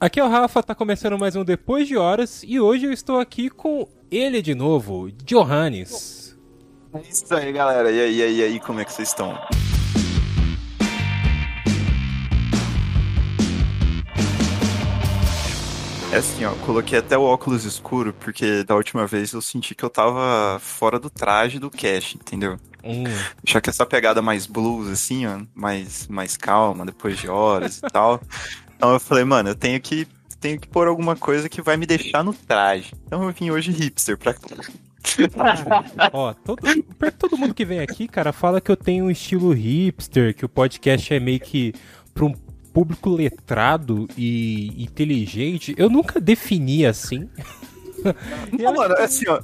Aqui é o Rafa, tá começando mais um Depois de Horas e hoje eu estou aqui com ele de novo, Johannes. É isso aí, galera. E aí, e aí, e aí, como é que vocês estão? É assim, ó, coloquei até o óculos escuro, porque da última vez eu senti que eu tava fora do traje do cast, entendeu? Hum. Já que essa pegada mais blues, assim, ó, mais, mais calma, depois de horas e tal. Então eu falei, mano, eu tenho que, tenho que pôr alguma coisa que vai me deixar no traje. Então eu vim hoje hipster pra Ó, todo, todo mundo que vem aqui, cara, fala que eu tenho um estilo hipster, que o podcast é meio que pra um público letrado e inteligente. Eu nunca defini assim. Não, mano, é assim, ó.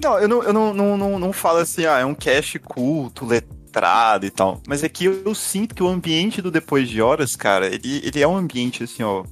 Não, eu não, eu não, não, não, não falo assim, ah, é um cast culto, letrado e tal. Mas é que eu, eu, sinto que o ambiente do Depois de Horas, cara, ele, ele é um ambiente assim, ó.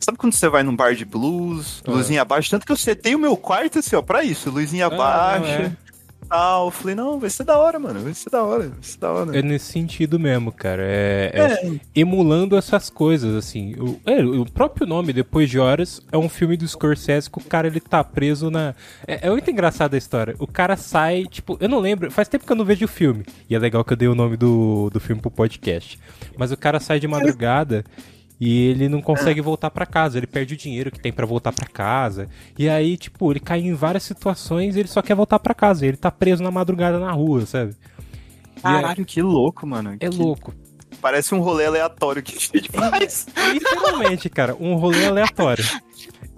Sabe quando você vai num bar de blues, é. luzinha abaixo? Tanto que eu setei o meu quarto assim, ó, pra isso, luzinha ah, abaixo. É tal. Eu falei, não, vai ser da hora, mano. Vai ser da hora, vai ser da hora. É nesse sentido mesmo, cara. É, é, é. emulando essas coisas, assim. O, é, o próprio nome, Depois de Horas, é um filme do Scorsese que o cara ele tá preso na. É, é muito engraçada a história. O cara sai, tipo, eu não lembro, faz tempo que eu não vejo o filme. E é legal que eu dei o nome do, do filme pro podcast. Mas o cara sai de madrugada e ele não consegue voltar para casa, ele perde o dinheiro que tem para voltar para casa. E aí, tipo, ele cai em várias situações e ele só quer voltar para casa. Ele tá preso na madrugada na rua, sabe? Caralho, que louco, mano. É que... louco. Parece um rolê aleatório que a gente faz. Literalmente, cara, um rolê aleatório.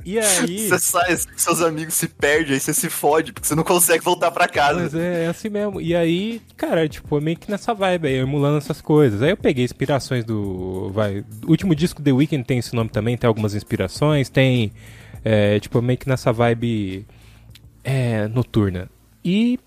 E aí. Você sai, seus amigos se perdem, aí você se fode, porque você não consegue voltar pra casa. Mas é, é assim mesmo. E aí, cara, tipo, é meio que nessa vibe aí, emulando essas coisas. Aí eu peguei inspirações do. Vai. O último disco The Weeknd tem esse nome também, tem algumas inspirações, tem. É, tipo, meio que nessa vibe. É, noturna. E.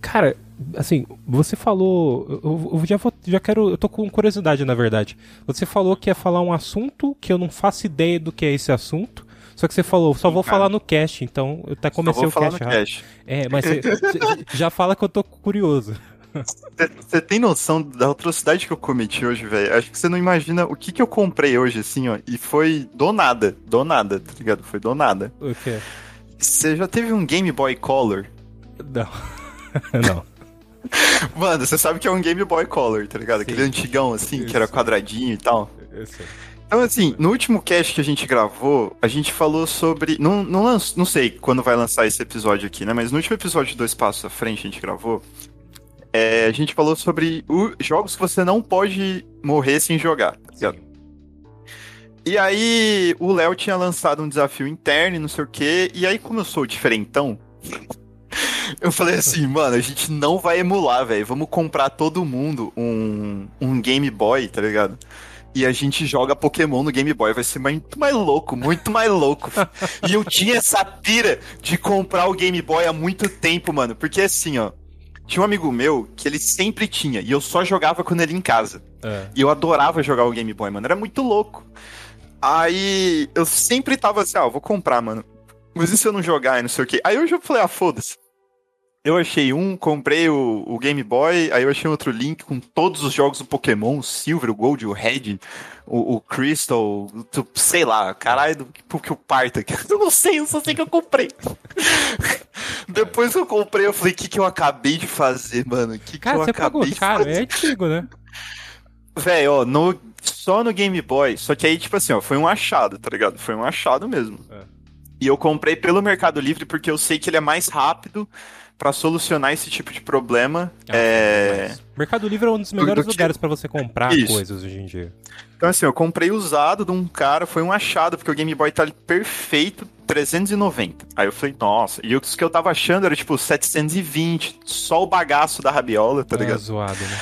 Cara, assim, você falou. Eu, eu já, vou, já quero. Eu tô com curiosidade, na verdade. Você falou que ia falar um assunto que eu não faço ideia do que é esse assunto. Só que você falou, só vou falar no cast, então eu até comecei o cast. cast. É, mas você já fala que eu tô curioso. Você tem noção da atrocidade que eu cometi hoje, velho? Acho que você não imagina o que, que eu comprei hoje, assim, ó. E foi do nada. Do nada, tá ligado? Foi do nada. O quê? Você já teve um Game Boy Color? Não. não. Mano, você sabe que é um Game Boy Color, tá ligado? Sim. Aquele antigão, assim, que era quadradinho e tal. Eu sei. Então, assim, no último cast que a gente gravou, a gente falou sobre. Não, não, lanç... não sei quando vai lançar esse episódio aqui, né? Mas no último episódio Dois Passos à Frente a gente gravou. É, a gente falou sobre o... jogos que você não pode morrer sem jogar, tá ligado? E aí, o Léo tinha lançado um desafio interno e não sei o quê. E aí, como eu sou diferentão, eu falei assim, mano, a gente não vai emular, velho. Vamos comprar todo mundo um, um Game Boy, tá ligado? E a gente joga Pokémon no Game Boy. Vai ser muito mais louco, muito mais louco. e eu tinha essa pira de comprar o Game Boy há muito tempo, mano. Porque assim, ó. Tinha um amigo meu que ele sempre tinha, e eu só jogava quando ele em casa. É. E eu adorava jogar o Game Boy, mano. Era muito louco. Aí eu sempre tava assim, ó, ah, vou comprar, mano. Mas e se eu não jogar e não sei o quê? Aí hoje eu falei, ah, foda-se. Eu achei um, comprei o, o, Game Boy, aí eu achei outro link com todos os jogos do Pokémon, o Silver, o Gold, o Red, o, o Crystal, o, sei lá, caralho, do que o Parta. Eu não sei, eu só sei que eu comprei. Depois que eu comprei, eu falei, o que, que eu acabei de fazer, mano? O que, Cara, que eu você acabei pagou de caro, fazer? é antigo, né? Velho, ó, no, só no Game Boy, só que aí, tipo assim, ó, foi um achado, tá ligado? Foi um achado mesmo. É. E eu comprei pelo Mercado Livre porque eu sei que ele é mais rápido para solucionar esse tipo de problema. Ah, é... Mercado Livre é um dos melhores do lugares para você comprar Isso. coisas hoje em dia. Então, assim, eu comprei usado de um cara, foi um achado, porque o Game Boy tá perfeito, 390. Aí eu falei, nossa, e o que eu tava achando era tipo 720, só o bagaço da rabiola, tá é ligado? zoado, né?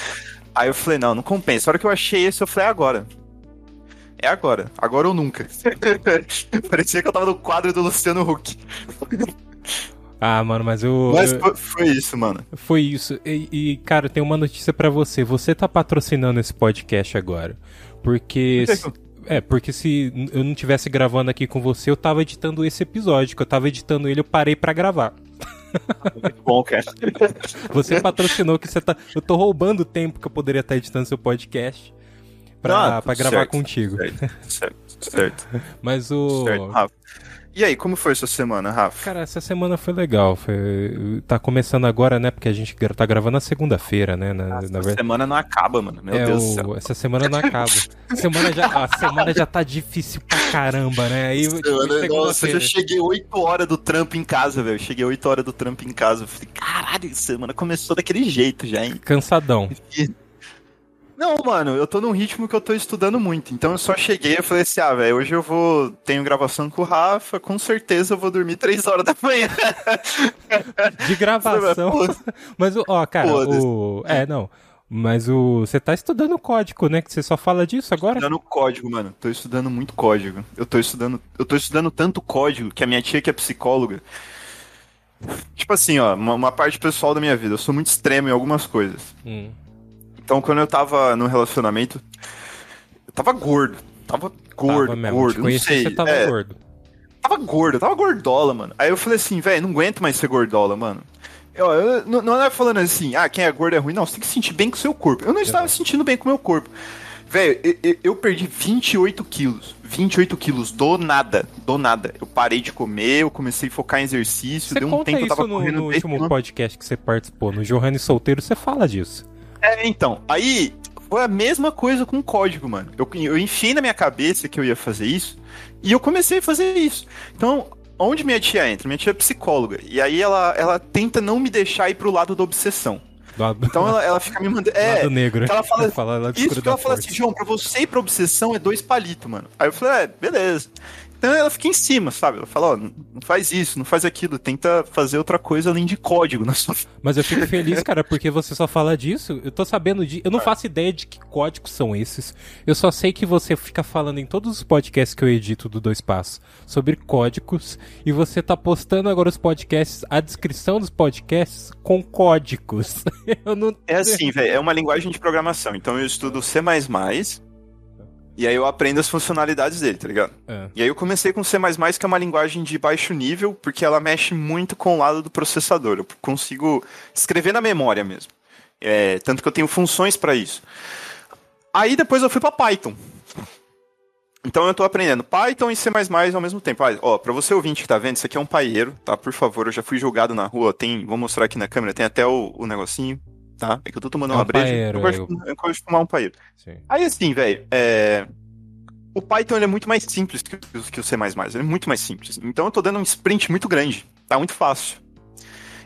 Aí eu falei, não, não compensa. A hora que eu achei esse, eu falei, é agora. É agora. Agora ou nunca. Parecia que eu tava no quadro do Luciano Huck. Ah, mano, mas eu. Mas eu... foi isso, mano. Foi isso. E, e cara, tem uma notícia para você. Você tá patrocinando esse podcast agora. Porque. Se... É, porque se eu não tivesse gravando aqui com você, eu tava editando esse episódio. Que eu tava editando ele, eu parei para gravar. Muito bom, cara. Você patrocinou que você tá. Eu tô roubando o tempo que eu poderia estar editando seu podcast pra, não, pra gravar certo, contigo. Certo, certo. Certo. Mas o. Certo. E aí, como foi essa semana, Rafa? Cara, essa semana foi legal. Foi... Tá começando agora, né? Porque a gente tá gravando na segunda-feira, né? Na, essa na semana não acaba, mano. Meu é, Deus o... do céu. Essa semana não acaba. semana já... A semana já tá difícil pra caramba, né? Aí, semana, tipo, nossa, eu cheguei 8 horas do trampo em casa, velho. Cheguei 8 horas do trampo em casa. Falei, caralho, semana começou daquele jeito já, hein? Cansadão. Não, mano, eu tô num ritmo que eu tô estudando muito. Então eu só cheguei e falei assim: ah, velho, hoje eu vou. Tenho gravação com o Rafa, com certeza eu vou dormir 3 horas da manhã. De gravação. Mas, ó, cara, o. É, não. Mas o. Você tá estudando código, né? Que você só fala disso agora? Estudando código, mano. Tô estudando muito código. Eu tô estudando. Eu tô estudando tanto código que a minha tia, que é psicóloga. Tipo assim, ó, uma, uma parte pessoal da minha vida. Eu sou muito extremo em algumas coisas. Hum. Então, quando eu tava no relacionamento, eu tava gordo. Tava gordo, tava mesmo. gordo. Não sei. Você tava é, gordo. Tava gordo, tava gordola, mano. Aí eu falei assim, velho, não aguento mais ser gordola, mano. Eu, eu, não, não é falando assim, ah, quem é gordo é ruim. Não, você tem que se sentir bem com o seu corpo. Eu não estava sentindo bem com o meu corpo. Velho, eu, eu, perdi 28 quilos. 28 quilos do nada. Do nada. Eu parei de comer, eu comecei a focar em exercício. Você deu um tempo eu tava no, correndo. No último podcast que você participou, no Johannes Solteiro, você fala disso. É, então. Aí foi a mesma coisa com o código, mano. Eu, eu enfiei na minha cabeça que eu ia fazer isso e eu comecei a fazer isso. Então, onde minha tia entra? Minha tia é psicóloga. E aí ela, ela tenta não me deixar ir pro lado da obsessão. Então ela, ela fica me mandando. É, lado negro. Ela fala, fala isso que ela fala assim, João, pra você ir pra obsessão é dois palitos, mano. Aí eu falei, é, beleza. Então ela fica em cima, sabe? Ela fala, ó, não faz isso, não faz aquilo, tenta fazer outra coisa além de código na sua Mas eu fico feliz, cara, porque você só fala disso. Eu tô sabendo de. Eu não faço ideia de que códigos são esses. Eu só sei que você fica falando em todos os podcasts que eu edito do Dois Passos sobre códigos. E você tá postando agora os podcasts, a descrição dos podcasts com códigos. eu não... É assim, velho, é uma linguagem de programação. Então eu estudo C e aí eu aprendo as funcionalidades dele, tá ligado? É. E aí eu comecei com C++, que é uma linguagem de baixo nível, porque ela mexe muito com o lado do processador. Eu consigo escrever na memória mesmo. É, tanto que eu tenho funções para isso. Aí depois eu fui para Python. Então eu estou aprendendo Python e C++ ao mesmo tempo. Ah, ó, para você ouvinte que tá vendo, isso aqui é um paieiro, tá? Por favor, eu já fui jogado na rua, tem, vou mostrar aqui na câmera, tem até o, o negocinho tá? É que eu tô tomando é uma breja. Paeiro, eu, gosto, eu... eu gosto de tomar um paeiro. Sim. Aí assim, velho, é... o Python é muito mais simples que, que o C++, ele é muito mais simples. Então eu tô dando um sprint muito grande, tá muito fácil.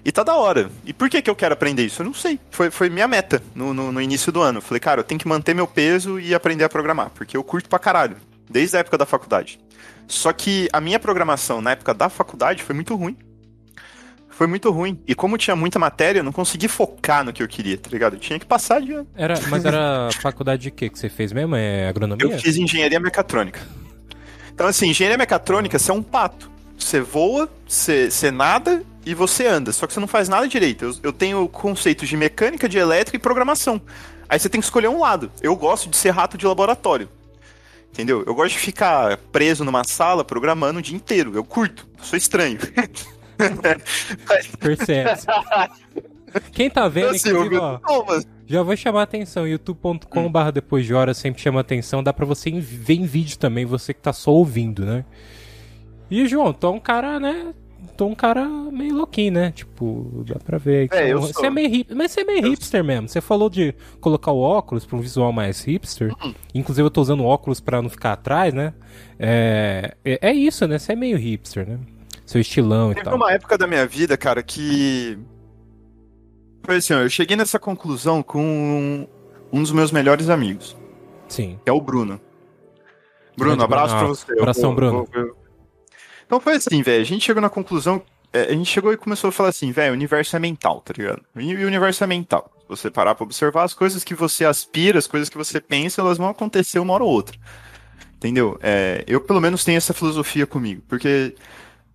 E tá da hora. E por que que eu quero aprender isso? Eu não sei. Foi, foi minha meta no, no, no início do ano. Eu falei, cara, eu tenho que manter meu peso e aprender a programar, porque eu curto pra caralho, desde a época da faculdade. Só que a minha programação na época da faculdade foi muito ruim foi muito ruim. E como tinha muita matéria, eu não consegui focar no que eu queria, tá ligado? Eu tinha que passar de. Era, mas era faculdade de quê que você fez mesmo? É agronomia? Eu fiz engenharia mecatrônica. Então, assim, engenharia mecatrônica, você é um pato. Você voa, você, você nada e você anda. Só que você não faz nada direito. Eu, eu tenho conceitos de mecânica, de elétrica e programação. Aí você tem que escolher um lado. Eu gosto de ser rato de laboratório. Entendeu? Eu gosto de ficar preso numa sala programando o dia inteiro. Eu curto. Sou estranho. Percebe. Quem tá vendo, assim, inclusive, ó, já vou chamar a atenção. youtube.com barra depois de horas sempre chama atenção. Dá pra você ver em vídeo também, você que tá só ouvindo, né? E, João, tu é um cara, né? Tu é um cara meio louquinho, né? Tipo, dá pra ver. É, eu você é meio hip... Mas você é meio eu hipster mesmo. Você falou de colocar o óculos pra um visual mais hipster. Uhum. Inclusive, eu tô usando óculos pra não ficar atrás, né? É, é, é isso, né? Você é meio hipster, né? Seu estilão Teve e tal. uma época da minha vida, cara, que. Foi assim, ó, eu cheguei nessa conclusão com um dos meus melhores amigos. Sim. Que é o Bruno. Bruno, abraço Bruno. pra você. Abração, Bruno. Vou... Então foi assim, velho. A gente chegou na conclusão. É, a gente chegou e começou a falar assim, velho, o universo é mental, tá ligado? E o universo é mental. Se você parar pra observar, as coisas que você aspira, as coisas que você pensa, elas vão acontecer uma hora ou outra. Entendeu? É, eu, pelo menos, tenho essa filosofia comigo. Porque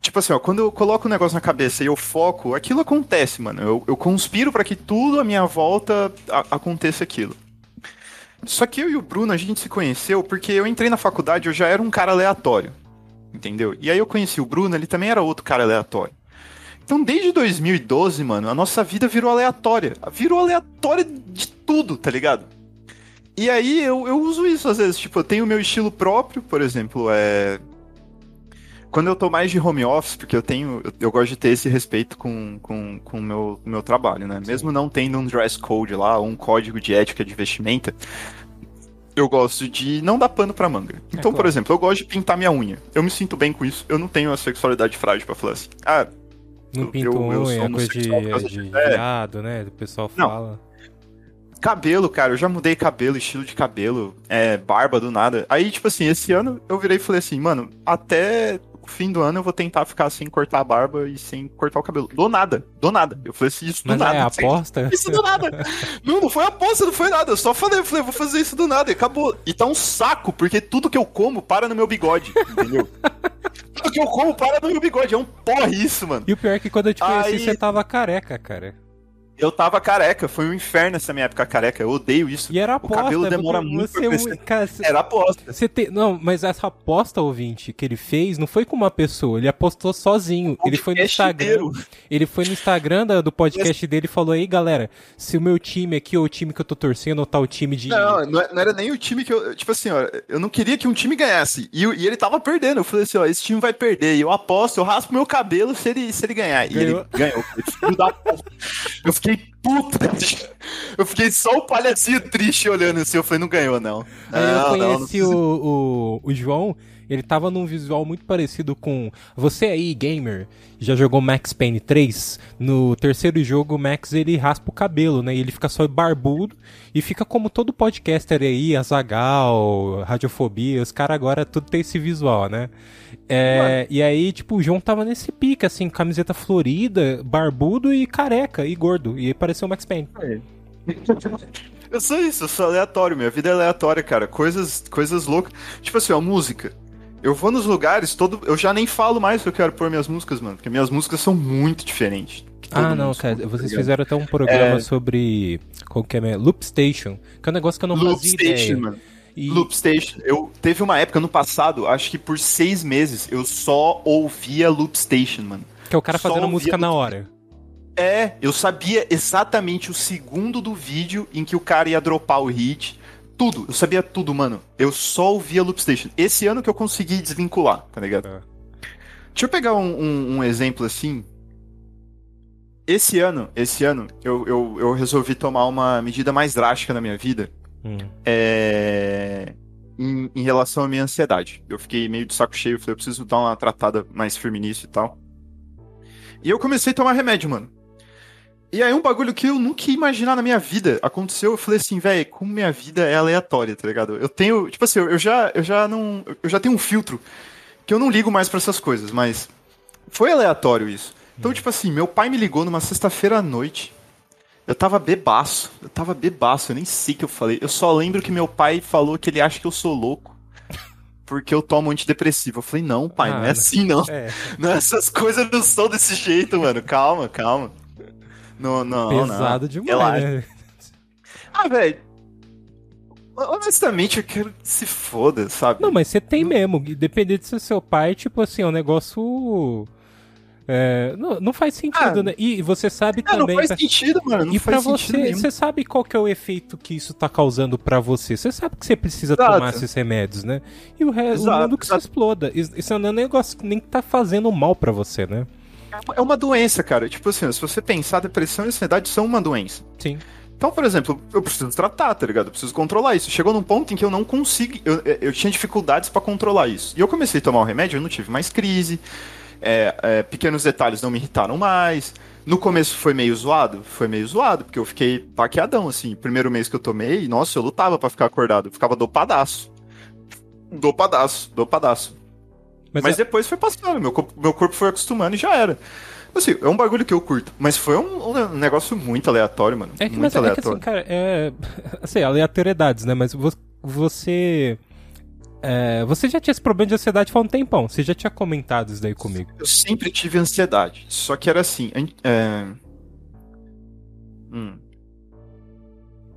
Tipo assim, ó, quando eu coloco um negócio na cabeça e eu foco, aquilo acontece, mano. Eu, eu conspiro para que tudo à minha volta a, aconteça aquilo. Só que eu e o Bruno, a gente se conheceu porque eu entrei na faculdade, eu já era um cara aleatório. Entendeu? E aí eu conheci o Bruno, ele também era outro cara aleatório. Então, desde 2012, mano, a nossa vida virou aleatória. Virou aleatória de tudo, tá ligado? E aí eu, eu uso isso às vezes, tipo, eu tenho o meu estilo próprio, por exemplo, é. Quando eu tô mais de home office, porque eu tenho. Eu, eu gosto de ter esse respeito com o com, com meu, meu trabalho, né? Sim. Mesmo não tendo um dress code lá, ou um código de ética de vestimenta, eu gosto de não dar pano pra manga. É então, é claro. por exemplo, eu gosto de pintar minha unha. Eu me sinto bem com isso. Eu não tenho a sexualidade frágil pra falar assim. Ah, não pinto eu, eu unha, coisa de, de, de viado, né? O pessoal fala. Não. Cabelo, cara, eu já mudei cabelo, estilo de cabelo, é, barba do nada. Aí, tipo assim, esse ano eu virei e falei assim, mano, até fim do ano eu vou tentar ficar sem cortar a barba e sem cortar o cabelo. Do nada, do nada. Eu falei assim, isso do Mas nada. É aposta? Isso do nada. não, não foi aposta, não foi nada. Eu só falei, eu falei, vou fazer isso do nada e acabou. E tá um saco, porque tudo que eu como para no meu bigode, entendeu? tudo que eu como para no meu bigode. É um porre isso, mano. E o pior é que quando eu te conheci, Aí... você tava careca, cara. Eu tava careca, foi um inferno essa minha época careca, eu odeio isso. E era aposta, o cabelo demora muito você, pra é cara, Era aposta. Você te... Não, mas essa aposta, ouvinte, que ele fez, não foi com uma pessoa, ele apostou sozinho. ele foi no Instagram. Inteiro. Ele foi no Instagram do podcast dele e falou aí, galera, se o meu time aqui, ou o time que eu tô torcendo, ou tá o time de. Não, não era nem o time que eu. Tipo assim, ó, eu não queria que um time ganhasse. E, e ele tava perdendo. Eu falei assim, ó, esse time vai perder. E eu aposto, eu raspo meu cabelo se ele, se ele ganhar. Ganhou. E ele ganhou. Eu fiquei puta. Eu fiquei só o palhacinho triste olhando assim. Eu falei, não ganhou, não. Aí eu conheci não, não o, o, o João. Ele tava num visual muito parecido com. Você aí, gamer, já jogou Max Payne 3? No terceiro jogo, o Max ele raspa o cabelo, né? E ele fica só barbudo e fica como todo podcaster aí, Azagal, Radiofobia. Os caras agora tudo tem esse visual, né? É, e aí, tipo, o João tava nesse pique, assim, camiseta florida, barbudo e careca e gordo. E aí pareceu o Max Payne. É. Eu sou isso, eu sou aleatório, minha vida é aleatória, cara. Coisas, coisas loucas. Tipo assim, a música. Eu vou nos lugares, todo. Eu já nem falo mais que eu quero pôr minhas músicas, mano. Porque minhas músicas são muito diferentes. Ah, não, cara. Vocês fizeram até um programa é... sobre. Qual que é? Loop Station. Que é um negócio que eu não Loop fazia Station, ideia. Mano. E... Loop Station. Eu teve uma época no passado, acho que por seis meses, eu só ouvia Loop Station, mano. Que é o cara só fazendo música na hora. É, eu sabia exatamente o segundo do vídeo em que o cara ia dropar o hit. Tudo, eu sabia tudo, mano. Eu só ouvia Loop Station. Esse ano que eu consegui desvincular, tá ligado? É. Deixa eu pegar um, um, um, exemplo assim. Esse ano, esse ano, eu, eu, eu resolvi tomar uma medida mais drástica na minha vida Hum. É... Em, em, relação à minha ansiedade. Eu fiquei meio de saco cheio, falei, eu preciso dar uma tratada mais firme nisso e tal. E eu comecei a tomar remédio, mano. E aí um bagulho que eu nunca ia imaginar na minha vida aconteceu, eu falei assim, velho, como minha vida é aleatória, tá ligado? Eu tenho, tipo assim, eu já, eu já não, eu já tenho um filtro que eu não ligo mais para essas coisas, mas foi aleatório isso. Então, hum. tipo assim, meu pai me ligou numa sexta-feira à noite eu tava bebaço. Eu tava bebaço, eu nem sei o que eu falei. Eu só lembro que meu pai falou que ele acha que eu sou louco. Porque eu tomo antidepressivo. Eu falei, não, pai, ah, não é assim, não. É. não. Essas coisas não são desse jeito, mano. Calma, calma. Não, não, Pesado não. demais, Relaxa. né? Ah, velho. Honestamente, eu quero que se foda, sabe? Não, mas você tem mesmo. Dependendo de ser seu pai, tipo assim, é um negócio é, não, não faz sentido, ah, né? E você sabe é, também. Não faz sentido, mano. Não e para você, você sabe qual que é o efeito que isso tá causando para você. Você sabe que você precisa exato. tomar esses remédios, né? E o, resto, o mundo que exato. se exploda. Isso não é um negócio que nem tá fazendo mal para você, né? É uma doença, cara. Tipo assim, se você pensar, depressão e ansiedade são uma doença. Sim. Então, por exemplo, eu preciso tratar, tá ligado? Eu preciso controlar isso. Chegou num ponto em que eu não consigo. Eu, eu tinha dificuldades para controlar isso. E eu comecei a tomar o remédio, eu não tive mais crise. É, é, pequenos detalhes não me irritaram mais. No começo foi meio zoado? Foi meio zoado, porque eu fiquei paqueadão, assim. Primeiro mês que eu tomei, nossa, eu lutava para ficar acordado. Eu ficava dopadaço. Dopadaço, dopadaço. Mas, mas é... depois foi passando, meu, meu corpo foi acostumando e já era. Assim, é um bagulho que eu curto, mas foi um, um negócio muito aleatório, mano. É que, muito aleatório. É que, assim, cara, é. Assim, aleatoriedades, né? Mas você é, você já tinha esse problema de ansiedade há um tempão. Você já tinha comentado isso daí comigo. Eu sempre tive ansiedade. Só que era assim. É... Hum.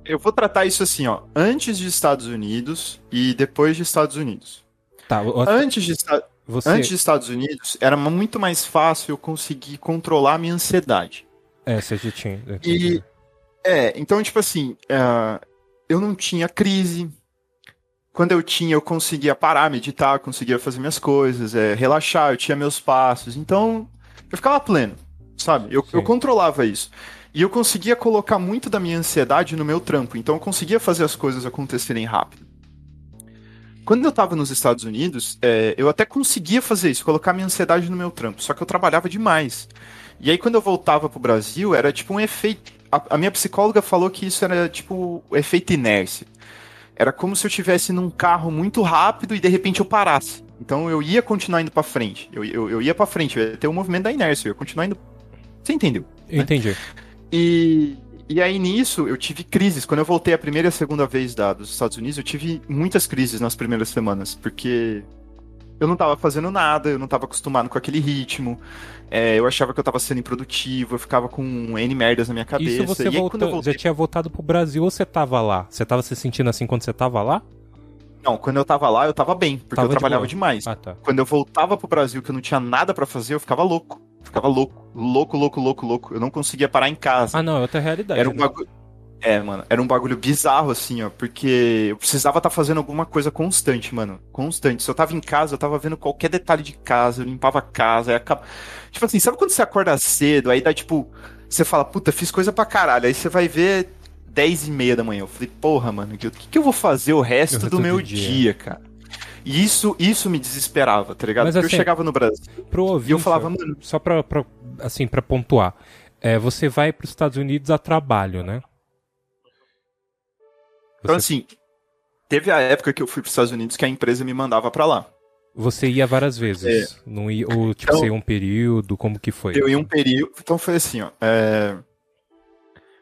Eu vou tratar isso assim, ó. Antes de Estados Unidos e depois de Estados Unidos. Tá, antes, de você... antes de Estados Unidos, era muito mais fácil eu conseguir controlar a minha ansiedade. É, você já tinha. E. É, então, tipo assim. Uh eu não tinha crise. Quando eu tinha, eu conseguia parar, meditar, conseguia fazer minhas coisas, é, relaxar, eu tinha meus passos. Então, eu ficava pleno, sabe? Eu, eu controlava isso. E eu conseguia colocar muito da minha ansiedade no meu trampo. Então, eu conseguia fazer as coisas acontecerem rápido. Quando eu tava nos Estados Unidos, é, eu até conseguia fazer isso, colocar minha ansiedade no meu trampo. Só que eu trabalhava demais. E aí, quando eu voltava pro Brasil, era tipo um efeito. A, a minha psicóloga falou que isso era tipo o efeito inércia. Era como se eu estivesse num carro muito rápido e de repente eu parasse. Então eu ia continuar indo para frente. Eu, eu, eu ia para frente, eu ia ter o um movimento da inércia, eu ia continuar indo. Você entendeu? Né? Entendi. E, e aí nisso eu tive crises. Quando eu voltei a primeira e a segunda vez da, dos Estados Unidos, eu tive muitas crises nas primeiras semanas, porque eu não estava fazendo nada, eu não estava acostumado com aquele ritmo. É, eu achava que eu estava sendo improdutivo, eu ficava com N merdas na minha cabeça. Isso você aí, voltou, voltei... já tinha voltado pro Brasil ou você estava lá? Você estava se sentindo assim quando você estava lá? Não, quando eu tava lá, eu tava bem, porque tava eu trabalhava de demais. Ah, tá. Quando eu voltava pro Brasil, que eu não tinha nada para fazer, eu ficava louco. Ficava louco, louco, louco, louco, louco. Eu não conseguia parar em casa. Ah, não, é outra realidade. Era um né? bagulho. É, mano, era um bagulho bizarro, assim, ó, porque eu precisava estar tá fazendo alguma coisa constante, mano. Constante. Se eu tava em casa, eu tava vendo qualquer detalhe de casa, eu limpava a casa, aí acaba... Tipo assim, sabe quando você acorda cedo, aí dá tipo. Você fala, puta, fiz coisa pra caralho. Aí você vai ver 10 e meia da manhã. Eu falei, porra, mano, o que, que eu vou fazer o resto do meu dia. dia, cara? E isso, isso me desesperava, tá ligado? Mas, Porque assim, eu chegava no Brasil ouvinte, e eu falava, mano. Só pra, pra, assim, pra pontuar. É, você vai para os Estados Unidos a trabalho, né? Então, assim, teve a época que eu fui para os Estados Unidos que a empresa me mandava para lá. Você ia várias vezes? É. Não ia, ou, tipo, então, você ia um período? Como que foi? Eu ia um período. Então, foi assim, ó. É...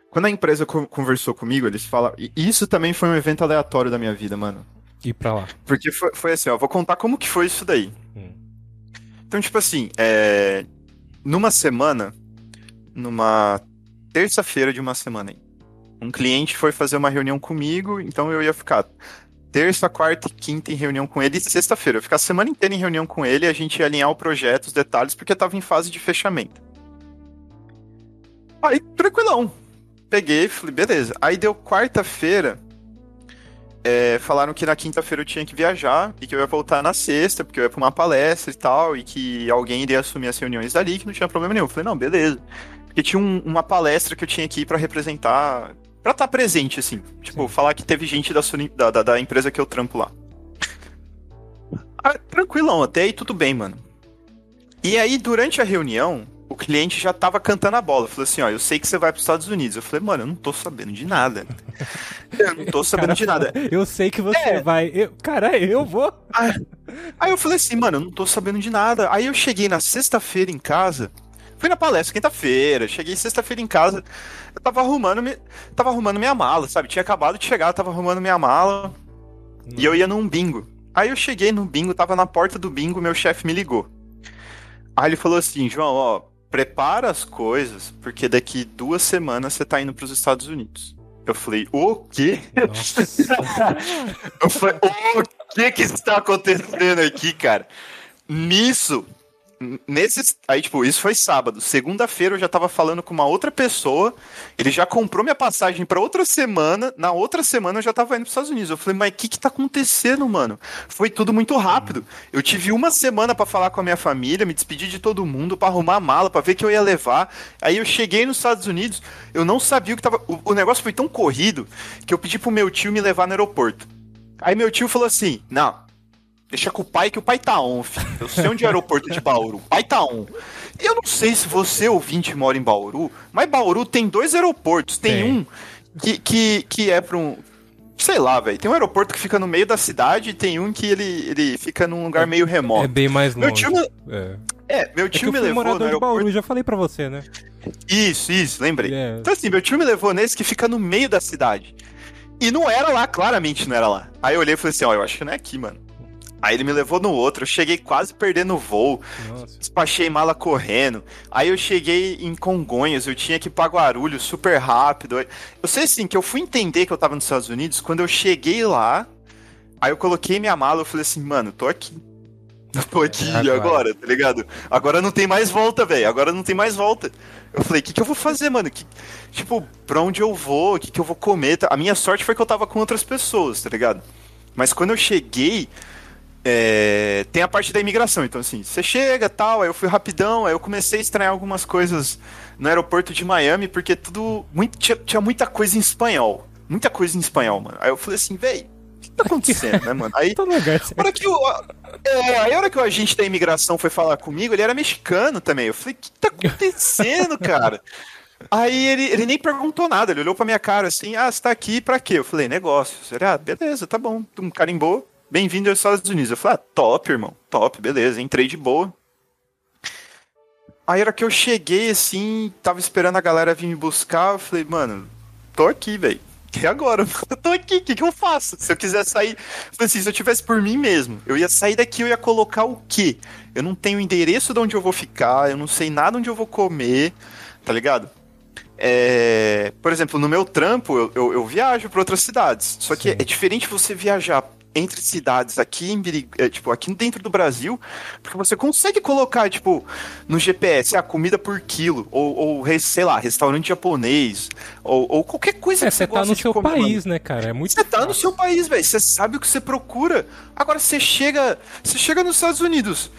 Quando a empresa conversou comigo, eles falaram. E isso também foi um evento aleatório da minha vida, mano. Ir pra lá. Porque foi, foi assim, ó. Vou contar como que foi isso daí. Hum. Então, tipo assim, é... numa semana, numa terça-feira de uma semana um cliente foi fazer uma reunião comigo, então eu ia ficar terça, quarta e quinta em reunião com ele e sexta-feira. Eu ia ficar a semana inteira em reunião com ele a gente ia alinhar o projeto, os detalhes, porque estava em fase de fechamento. Aí, tranquilão. Peguei, falei, beleza. Aí deu quarta-feira, é, falaram que na quinta-feira eu tinha que viajar e que eu ia voltar na sexta, porque eu ia pra uma palestra e tal, e que alguém iria assumir as reuniões dali, que não tinha problema nenhum. Eu falei, não, beleza. Porque tinha um, uma palestra que eu tinha que ir para representar Pra estar tá presente, assim. Tipo, Sim. falar que teve gente da, da, da, da, empresa que eu trampo lá. Ah, tranquilão, até aí tudo bem, mano. E aí, durante a reunião, o cliente já tava cantando a bola. Falou assim, ó, eu sei que você vai pros Estados Unidos. Eu falei, mano, eu não tô sabendo de nada. Eu não tô sabendo cara, de nada. Eu sei que você é. vai. Eu, cara, eu vou. Aí, aí eu falei assim, mano, eu não tô sabendo de nada. Aí eu cheguei na sexta-feira em casa. Fui na palestra quinta-feira, cheguei sexta-feira em casa, eu tava arrumando, tava arrumando minha mala, sabe? Tinha acabado de chegar, tava arrumando minha mala. Hum. E eu ia num bingo. Aí eu cheguei no bingo, tava na porta do bingo, meu chefe me ligou. Aí ele falou assim: João, ó, prepara as coisas, porque daqui duas semanas você tá indo pros Estados Unidos. Eu falei, o quê? eu falei, o que que está acontecendo aqui, cara? Nisso, Aí, tipo, isso foi sábado. Segunda-feira eu já tava falando com uma outra pessoa. Ele já comprou minha passagem para outra semana. Na outra semana eu já tava indo pros Estados Unidos. Eu falei, mas o que que tá acontecendo, mano? Foi tudo muito rápido. Eu tive uma semana para falar com a minha família, me despedir de todo mundo, para arrumar a mala, para ver que eu ia levar. Aí eu cheguei nos Estados Unidos, eu não sabia o que tava. O, o negócio foi tão corrido que eu pedi pro meu tio me levar no aeroporto. Aí meu tio falou assim: não Deixa com o pai que o pai tá on, filho. Eu sei onde é o aeroporto de Bauru. O pai tá on. E eu não sei se você, ouvinte, mora em Bauru, mas Bauru tem dois aeroportos. Tem, tem. um que, que, que é pra um. Sei lá, velho. Tem um aeroporto que fica no meio da cidade e tem um que ele, ele fica num lugar meio remoto. É bem mais longe. Meu tio. É. é meu tio é me levou no aeroporto. Bauru, já falei pra você, né? Isso, isso, lembrei. Yeah. Então assim, meu tio me levou nesse que fica no meio da cidade. E não era lá, claramente não era lá. Aí eu olhei e falei assim, ó, eu acho que não é aqui, mano. Aí ele me levou no outro, eu cheguei quase perdendo o voo, Nossa. despachei mala correndo. Aí eu cheguei em Congonhas, eu tinha que ir pra Guarulhos super rápido. Eu sei assim, que eu fui entender que eu tava nos Estados Unidos quando eu cheguei lá, aí eu coloquei minha mala, eu falei assim, mano, tô aqui. Eu tô aqui agora, agora tá ligado? Agora não tem mais volta, velho. Agora não tem mais volta. Eu falei, o que, que eu vou fazer, mano? Que, tipo, pra onde eu vou? O que, que eu vou comer? A minha sorte foi que eu tava com outras pessoas, tá ligado? Mas quando eu cheguei, é, tem a parte da imigração. Então, assim, você chega tal, aí eu fui rapidão, aí eu comecei a estranhar algumas coisas no aeroporto de Miami, porque tudo. Muito, tinha, tinha muita coisa em espanhol. Muita coisa em espanhol, mano. Aí eu falei assim, véi, o que tá acontecendo, né, mano? Aí, hora que o, é, aí a hora que o agente da imigração foi falar comigo, ele era mexicano também. Eu falei, o que tá acontecendo, cara? Aí ele, ele nem perguntou nada, ele olhou pra minha cara assim, ah, você tá aqui pra quê? Eu falei, negócios. Ele, ah, beleza, tá bom. Um carimbou, bem-vindo aos Estados Unidos. Eu falei, ah, top, irmão, top, beleza, entrei de boa. Aí era que eu cheguei assim, tava esperando a galera vir me buscar, eu falei, mano, tô aqui, velho. E agora? Eu tô aqui, o que, que eu faço? Se eu quiser sair. Assim, se eu tivesse por mim mesmo, eu ia sair daqui, eu ia colocar o quê? Eu não tenho endereço de onde eu vou ficar, eu não sei nada onde eu vou comer, tá ligado? É, por exemplo, no meu trampo, eu, eu, eu viajo para outras cidades. Só que Sim. é diferente você viajar entre cidades aqui em é, tipo, aqui dentro do Brasil, porque você consegue colocar, tipo, no GPS a comida por quilo, ou, ou sei lá, restaurante japonês, ou, ou qualquer coisa é, que você, tá no seu comer, país, mano. né, cara? É muito Você tá no seu país, velho. Você sabe o que você procura. Agora você chega, você chega nos Estados Unidos.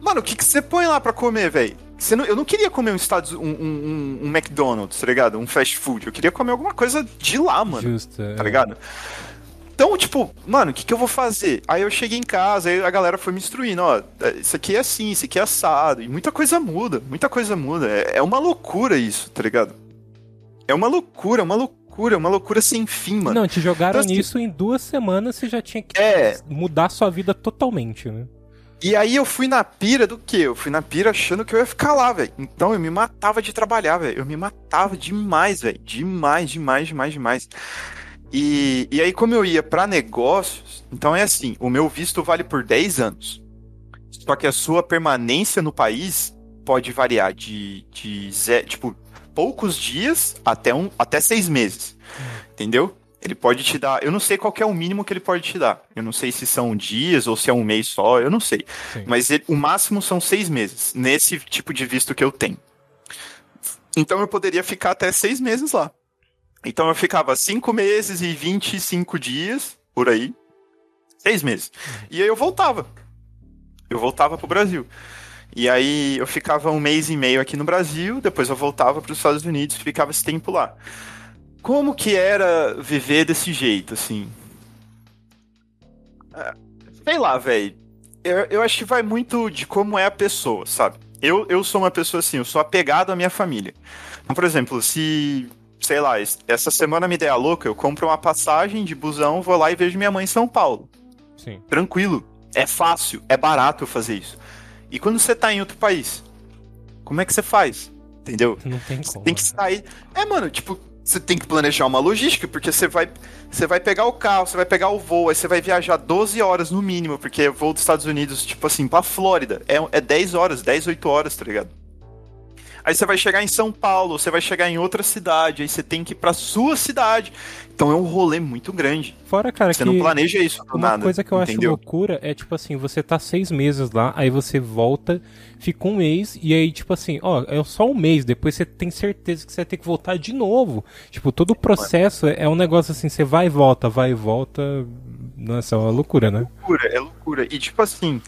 Mano, o que, que você põe lá para comer, velho? Não, eu não queria comer um, Estados, um, um, um, McDonald's, tá ligado? Um fast food. Eu queria comer alguma coisa de lá, mano. Justo. Tá é. Então, tipo, mano, o que, que eu vou fazer? Aí eu cheguei em casa, aí a galera foi me instruindo, ó, é, isso aqui é assim, isso aqui é assado. E muita coisa muda, muita coisa muda. É, é uma loucura isso, tá ligado? É uma loucura, uma loucura, uma loucura sem fim, mano. Não, te jogaram então, assim, nisso em duas semanas, você já tinha que é... mudar sua vida totalmente, né? E aí eu fui na pira do quê? Eu fui na pira achando que eu ia ficar lá, velho. Então eu me matava de trabalhar, velho. Eu me matava demais, velho. Demais, demais, demais, demais. E, e aí, como eu ia para negócios, então é assim: o meu visto vale por 10 anos. Só que a sua permanência no país pode variar de, de zero, tipo, poucos dias até, um, até seis meses. Entendeu? Ele pode te dar. Eu não sei qual é o mínimo que ele pode te dar. Eu não sei se são dias ou se é um mês só, eu não sei. Sim. Mas ele, o máximo são seis meses, nesse tipo de visto que eu tenho. Então eu poderia ficar até seis meses lá. Então eu ficava cinco meses e 25 dias, por aí. Seis meses. E aí eu voltava. Eu voltava pro Brasil. E aí eu ficava um mês e meio aqui no Brasil, depois eu voltava para os Estados Unidos e ficava esse tempo lá. Como que era viver desse jeito, assim? Ah, sei lá, velho. Eu, eu acho que vai muito de como é a pessoa, sabe? Eu, eu sou uma pessoa assim, eu sou apegado à minha família. Então, por exemplo, se sei lá, essa semana me der a louca, eu compro uma passagem de busão, vou lá e vejo minha mãe em São Paulo. Sim. Tranquilo. É fácil, é barato fazer isso. E quando você tá em outro país, como é que você faz? Entendeu? Não tem como. Você tem que sair. É, mano, tipo, você tem que planejar uma logística, porque você vai, você vai pegar o carro, você vai pegar o voo, aí você vai viajar 12 horas no mínimo, porque voo dos Estados Unidos, tipo assim, pra Flórida, é, é 10 horas, 10, 8 horas, tá ligado? Aí você vai chegar em São Paulo, você vai chegar em outra cidade, aí você tem que ir pra sua cidade. Então é um rolê muito grande. Fora, cara, você não planeja isso do uma nada. Uma coisa que eu entendeu? acho loucura é, tipo assim, você tá seis meses lá, aí você volta, fica um mês, e aí, tipo assim, ó, é só um mês, depois você tem certeza que você vai ter que voltar de novo. Tipo, todo o processo é, é um negócio assim, você vai e volta, vai e volta. Nossa, é uma loucura, né? É loucura, é loucura. E tipo assim,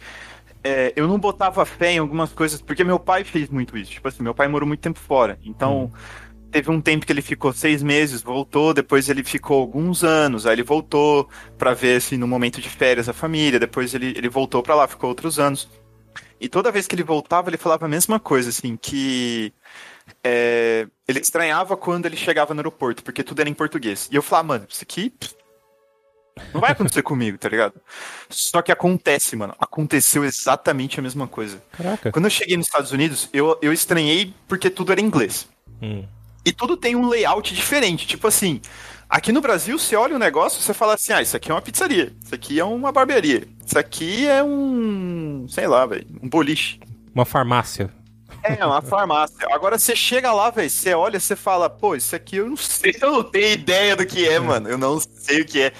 é, eu não botava fé em algumas coisas, porque meu pai fez muito isso. Tipo assim, meu pai morou muito tempo fora. Então, hum. teve um tempo que ele ficou seis meses, voltou, depois ele ficou alguns anos, aí ele voltou para ver, assim, no momento de férias a família, depois ele, ele voltou para lá, ficou outros anos. E toda vez que ele voltava, ele falava a mesma coisa, assim, que é, ele estranhava quando ele chegava no aeroporto, porque tudo era em português. E eu falava, mano, isso aqui não vai acontecer comigo, tá ligado? Só que acontece, mano. Aconteceu exatamente a mesma coisa. Caraca. Quando eu cheguei nos Estados Unidos, eu, eu estranhei porque tudo era inglês. Hum. E tudo tem um layout diferente. Tipo assim, aqui no Brasil, você olha o um negócio, você fala assim: ah, isso aqui é uma pizzaria, isso aqui é uma barbearia, isso aqui é um. sei lá, velho, um boliche. Uma farmácia. É, uma farmácia. Agora você chega lá, velho, você olha, você fala, pô, isso aqui eu não sei, eu não tenho ideia do que é, mano. Eu não sei o que é.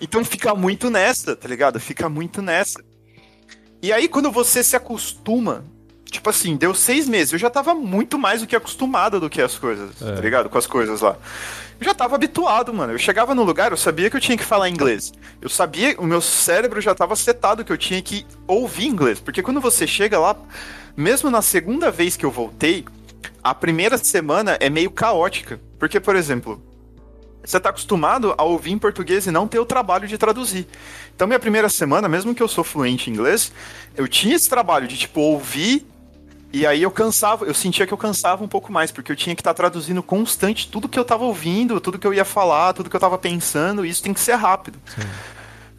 Então fica muito nessa, tá ligado? Fica muito nessa. E aí, quando você se acostuma, tipo assim, deu seis meses, eu já tava muito mais do que acostumado do que as coisas, é. tá ligado? Com as coisas lá. Eu já tava habituado, mano. Eu chegava no lugar, eu sabia que eu tinha que falar inglês. Eu sabia, o meu cérebro já tava setado que eu tinha que ouvir inglês. Porque quando você chega lá, mesmo na segunda vez que eu voltei, a primeira semana é meio caótica. Porque, por exemplo, você está acostumado a ouvir em português e não ter o trabalho de traduzir. Então, minha primeira semana, mesmo que eu sou fluente em inglês, eu tinha esse trabalho de, tipo, ouvir e aí eu cansava, eu sentia que eu cansava um pouco mais, porque eu tinha que estar tá traduzindo constante tudo que eu estava ouvindo, tudo que eu ia falar, tudo que eu estava pensando, e isso tem que ser rápido. Sim.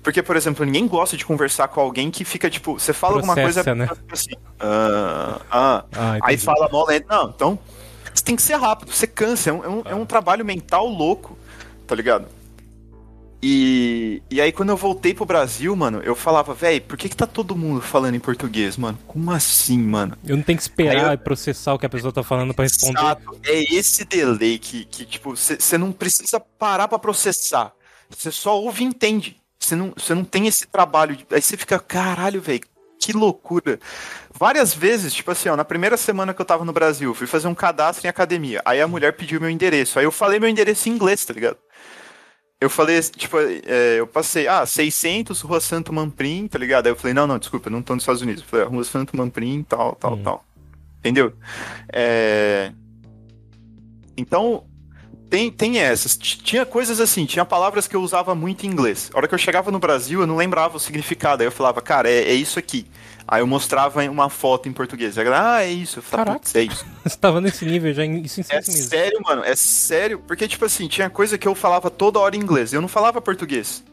Porque, por exemplo, ninguém gosta de conversar com alguém que fica, tipo, você fala Processa, alguma coisa né? assim, ah, ah, ah aí fala mó lento. Não, então, você tem que ser rápido, você cansa, é um, é um, é um trabalho mental louco tá ligado? E, e aí, quando eu voltei pro Brasil, mano, eu falava, velho, por que que tá todo mundo falando em português, mano? Como assim, mano? Eu não tenho que esperar eu... e processar o que a pessoa tá falando para responder. Exato. É esse delay que, que tipo, você não precisa parar para processar. Você só ouve e entende. Você não, não tem esse trabalho. De... Aí você fica, caralho, velho, que loucura. Várias vezes, tipo assim, ó, na primeira semana que eu tava no Brasil, fui fazer um cadastro em academia. Aí a mulher pediu meu endereço. Aí eu falei meu endereço em inglês, tá ligado? Eu falei, tipo, é, eu passei, ah, 600, Rua Santo Mamprim, tá ligado? Aí eu falei, não, não, desculpa, não tô nos Estados Unidos. Eu falei, ah, Rua Santo Mamprim, tal, tal, hum. tal. Entendeu? É... Então, tem, tem essas. Tinha coisas assim, tinha palavras que eu usava muito em inglês. A hora que eu chegava no Brasil, eu não lembrava o significado. Aí eu falava, cara, é, é isso aqui. Aí eu mostrava uma foto em português. Aí, ah, é isso. Eu falava, Caraca, é isso. Você tava nesse nível já, isso em É sério, mano, é sério. Porque, tipo assim, tinha coisa que eu falava toda hora em inglês. Eu não falava português.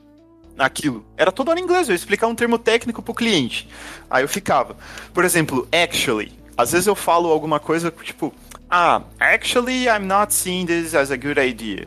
Aquilo. Era toda hora em inglês. Eu ia explicar um termo técnico pro cliente. Aí eu ficava. Por exemplo, actually. Às vezes eu falo alguma coisa, tipo ah, actually I'm not seeing this as a good idea.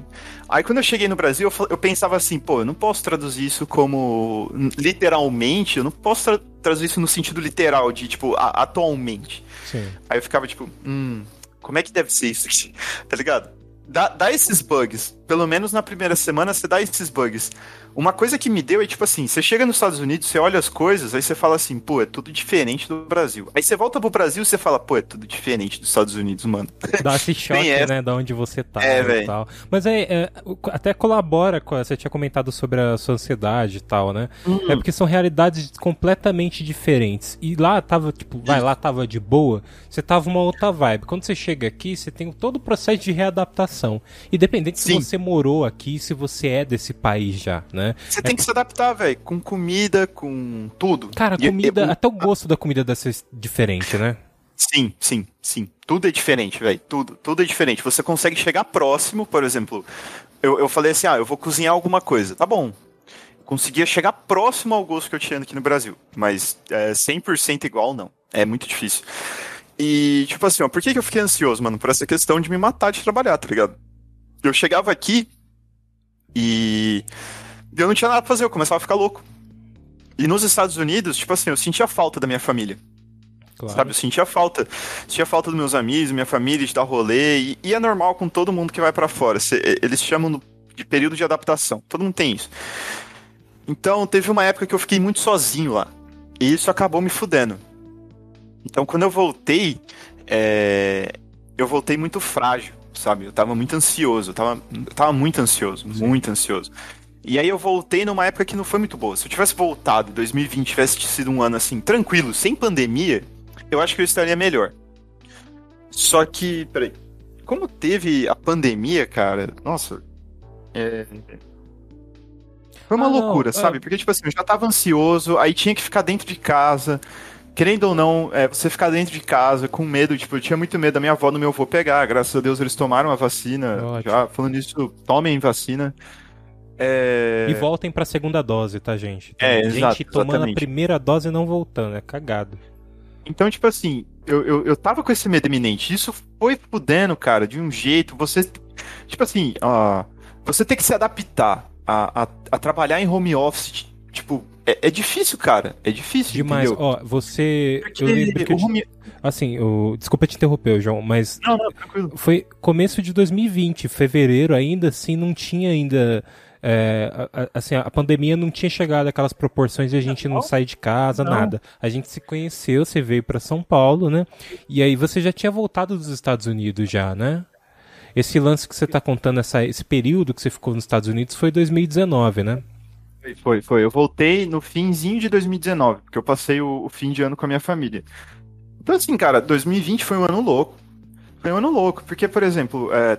Aí quando eu cheguei no Brasil, eu, eu pensava assim, pô, eu não posso traduzir isso como literalmente, eu não posso tra traduzir isso no sentido literal, de tipo, atualmente. Sim. Aí eu ficava tipo, hum, como é que deve ser isso aqui? tá ligado? Dá, dá esses bugs. Pelo menos na primeira semana você dá esses bugs. Uma coisa que me deu é tipo assim: você chega nos Estados Unidos, você olha as coisas, aí você fala assim, pô, é tudo diferente do Brasil. Aí você volta pro Brasil e você fala, pô, é tudo diferente dos Estados Unidos, mano. Dá esse choque, é. né, da onde você tá é, e tal. Mas é, é, até colabora com. Você tinha comentado sobre a sua ansiedade e tal, né? Hum. É porque são realidades completamente diferentes. E lá tava, tipo, vai, lá tava de boa, você tava uma outra vibe. Quando você chega aqui, você tem todo o processo de readaptação. Independente Sim. se você morou aqui, se você é desse país já, né? Você é... tem que se adaptar, velho, com comida, com tudo. Cara, e, comida, até o gosto da comida deve ser diferente, né? Sim, sim, sim. Tudo é diferente, velho. Tudo, tudo é diferente. Você consegue chegar próximo, por exemplo. Eu, eu falei assim, ah, eu vou cozinhar alguma coisa. Tá bom. Conseguia chegar próximo ao gosto que eu tinha aqui no Brasil. Mas é, 100% igual, não. É muito difícil. E, tipo assim, ó, por que, que eu fiquei ansioso, mano? Por essa questão de me matar de trabalhar, tá ligado? Eu chegava aqui e eu não tinha nada pra fazer, eu começava a ficar louco. E nos Estados Unidos, tipo assim, eu sentia falta da minha família. Claro. Sabe, eu sentia falta. Sentia falta dos meus amigos, minha família, de dar rolê. E, e é normal com todo mundo que vai para fora. Cê, eles chamam de período de adaptação. Todo mundo tem isso. Então, teve uma época que eu fiquei muito sozinho lá. E isso acabou me fudendo. Então, quando eu voltei, é... eu voltei muito frágil, sabe? Eu tava muito ansioso. Eu tava, eu tava muito ansioso, Sim. muito ansioso. E aí eu voltei numa época que não foi muito boa. Se eu tivesse voltado em 2020, tivesse sido um ano assim, tranquilo, sem pandemia, eu acho que eu estaria melhor. Só que, peraí. Como teve a pandemia, cara, nossa. É. Foi uma ah, loucura, não, sabe? É... Porque, tipo assim, eu já tava ansioso, aí tinha que ficar dentro de casa. Querendo ou não, é, você ficar dentro de casa com medo, tipo, eu tinha muito medo da minha avó no meu avô pegar. Graças a Deus eles tomaram a vacina. Ótimo. Já falando isso, tomem vacina. É... E voltem pra segunda dose, tá, gente? Tem é, gente exato, tomando exatamente. a primeira dose e não voltando, é cagado. Então, tipo assim, eu, eu, eu tava com esse medo iminente. Isso foi fudendo, cara, de um jeito. Você. Tipo assim, ó, você tem que se adaptar a, a, a trabalhar em home office. Tipo, é, é, difícil, cara. É difícil. Demais. Entendeu? Ó, você. Porque eu lembro que eu. Assim, o... desculpa te interromper, João, mas. Não, não, tranquilo. Foi começo de 2020, fevereiro, ainda assim, não tinha ainda é, assim, a pandemia não tinha chegado àquelas proporções de a gente não sair de casa, não. nada. A gente se conheceu, você veio para São Paulo, né? E aí você já tinha voltado dos Estados Unidos já, né? Esse lance que você está contando, essa, esse período que você ficou nos Estados Unidos foi 2019, né? Foi, foi. Eu voltei no finzinho de 2019, porque eu passei o, o fim de ano com a minha família. Então, assim, cara, 2020 foi um ano louco. Foi um ano louco, porque, por exemplo, é,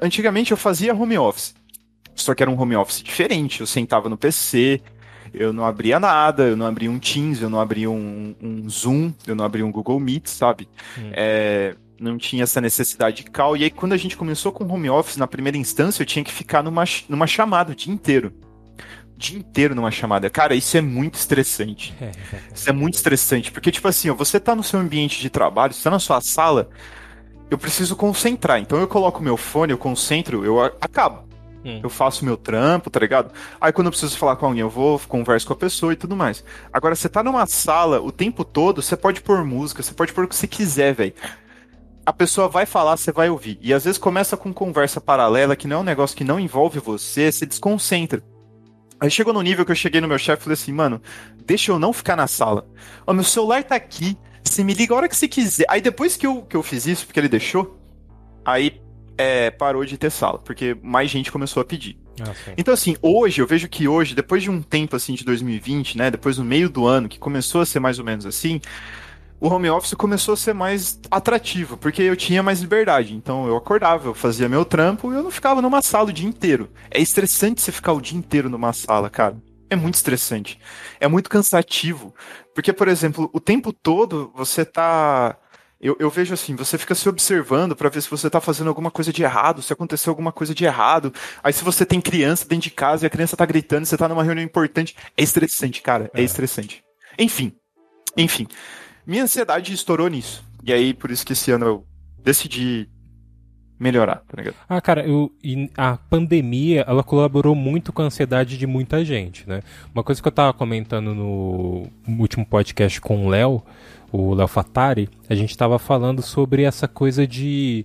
antigamente eu fazia home office. Só que era um home office diferente. Eu sentava no PC, eu não abria nada, eu não abria um Teams, eu não abria um, um Zoom, eu não abria um Google Meet, sabe? Hum. É, não tinha essa necessidade de call. E aí, quando a gente começou com home office, na primeira instância, eu tinha que ficar numa, numa chamada o dia inteiro. Dia inteiro numa chamada. Cara, isso é muito estressante. isso é muito estressante. Porque, tipo assim, ó, você tá no seu ambiente de trabalho, você tá na sua sala, eu preciso concentrar. Então eu coloco meu fone, eu concentro, eu acabo. Hum. Eu faço meu trampo, tá ligado? Aí quando eu preciso falar com alguém, eu vou, converso com a pessoa e tudo mais. Agora, você tá numa sala o tempo todo, você pode pôr música, você pode pôr o que você quiser, velho. A pessoa vai falar, você vai ouvir. E às vezes começa com conversa paralela, que não é um negócio que não envolve você, você desconcentra. Aí chegou no nível que eu cheguei no meu chefe e falei assim, mano, deixa eu não ficar na sala. Ó, meu celular tá aqui, você me liga a hora que você quiser. Aí depois que eu, que eu fiz isso, porque ele deixou, aí é, parou de ter sala, porque mais gente começou a pedir. Ah, então, assim, hoje, eu vejo que hoje, depois de um tempo, assim, de 2020, né, depois do meio do ano, que começou a ser mais ou menos assim, o home office começou a ser mais atrativo, porque eu tinha mais liberdade. Então, eu acordava, eu fazia meu trampo e eu não ficava numa sala o dia inteiro. É estressante você ficar o dia inteiro numa sala, cara. É muito estressante. É muito cansativo. Porque, por exemplo, o tempo todo você tá eu, eu vejo assim, você fica se observando para ver se você tá fazendo alguma coisa de errado, se aconteceu alguma coisa de errado. Aí se você tem criança dentro de casa e a criança tá gritando, você tá numa reunião importante, é estressante, cara, é, é estressante. Enfim, enfim. Minha ansiedade estourou nisso. E aí, por isso que esse ano eu decidi melhorar, tá ligado? Ah, cara, eu, a pandemia, ela colaborou muito com a ansiedade de muita gente, né? Uma coisa que eu tava comentando no último podcast com o Léo, o Léo Fatari, a gente estava falando sobre essa coisa de.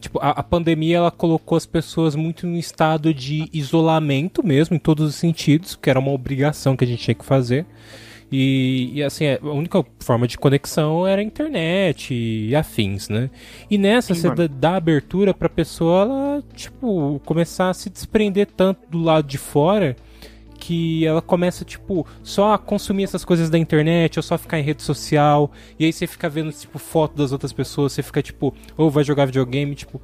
Tipo, a, a, pandemia ela colocou as pessoas muito em estado de isolamento mesmo, em todos os sentidos, que era uma obrigação que a gente tinha que fazer. E, e, assim, a única forma de conexão era a internet e afins, né? E nessa, Sim, você dá, dá abertura pra pessoa, ela, tipo, começar a se desprender tanto do lado de fora que ela começa, tipo, só a consumir essas coisas da internet, ou só ficar em rede social, e aí você fica vendo, tipo, foto das outras pessoas, você fica, tipo, ou vai jogar videogame, tipo,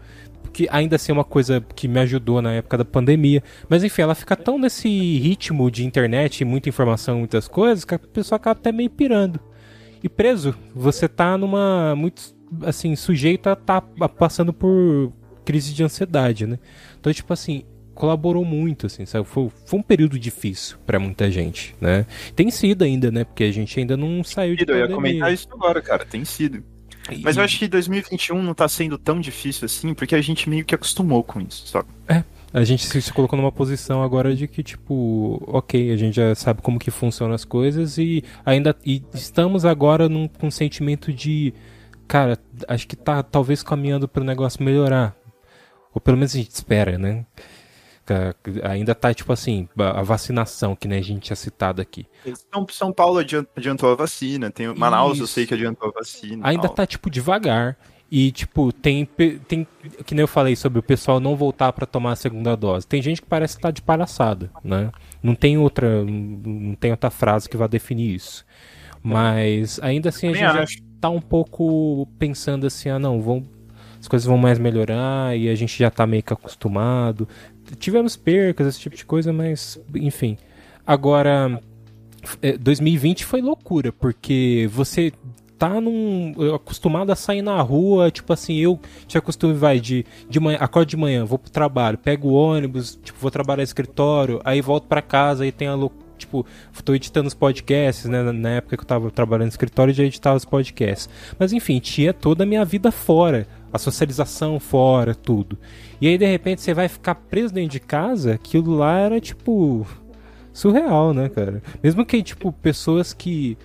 que ainda assim é uma coisa que me ajudou na época da pandemia. Mas enfim, ela fica tão nesse ritmo de internet, muita informação, muitas coisas, que a pessoa acaba até meio pirando. E preso, você tá numa. muito assim, sujeito a tá passando por crise de ansiedade, né? Então, tipo assim, colaborou muito, assim, sabe? Foi, foi um período difícil para muita gente, né? Tem sido ainda, né? Porque a gente ainda não saiu de pandemia. Eu ia comentar isso agora, cara, tem sido. Mas eu acho que 2021 não tá sendo tão difícil assim, porque a gente meio que acostumou com isso, sabe? É. A gente se, colocou numa posição agora de que, tipo, ok, a gente já sabe como que funcionam as coisas e ainda e estamos agora num, com sentimento de, cara, acho que tá talvez caminhando para o negócio melhorar. Ou pelo menos a gente espera, né? Ainda tá tipo assim, a vacinação, que nem a gente tinha citado aqui. São, São Paulo adiantou a vacina, tem Manaus Isso. eu sei que adiantou a vacina. Ainda tal. tá tipo devagar. E, tipo, tem, tem. Que nem eu falei sobre o pessoal não voltar para tomar a segunda dose. Tem gente que parece estar tá de palhaçada, né? Não tem outra. Não tem outra frase que vá definir isso. Mas ainda assim a gente acho. já tá um pouco pensando assim, ah não, vão, as coisas vão mais melhorar e a gente já tá meio que acostumado tivemos percas, esse tipo de coisa, mas enfim. Agora, 2020 é, foi loucura, porque você tá num. acostumado a sair na rua, tipo assim, eu tinha costume, vai, de, de manhã, acordo de manhã, vou pro trabalho, pego o ônibus, tipo, vou trabalhar no escritório, aí volto para casa e tem a loucura. Tipo, tô editando os podcasts, né? Na época que eu tava trabalhando no escritório, já editava os podcasts. Mas enfim, tinha toda a minha vida fora a socialização fora, tudo. E aí de repente você vai ficar preso dentro de casa, aquilo lá era tipo surreal, né, cara? Mesmo que tipo pessoas que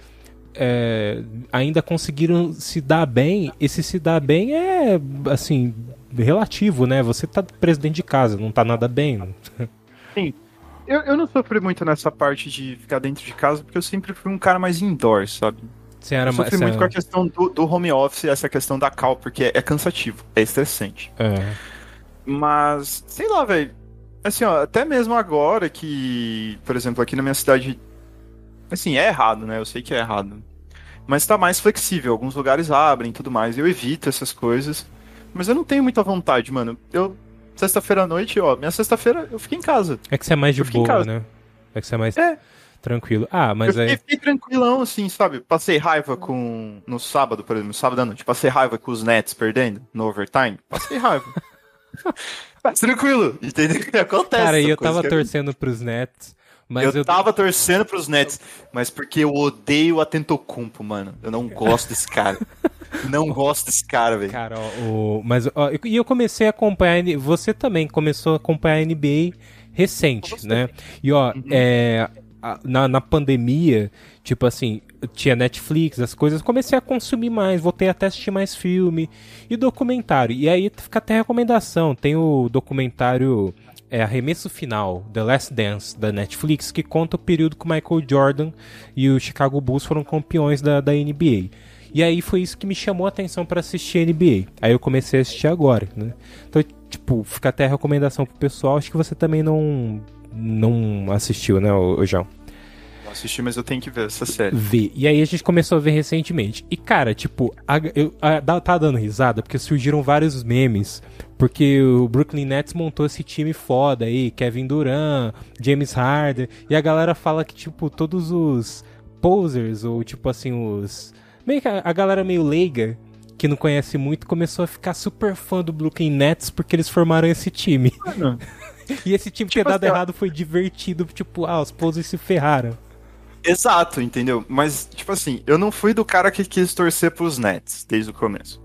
é, ainda conseguiram se dar bem, esse se dar bem é assim relativo, né? Você tá preso dentro de casa, não tá nada bem. Sim. Eu, eu não sofri muito nessa parte de ficar dentro de casa, porque eu sempre fui um cara mais indoor, sabe? Você era eu sofri muito com a questão do, do, home office, essa questão da cal, porque é, é cansativo, é estressante. É. Mas, sei lá, velho. Assim, ó, até mesmo agora que, por exemplo, aqui na minha cidade. Assim, é errado, né? Eu sei que é errado. Mas tá mais flexível. Alguns lugares abrem e tudo mais. Eu evito essas coisas. Mas eu não tenho muita vontade, mano. Eu. Sexta-feira à noite, ó. Minha sexta-feira eu fiquei em casa. É que você é mais de boa, né? É que você é mais. É. Tranquilo. Ah, mas eu aí. Fiquei tranquilão, assim, sabe? Passei raiva com. No sábado, por exemplo, no sábado à noite. Passei raiva com os Nets perdendo no overtime. Passei raiva. Mas tranquilo, entendeu? Acontece. Cara, e eu tava torcendo pros Nets. Mas eu, eu tava torcendo pros Nets, mas porque eu odeio o Atentocumpo, mano. Eu não gosto desse cara. não gosto desse cara, velho. Cara, ó, o... mas ó, e eu comecei a acompanhar. Você também começou a acompanhar a NBA recente, né? E ó, uhum. é, na, na pandemia, tipo assim, tinha Netflix, as coisas, comecei a consumir mais, voltei até a assistir mais filme e documentário. E aí fica até recomendação, tem o documentário é Arremesso Final, The Last Dance, da Netflix, que conta o período que o Michael Jordan e o Chicago Bulls foram campeões da, da NBA. E aí foi isso que me chamou a atenção para assistir NBA. Aí eu comecei a assistir agora, né? Então, tipo, fica até a recomendação pro pessoal. Acho que você também não não assistiu, né, o João? Assisti, mas eu tenho que ver essa série. Ver. E aí a gente começou a ver recentemente. E, cara, tipo, a, eu, a, tá dando risada porque surgiram vários memes. Porque o Brooklyn Nets montou esse time foda aí, Kevin Durant, James Harden. E a galera fala que, tipo, todos os posers, ou tipo assim, os. Meio que a, a galera meio leiga que não conhece muito, começou a ficar super fã do Brooklyn Nets porque eles formaram esse time. Mano, e esse time tipo ter dado assim, errado foi divertido, tipo, ah, os poses se ferraram. Exato, entendeu? Mas, tipo assim, eu não fui do cara que quis torcer pros Nets desde o começo.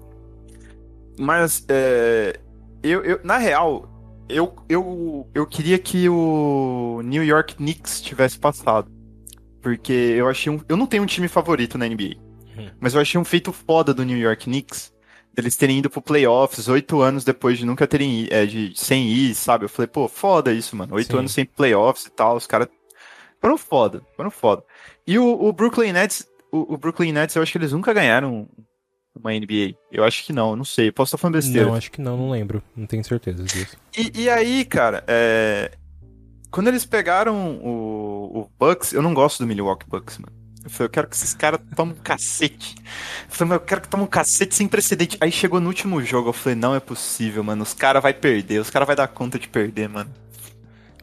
Mas, é, eu, eu, na real, eu, eu, eu queria que o New York Knicks tivesse passado. Porque eu achei um. Eu não tenho um time favorito na NBA. Hum. Mas eu achei um feito foda do New York Knicks eles terem ido pro playoffs oito anos depois de nunca terem é, de sem ir, sabe? Eu falei, pô, foda isso, mano. Oito anos sem playoffs e tal, os caras foram foda, foram foda. E o, o Brooklyn Nets, o, o, Brooklyn Nets, eu acho que eles nunca ganharam uma NBA. Eu acho que não, não sei. Posso estar falando besteira. Não, acho que não, não lembro. Não tenho certeza disso. E, e aí, cara, é... quando eles pegaram o, o Bucks, eu não gosto do Milwaukee Bucks, mano. Eu falei, eu quero que esses caras tomem um cacete. Eu falei, eu quero que tomem um cacete sem precedente. Aí chegou no último jogo, eu falei, não é possível, mano. Os caras vão perder, os caras vão dar conta de perder, mano.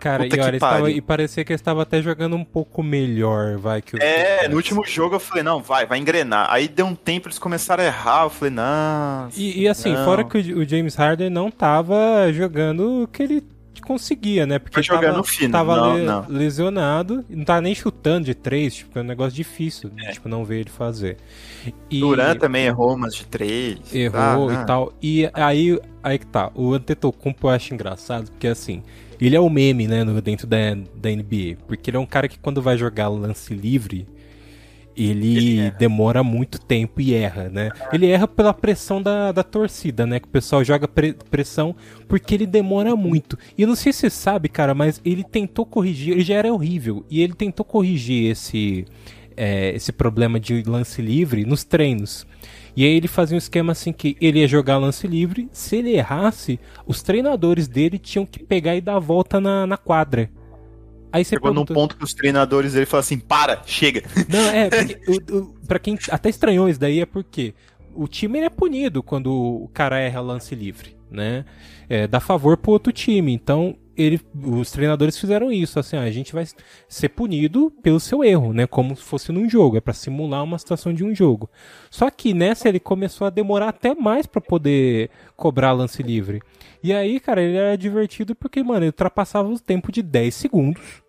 Cara, e, olha, e parecia que ele estava até jogando um pouco melhor, vai. que É, no último jogo eu falei, não, vai, vai engrenar. Aí deu um tempo, eles começaram a errar, eu falei, não. E, e assim, não. fora que o, o James Harden não tava jogando o que ele conseguia, né? Porque tá jogando tava, fino. tava não, le não. lesionado, não tava nem chutando de três, tipo, é um negócio difícil, é. tipo, não ver ele fazer. E... Duran também errou umas de três. Errou ah, e tal. E aí, aí que tá, o Antetokounmpo eu acho engraçado, porque assim, ele é o meme, né, no, dentro da, da NBA, porque ele é um cara que quando vai jogar lance livre, ele, ele demora muito tempo e erra, né? Ele erra pela pressão da, da torcida, né? Que o pessoal joga pre pressão porque ele demora muito. E eu não sei se você sabe, cara, mas ele tentou corrigir, ele já era horrível, e ele tentou corrigir esse, é, esse problema de lance livre nos treinos. E aí ele fazia um esquema assim que ele ia jogar lance livre, se ele errasse, os treinadores dele tinham que pegar e dar a volta na, na quadra. Aí você Chegou pergunta... num ponto que os treinadores ele falaram assim: para, chega. Não, é, porque, o, o, pra quem até estranhou isso daí é porque o time é punido quando o cara erra lance livre, né? É, dá favor pro outro time. Então, ele, os treinadores fizeram isso, assim, ah, a gente vai ser punido pelo seu erro, né? Como se fosse num jogo, é para simular uma situação de um jogo. Só que nessa ele começou a demorar até mais para poder cobrar lance livre. E aí, cara, ele era divertido porque, mano, ele ultrapassava o tempo de 10 segundos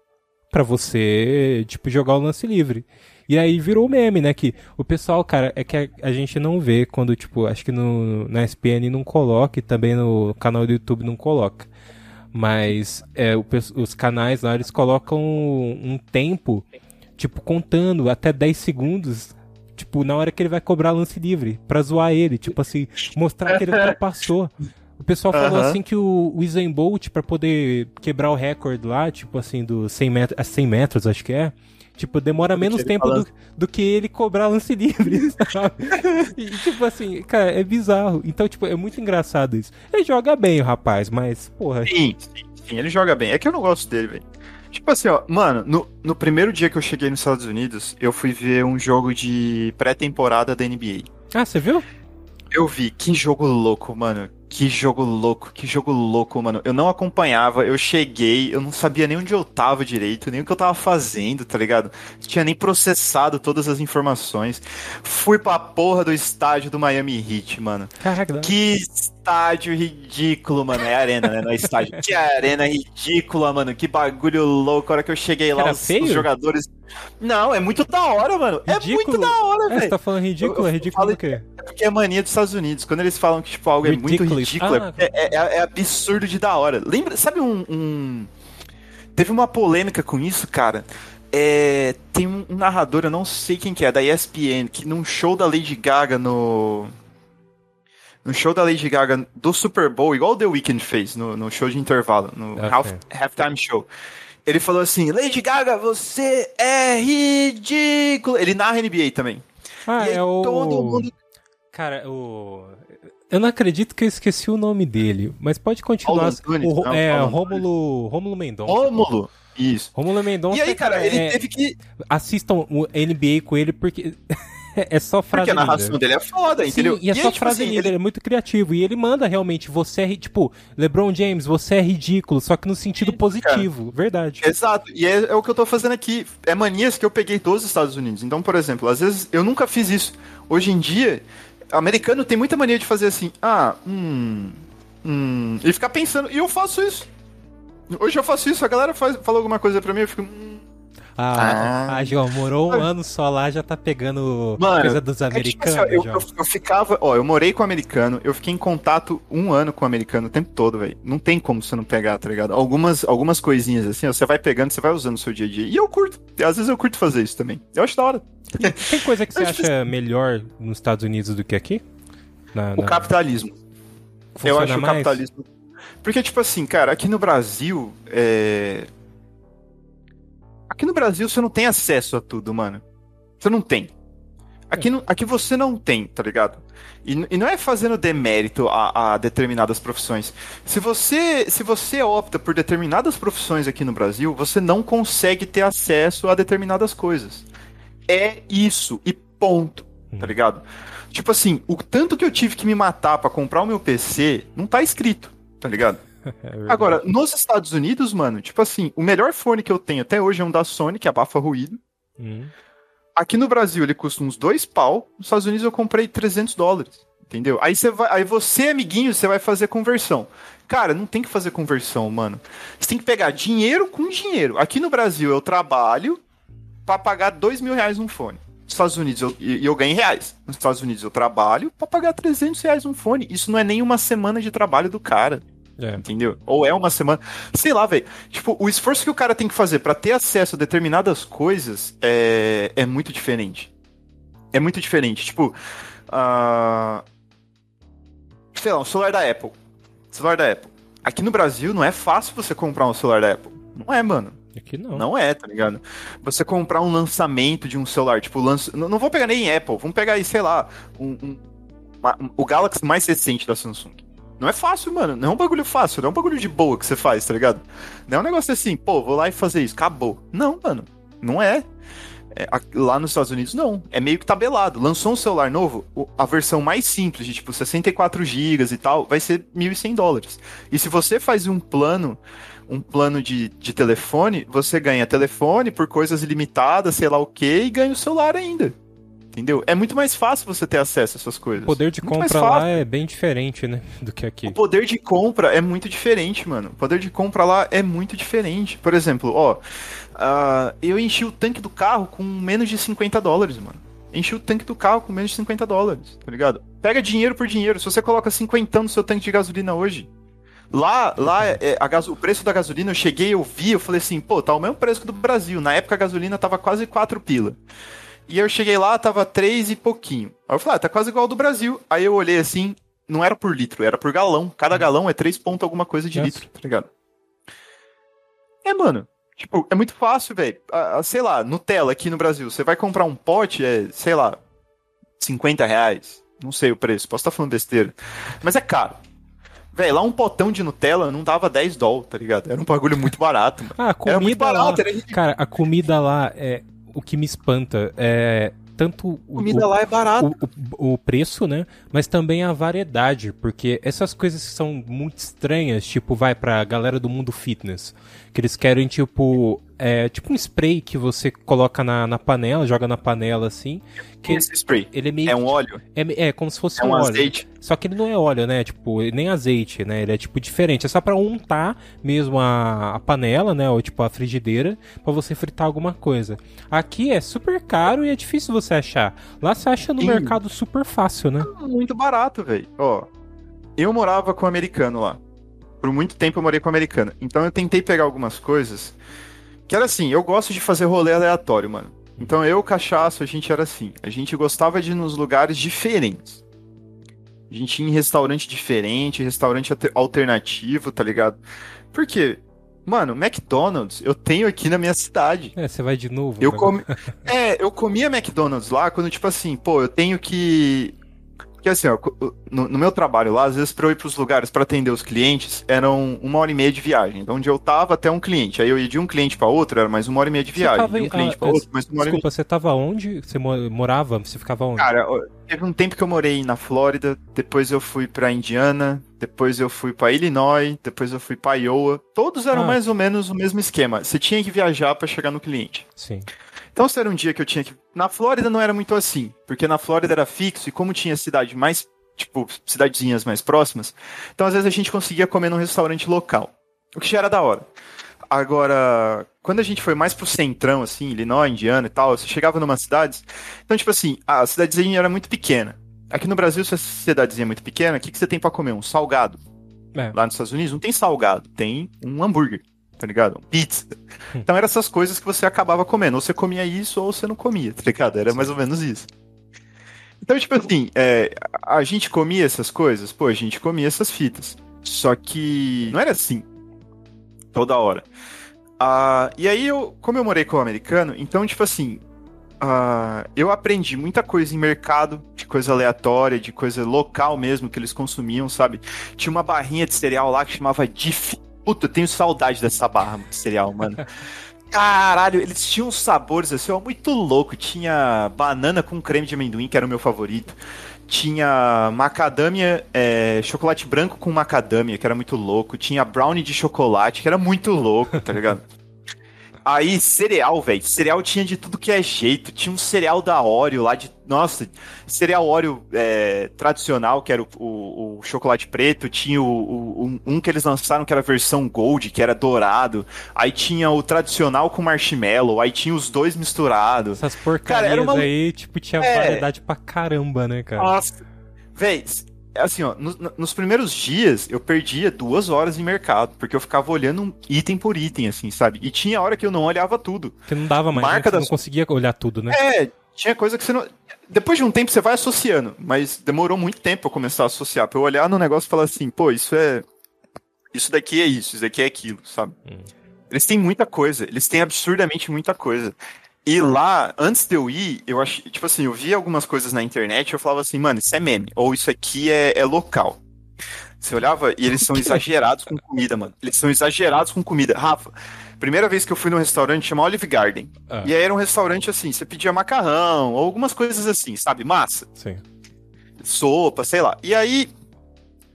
para você, tipo, jogar o lance livre. E aí virou meme, né? Que o pessoal, cara, é que a, a, gente não vê quando, tipo, acho que no, na SPN não coloca e também no canal do YouTube não coloca. Mas é, o, os canais lá, eles colocam um, tempo, tipo, contando até 10 segundos tipo, na hora que ele vai cobrar lance livre, pra zoar ele, tipo assim, mostrar que ele ultrapassou. O pessoal falou assim que o, o Usain Bolt, pra poder quebrar o recorde lá, tipo assim, dos 100 metros, 100 metros, acho que é, Tipo, demora menos tempo do, do, que ele cobrar lance livre, sabe? E, tipo assim, cara, é bizarro. Então, tipo, é muito engraçado isso. Ele joga bem, o rapaz, mas, porra. Sim, sim, sim, ele joga bem. É que eu não gosto dele, velho. Tipo assim, ó, mano, no, no primeiro dia que eu cheguei nos Estados Unidos, eu fui ver um jogo de pré-temporada da NBA. Ah, você viu? Eu vi, que jogo louco, mano. Que jogo louco, que jogo louco, mano. Eu não acompanhava, eu cheguei, eu não sabia nem onde eu tava direito, nem o que eu tava fazendo, tá ligado? Tinha nem processado todas as informações. Fui pra porra do estádio do Miami Heat, mano. Caraca. Que estádio ridículo, mano. É arena, né? Não é estádio. Que arena ridícula, mano. Que bagulho louco. A hora que eu cheguei lá, os, os, jogadores. Não, é muito da hora, mano. Ridículo. É muito da hora, velho. É, você tá falando ridículo? Eu, é ridículo do quê? É porque é mania dos Estados Unidos. Quando eles falam que, tipo, algo é muito ridículo, ah, é, é, é, absurdo de da hora. Lembra, sabe um, um. Teve uma polêmica com isso, cara. É, tem um narrador, eu não sei quem que é, da ESPN, que num show da Lady Gaga no no show da Lady Gaga do Super Bowl, igual o The Weeknd fez no, no show de intervalo, no okay. half, halftime show. Ele falou assim: Lady Gaga, você é ridículo. Ele narra NBA também. Ah, e é o. Todo mundo... Cara, o. Eu não acredito que eu esqueci o nome dele, mas pode continuar. Antunes, o, não, é, Rômulo, Rômulo Mendonça. Rômulo? Isso. Rômulo Mendonça. E aí, cara, ele é, teve que. Assistam o NBA com ele porque. É só frase Porque a narração linda. dele é foda, Sim, entendeu? E é e só tipo frase assim, linda, ele... é muito criativo. E ele manda realmente, você é, tipo, LeBron James, você é ridículo, só que no sentido positivo, cara. verdade. Exato, e é, é, o que eu tô fazendo aqui. É manias que eu peguei dos Estados Unidos. Então, por exemplo, às vezes eu nunca fiz isso. Hoje em dia, americano tem muita mania de fazer assim, ah, hum, hum, e ficar pensando, e eu faço isso. Hoje eu faço isso, a galera faz, fala alguma coisa pra mim, eu fico, hum, ah, ah, João, morou um ano só lá, já tá pegando Mano, coisa dos americanos. É tipo assim, eu, eu, eu, ficava, ó, eu morei com o americano, eu fiquei em contato um ano com o americano o tempo todo, velho. Não tem como você não pegar, tá ligado? Algumas, algumas coisinhas assim, ó, você vai pegando, você vai usando no seu dia a dia. E eu curto, às vezes eu curto fazer isso também. Eu acho da hora. Tem coisa que você acha melhor nos Estados Unidos do que aqui? Na, na... O capitalismo. Funciona eu acho mais? o capitalismo. Porque, tipo assim, cara, aqui no Brasil, é Aqui no Brasil você não tem acesso a tudo, mano. Você não tem. Aqui, é. aqui você não tem, tá ligado? E, e não é fazendo demérito a, a, determinadas profissões. Se você, se você opta por determinadas profissões aqui no Brasil, você não consegue ter acesso a determinadas coisas. É isso, e ponto, tá hum. ligado? Tipo assim, o tanto que eu tive que me matar para comprar o meu PC, não tá escrito, tá ligado? É Agora, nos Estados Unidos, mano, tipo assim, o melhor fone que eu tenho até hoje é um da Sony, que abafa ruído. Hum. Aqui no Brasil ele custa uns dois pau. Nos Estados Unidos eu comprei 300 dólares. Entendeu? Aí você vai, aí você, amiguinho, você vai fazer conversão. Cara, não tem que fazer conversão, mano. Você tem que pegar dinheiro com dinheiro. Aqui no Brasil eu trabalho para pagar dois mil reais num fone. Nos Estados Unidos eu, e eu ganho reais. Nos Estados Unidos eu trabalho para pagar 300 reais num fone. Isso não é nem uma semana de trabalho do cara. É. Entendeu? Ou é uma semana. Sei lá, velho. Tipo, o esforço que o cara tem que fazer para ter acesso a determinadas coisas é, é muito diferente. É muito diferente. Tipo, uh... sei lá, um celular da Apple. Celular da Apple. Aqui no Brasil não é fácil você comprar um celular da Apple. Não é, mano. Aqui não. Não é, tá ligado? Você comprar um lançamento de um celular, tipo, lança... não vou pegar nem Apple, vamos pegar aí, sei lá, um, um, uma, um, o Galaxy mais recente da Samsung. Não é fácil, mano. Não é um bagulho fácil, não é um bagulho de boa que você faz, tá ligado? Não é um negócio assim, pô, vou lá e fazer isso, acabou. Não, mano. Não é. é lá nos Estados Unidos, não. É meio que tabelado. Lançou um celular novo, a versão mais simples, de tipo 64 GB e tal, vai ser 1.100 dólares. E se você faz um plano um plano de, de telefone, você ganha telefone por coisas ilimitadas, sei lá o que, e ganha o celular ainda entendeu? É muito mais fácil você ter acesso a essas coisas. O poder de muito compra lá é bem diferente, né, do que aqui. O poder de compra é muito diferente, mano. O poder de compra lá é muito diferente. Por exemplo, ó, uh, eu enchi o tanque do carro com menos de 50 dólares, mano. Enchi o tanque do carro com menos de 50 dólares, tá ligado? Pega dinheiro por dinheiro. Se você coloca 50 no seu tanque de gasolina hoje, Lá, lá é, a gas, o preço da gasolina, eu cheguei, eu vi, eu falei assim, pô, tá o mesmo preço que do Brasil. Na época a gasolina tava quase 4 pila. E eu cheguei lá, tava três e pouquinho. Aí eu falei, ah, tá quase igual ao do Brasil. Aí eu olhei assim, não era por litro, era por galão. Cada hum. galão é 3 pontos alguma coisa de litro, tá ligado? É, mano. Tipo, é muito fácil, velho. Sei lá, Nutella aqui no Brasil. Você vai comprar um pote, é, sei lá, 50 reais. Não sei o preço, posso estar falando besteira. Mas é caro. Velho, lá um potão de Nutella não dava 10 dólares, tá ligado? Era um bagulho muito barato, mano. Ah, a comida era muito barato, lá, era... Cara, a comida lá é o que me espanta. É tanto o, comida o, lá é barato. O, o, preço, né? Mas também a variedade, porque essas coisas que são muito estranhas, tipo, vai pra galera do mundo fitness, que eles querem, tipo, é tipo um spray que você coloca na, na panela, joga na panela assim. Que esse spray? Ele é meio. É um óleo? É, é como se fosse é um, um óleo. azeite. Só que ele não é óleo, né? Tipo, nem azeite, né? Ele é tipo diferente. É só pra untar mesmo a, a panela, né? Ou tipo a frigideira, para você fritar alguma coisa. Aqui é super caro e é difícil você achar. Lá você acha no Sim. mercado super fácil, né? Muito barato, velho. Ó, eu morava com um americano lá. Por muito tempo eu morei com um americano. Então eu tentei pegar algumas coisas que era assim, eu gosto de fazer rolê aleatório, mano. Então eu, cachaço, a gente era assim. A gente gostava de ir nos lugares diferentes. A gente ia em restaurante diferente, restaurante alternativo, tá ligado? Por quê? Mano, McDonald's eu tenho aqui na minha cidade. É, você vai de novo. Eu comi... é, eu comia McDonald's lá quando, tipo assim, pô, eu tenho que porque assim, ó, no, no, meu trabalho lá, às vezes pra eu ir pros lugares para atender os clientes, eram uma hora e meia de viagem. Então, onde eu tava até um cliente. Aí eu ia de um cliente para outro, era mais uma hora e meia de viagem. de um cliente ah, pra outro, mais uma hora Desculpa, você tava onde? Você morava? Você ficava onde? Cara, teve um tempo que eu morei na Flórida, depois eu fui pra Indiana, depois eu fui para Illinois, depois eu fui pra Iowa. Todos eram ah. mais ou menos o mesmo esquema. Você tinha que viajar para chegar no cliente. Sim. Então, se era um dia que eu tinha que. Na Flórida não era muito assim, porque na Flórida era fixo e como tinha cidade mais. Tipo, cidadezinhas mais próximas, então às vezes a gente conseguia comer num restaurante local. O que já era da hora. Agora, quando a gente foi mais pro centrão, assim, Illinois, Indiana e tal, você chegava numa cidade. Então, tipo assim, a cidadezinha era muito pequena. Aqui no Brasil, se a cidadezinha é muito pequena, o que, que você tem para comer? Um salgado. É. Lá nos Estados Unidos não tem salgado, tem um hambúrguer tá ligado? Pizza. Hum. Então eram essas coisas que você acabava comendo. Ou você comia isso ou você não comia, tá ligado? Era mais ou menos isso. Então, tipo assim, é, a gente comia essas coisas? Pô, a gente comia essas fitas. Só que não era assim. Toda hora. Ah, e aí, eu, como eu morei com o americano, então, tipo assim, Uh, eu aprendi muita coisa em mercado, de coisa aleatória, de coisa local mesmo que eles consumiam, sabe? Tinha uma barrinha de cereal lá que chamava Diff. Puta, eu tenho saudade dessa barra de cereal, mano. Caralho, eles tinham sabores assim, ó, muito louco. Tinha banana com creme de amendoim, que era o meu favorito. Tinha macadâmia, é, chocolate branco com macadâmia, que era muito louco. Tinha brownie de chocolate, que era muito louco, tá ligado? Aí, cereal, velho. Cereal tinha de tudo que é jeito. Tinha um cereal da Oreo lá de. Nossa, cereal Oreo é, tradicional, que era o, o, o chocolate preto. Tinha o, um que eles lançaram que era a versão Gold, que era dourado. Aí tinha o tradicional com marshmallow. Aí tinha os dois misturados. Essas porcarias cara, uma... aí, tipo, tinha é... variedade pra caramba, né, cara? Nossa. Véi, assim, ó, no, nos primeiros dias eu perdia duas horas em mercado, porque eu ficava olhando item por item, assim, sabe? E tinha hora que eu não olhava tudo. Que não dava mais, Marca né? das... não conseguia olhar tudo, né? É, tinha coisa que você não. Depois de um tempo você vai associando, mas demorou muito tempo pra começar a associar, pra eu olhar no negócio e falar assim, pô, isso é. Isso daqui é isso, isso daqui é aquilo, sabe? Hum. Eles têm muita coisa, eles têm absurdamente muita coisa. E lá, antes de eu ir, eu acho, tipo assim, eu vi algumas coisas na internet e eu falava assim, mano, isso é meme, ou isso aqui é, é local. Você olhava e eles são exagerados com comida, mano. Eles são exagerados com comida. Rafa, primeira vez que eu fui num restaurante chama Olive Garden. Ah. E aí era um restaurante assim, você pedia macarrão, ou algumas coisas assim, sabe? Massa. Sim. Sopa, sei lá. E aí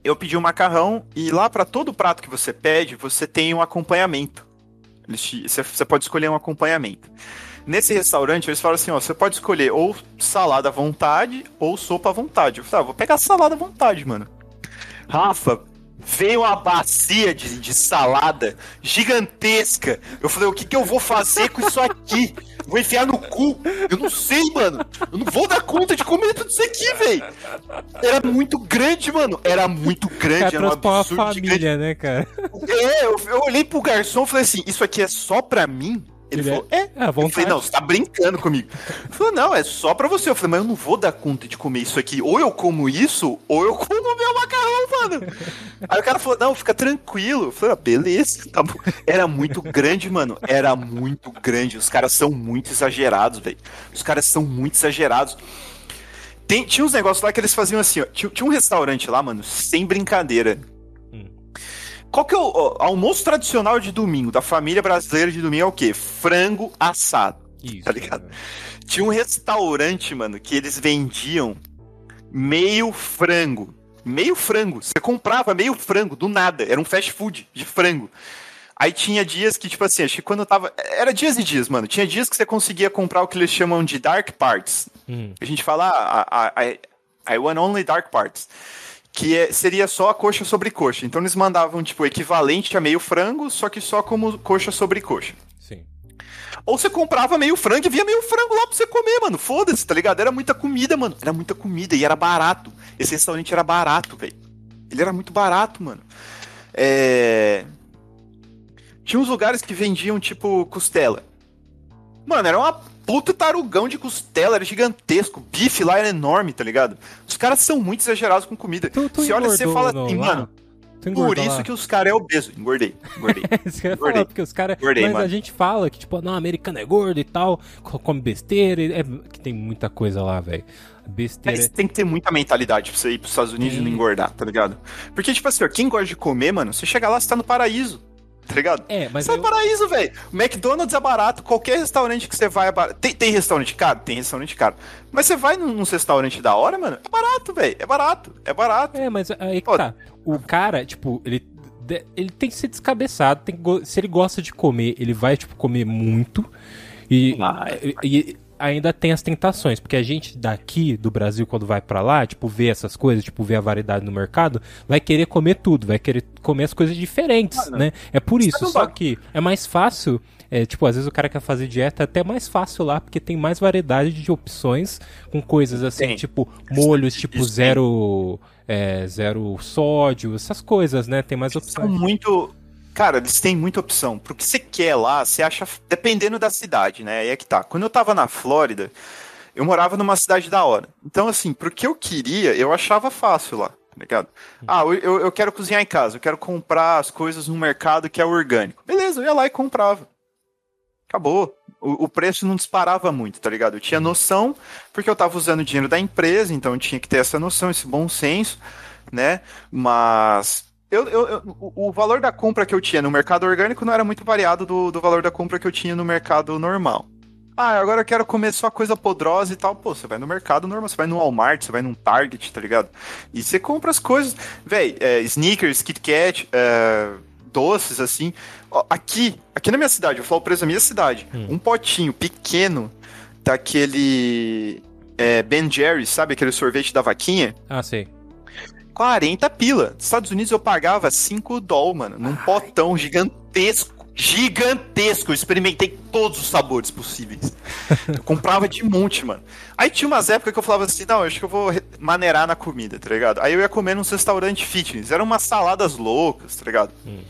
eu pedi um macarrão e lá para todo prato que você pede, você tem um acompanhamento. Você pode escolher um acompanhamento. Nesse restaurante, eles falaram assim: ó, você pode escolher ou salada à vontade ou sopa à vontade. Eu falei, ah, vou pegar salada à vontade, mano. Rafa, veio uma bacia de, de salada gigantesca. Eu falei, o que, que eu vou fazer com isso aqui? Vou enfiar no cu? Eu não sei, mano. Eu não vou dar conta de comer tudo isso aqui, velho. Era muito grande, mano. Era muito grande. Era um absurdo uma família, né, cara? É, eu, eu olhei pro garçom e falei assim, isso aqui é só pra mim? Ele, ele falou, é, é, eu falei, não, você tá brincando comigo. Ele falou, não, é só pra você. Eu falei, mas eu não vou dar conta de comer isso aqui. Ou eu como isso, ou eu como meu macarrão mano. Aí o cara falou, não, fica tranquilo. Eu falei, ah, beleza, tá bom. Era muito grande, mano. Era muito grande. Os caras são muito exagerados, velho. Os caras são muito exagerados. Tem, tinha uns negócios lá que eles faziam assim, ó. Tinha, tinha um restaurante lá, mano, sem brincadeira. Qual que é o ó, almoço tradicional de domingo, da família brasileira de domingo é o quê? Frango assado. Isso, tá ligado? É. Tinha um restaurante, mano, que eles vendiam meio frango. Meio frango. Você comprava meio frango, do nada. Era um fast food de frango. Aí tinha dias que, tipo assim, acho que quando eu tava. Era dias e dias, mano. Tinha dias que você conseguia comprar o que eles chamam de dark parts. Hum. A gente fala, ah, I, I, I want only dark parts. Que é, seria só a coxa sobre coxa. Então eles mandavam, tipo, equivalente a meio frango, só que só como coxa sobre coxa. Sim. Ou você comprava meio frango e via meio frango lá pra você comer, mano. Foda-se, tá ligado? Era muita comida, mano. Era muita comida e era barato. Esse restaurante era barato, velho. Ele era muito barato, mano. É. Tinha uns lugares que vendiam, tipo, costela. Mano, era uma puta tarugão de costela, era gigantesco. O bife lá era enorme, tá ligado? Os caras são muito exagerados com comida. Tu, tu você olha e você fala assim, mano. Por isso lá. que os caras é obeso. Engordei, engordei. isso que eu ia engordei. falar, porque os caras. Mas mano. a gente fala que, tipo, não, americano é gordo e tal, come besteira. É, que tem muita coisa lá, velho. Besteira. Mas tem que ter muita mentalidade pra você ir pros Estados Unidos e não engordar, tá ligado? Porque, tipo assim, ó, quem gosta de comer, mano, você chega lá, você tá no paraíso tá ligado? É, mas. Isso é eu... é paraíso, velho. McDonald's é barato, qualquer restaurante que você vai é barato. Tem, tem restaurante caro? Tem restaurante caro. Mas você vai num, num restaurante da hora, mano, é barato, velho. É barato, é barato. É, mas aí que tá. O cara, tipo, ele. Ele tem que ser descabeçado, tem que, se ele gosta de comer, ele vai, tipo, comer muito. E, e, ainda tem as tentações, porque a gente daqui do Brasil, quando vai para lá, tipo, ver essas coisas, tipo, ver a variedade no mercado, vai querer comer tudo, vai querer comer as coisas diferentes, ah, né? É por isso, só que é mais fácil, é, tipo, às vezes o cara quer fazer dieta é até mais fácil lá, porque tem mais variedade de opções com coisas assim, tem. tipo, molhos, tipo, zero, é, zero sódio, essas coisas, né? Tem mais opções. São muito Cara, eles têm muita opção. Pro que você quer lá, você acha. Dependendo da cidade, né? Aí é que tá. Quando eu tava na Flórida, eu morava numa cidade da hora. Então, assim, pro que eu queria, eu achava fácil lá, tá ligado? Ah, eu, eu quero cozinhar em casa, eu quero comprar as coisas no mercado que é orgânico. Beleza, eu ia lá e comprava. Acabou. O, o preço não disparava muito, tá ligado? Eu tinha noção, porque eu tava usando o dinheiro da empresa, então eu tinha que ter essa noção, esse bom senso, né? Mas eu, eu, eu, o valor da compra que eu tinha no mercado orgânico não era muito variado do, do valor da compra que eu tinha no mercado normal. Ah, agora eu quero comer só coisa podrosa e tal. Pô, você vai no mercado normal, você vai no Walmart, você vai num Target, tá ligado? E você compra as coisas. Véi, é, sneakers, Kit Kat, é, doces, assim. Ó, aqui, aqui na minha cidade, eu falo preço da minha cidade, hum. um potinho pequeno daquele é, Ben Jerry's, sabe? Aquele sorvete da vaquinha. Ah, sei. 40 pila. Nos Estados Unidos eu pagava 5 doll, mano, num Ai. potão gigantesco. Gigantesco, eu experimentei todos os sabores possíveis. Eu comprava de monte, mano. Aí tinha umas épocas que eu falava assim: não, acho que eu vou maneirar na comida, tá ligado? Aí eu ia comer num restaurante fitness. Eram umas saladas loucas, tá ligado? Hum.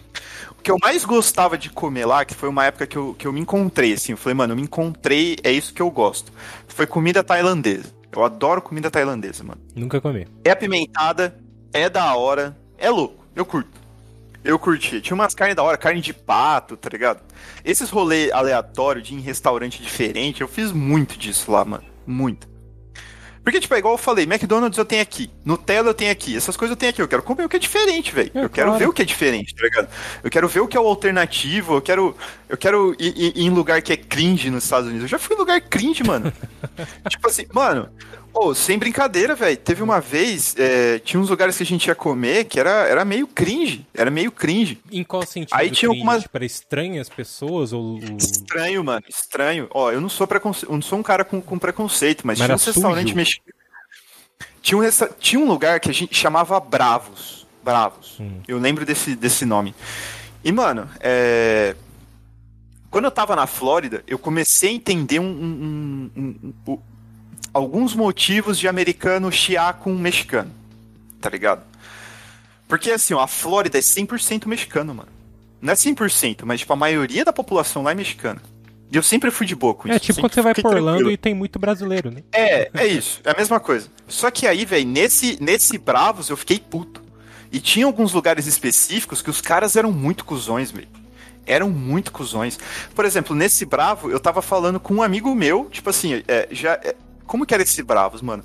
O que eu mais gostava de comer lá, que foi uma época que eu, que eu me encontrei, assim, eu falei, mano, eu me encontrei, é isso que eu gosto. Foi comida tailandesa. Eu adoro comida tailandesa, mano. Nunca comi. É apimentada, é da hora, é louco, eu curto. Eu curti. Tinha umas carnes da hora, carne de pato, tá ligado? Esses rolês aleatórios de ir em restaurante diferente, eu fiz muito disso lá, mano. Muito. Porque, tipo, é igual eu falei, McDonald's eu tenho aqui, Nutella eu tenho aqui, essas coisas eu tenho aqui. Eu quero comer o que é diferente, velho. É, eu quero claro. ver o que é diferente, tá ligado? Eu quero ver o que é o alternativo, eu quero. Eu quero ir, ir, ir em lugar que é cringe nos Estados Unidos. Eu já fui em lugar cringe, mano. tipo assim, mano, Pô, oh, sem brincadeira, velho. Teve uma vez, é, tinha uns lugares que a gente ia comer que era, era meio cringe. Era meio cringe. Em qual sentido? Aí tinha algumas. Para estranhas pessoas? Ou... Estranho, mano. Estranho. Ó, eu não sou, preconce... eu não sou um cara com, com preconceito, mas, mas tinha um restaurante mexicano. Tinha um, resta... tinha um lugar que a gente chamava Bravos. Bravos. Hum. Eu lembro desse, desse nome. E, mano, é... quando eu tava na Flórida, eu comecei a entender um, um, um alguns motivos de americano chiar com um mexicano. Tá ligado? Porque assim, ó, a Flórida é 100% mexicano, mano. Não é 100%, mas tipo, a maioria da população lá é mexicana. E eu sempre fui de boa com é, isso. É tipo quando você vai por Orlando e tem muito brasileiro, né? É, é isso. É a mesma coisa. Só que aí, velho, nesse, nesse Bravos eu fiquei puto. E tinha alguns lugares específicos que os caras eram muito cuzões, velho. Eram muito cuzões. Por exemplo, nesse Bravo, eu tava falando com um amigo meu, tipo assim, é, já. É, como que era esse Bravos, mano?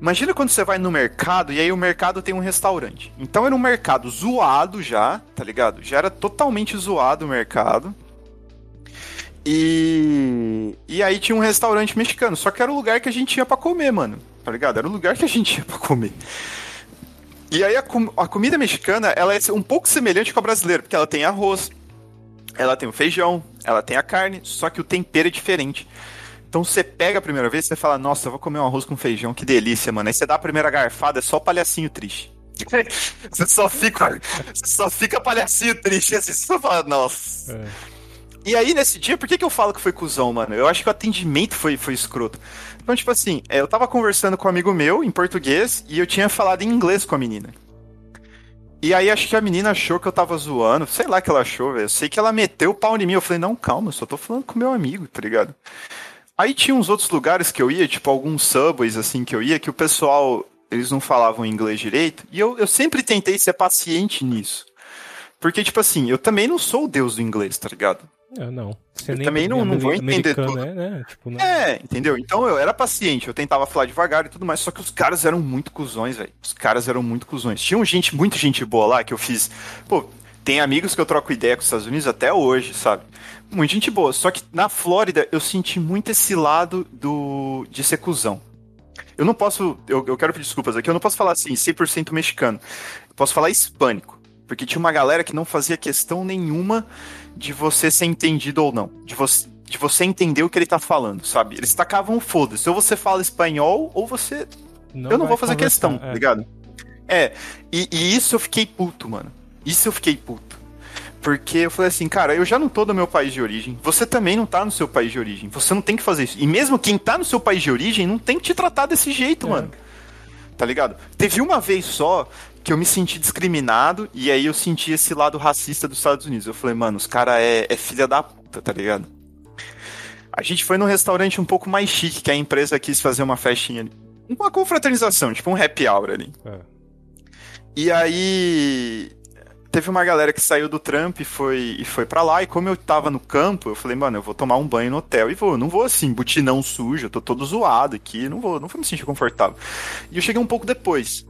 Imagina quando você vai no mercado e aí o mercado tem um restaurante. Então era um mercado zoado já, tá ligado? Já era totalmente zoado o mercado. E, e aí tinha um restaurante mexicano, só que era o lugar que a gente ia para comer, mano. Tá ligado? Era o lugar que a gente ia pra comer. E aí a, com a comida mexicana, ela é um pouco semelhante com a brasileira, porque ela tem arroz, ela tem o feijão, ela tem a carne, só que o tempero é diferente. Então você pega a primeira vez, você fala, nossa, eu vou comer um arroz com feijão, que delícia, mano. Aí você dá a primeira garfada, é só palhacinho triste. você só fica, você só fica palhacinho triste, assim, você só fala, nossa. É. E aí, nesse dia, por que, que eu falo que foi cuzão, mano? Eu acho que o atendimento foi, foi escroto. Então, tipo assim, é, eu tava conversando com um amigo meu em português e eu tinha falado em inglês com a menina. E aí acho que a menina achou que eu tava zoando, sei lá que ela achou, velho. Eu sei que ela meteu o pau em mim. Eu falei, não, calma, eu só tô falando com meu amigo, tá ligado? Aí tinha uns outros lugares que eu ia, tipo alguns subways assim que eu ia, que o pessoal, eles não falavam inglês direito. E eu, eu sempre tentei ser paciente nisso. Porque, tipo assim, eu também não sou o deus do inglês, tá ligado? Eu não. Você eu também não, não vou entender tudo. É, né? tipo, não... é, entendeu? Então eu era paciente, eu tentava falar devagar e tudo mais, só que os caras eram muito cuzões, velho. Os caras eram muito cuzões. Tinha gente, muita gente boa lá que eu fiz. Pô, tem amigos que eu troco ideia com os Estados Unidos até hoje, sabe? Muita gente boa. Só que na Flórida eu senti muito esse lado do de ser cuzão. Eu não posso. Eu, eu quero pedir desculpas aqui, eu não posso falar assim, 100% mexicano. Eu posso falar hispânico. Porque tinha uma galera que não fazia questão nenhuma de você ser entendido ou não. De você, de você entender o que ele tá falando, sabe? Eles tacavam foda-se. Ou você fala espanhol, ou você. Não eu não vou fazer questão, tá é. ligado? É, e, e, isso eu fiquei puto, mano. Isso eu fiquei puto. Porque eu falei assim, cara, eu já não tô no meu país de origem. Você também não tá no seu país de origem. Você não tem que fazer isso. E mesmo quem tá no seu país de origem não tem que te tratar desse jeito, é. mano. Tá ligado? Teve uma vez só que eu me senti discriminado e aí eu senti esse lado racista dos Estados Unidos. Eu falei, mano, os caras é, é filha da puta, tá ligado? A gente foi num restaurante um pouco mais chique, que a empresa quis fazer uma festinha ali. Uma confraternização, tipo um happy hour ali. É. E aí teve uma galera que saiu do Trump e foi, e foi para lá, e como eu tava no campo, eu falei, mano, eu vou tomar um banho no hotel e vou. Não vou assim, butinão sujo, eu tô todo zoado aqui, não vou, não vou me sentir confortável. E eu cheguei um pouco depois.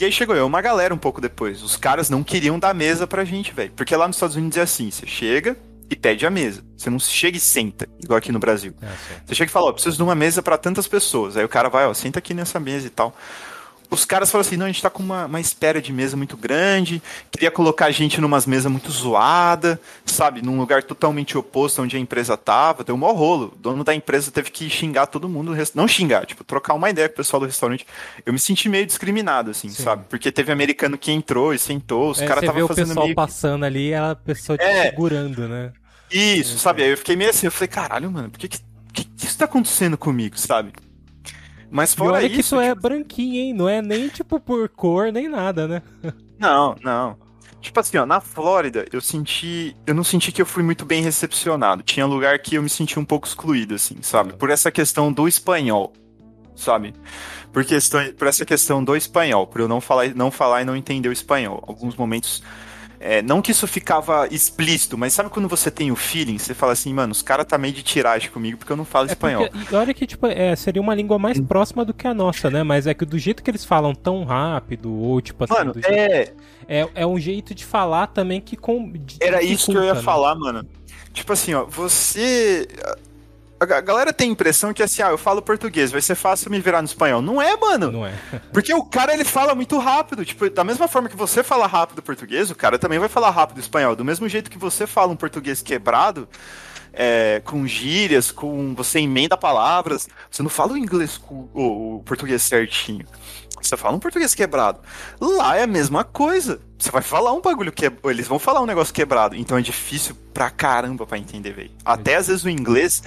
E aí chegou eu, uma galera um pouco depois. Os caras não queriam dar mesa pra gente, velho. Porque lá nos Estados Unidos é assim: você chega e pede a mesa. Você não chega e senta, igual aqui no Brasil. É, você chega e fala, ó, preciso de uma mesa para tantas pessoas. Aí o cara vai, ó, senta aqui nessa mesa e tal os caras falaram assim: não, a gente tá com uma, uma espera de mesa muito grande, queria colocar a gente numas mesas muito zoada, sabe? Num lugar totalmente oposto onde a empresa tava. Deu um maior rolo. O dono da empresa teve que xingar todo mundo. Não xingar, tipo, trocar uma ideia com o pessoal do restaurante. Eu me senti meio discriminado, assim, Sim. sabe? Porque teve americano que entrou e sentou, os é, caras estavam fazendo. o pessoal meio... passando ali a pessoa te é, segurando, né? Isso, é, sabe? Aí eu fiquei meio assim, eu falei, caralho, mano, por que que, que, que isso tá acontecendo comigo, sabe? Mas fora e olha isso, que isso é tipo... é branquinho, hein? Não é nem tipo por cor, nem nada, né? Não, não. Tipo assim, ó, na Flórida, eu senti. Eu não senti que eu fui muito bem recepcionado. Tinha lugar que eu me senti um pouco excluído, assim, sabe? Por essa questão do espanhol, sabe? Por, questão, por essa questão do espanhol, por eu não falar, não falar e não entender o espanhol. Alguns momentos é, não que isso ficava explícito, mas sabe quando você tem o feeling, você fala assim, mano, os caras tá meio de tiragem comigo porque eu não falo é espanhol. Porque, olha que, tipo, é, seria uma língua mais próxima do que a nossa, né? Mas é que do jeito que eles falam tão rápido, ou tipo assim. Mano, é... é. É um jeito de falar também que. Com, Era isso que eu ia né? falar, mano. Tipo assim, ó, você a galera tem a impressão que assim, ah, eu falo português, vai ser fácil me virar no espanhol. Não é, mano. Não é. Porque o cara ele fala muito rápido. Tipo, da mesma forma que você fala rápido português, o cara também vai falar rápido espanhol. Do mesmo jeito que você fala um português quebrado, é, com gírias, com você emenda palavras. Você não fala o inglês com o, o português certinho. Você fala um português quebrado. Lá é a mesma coisa. Você vai falar um bagulho que eles vão falar um negócio quebrado, então é difícil pra caramba pra entender, velho. Até às vezes o inglês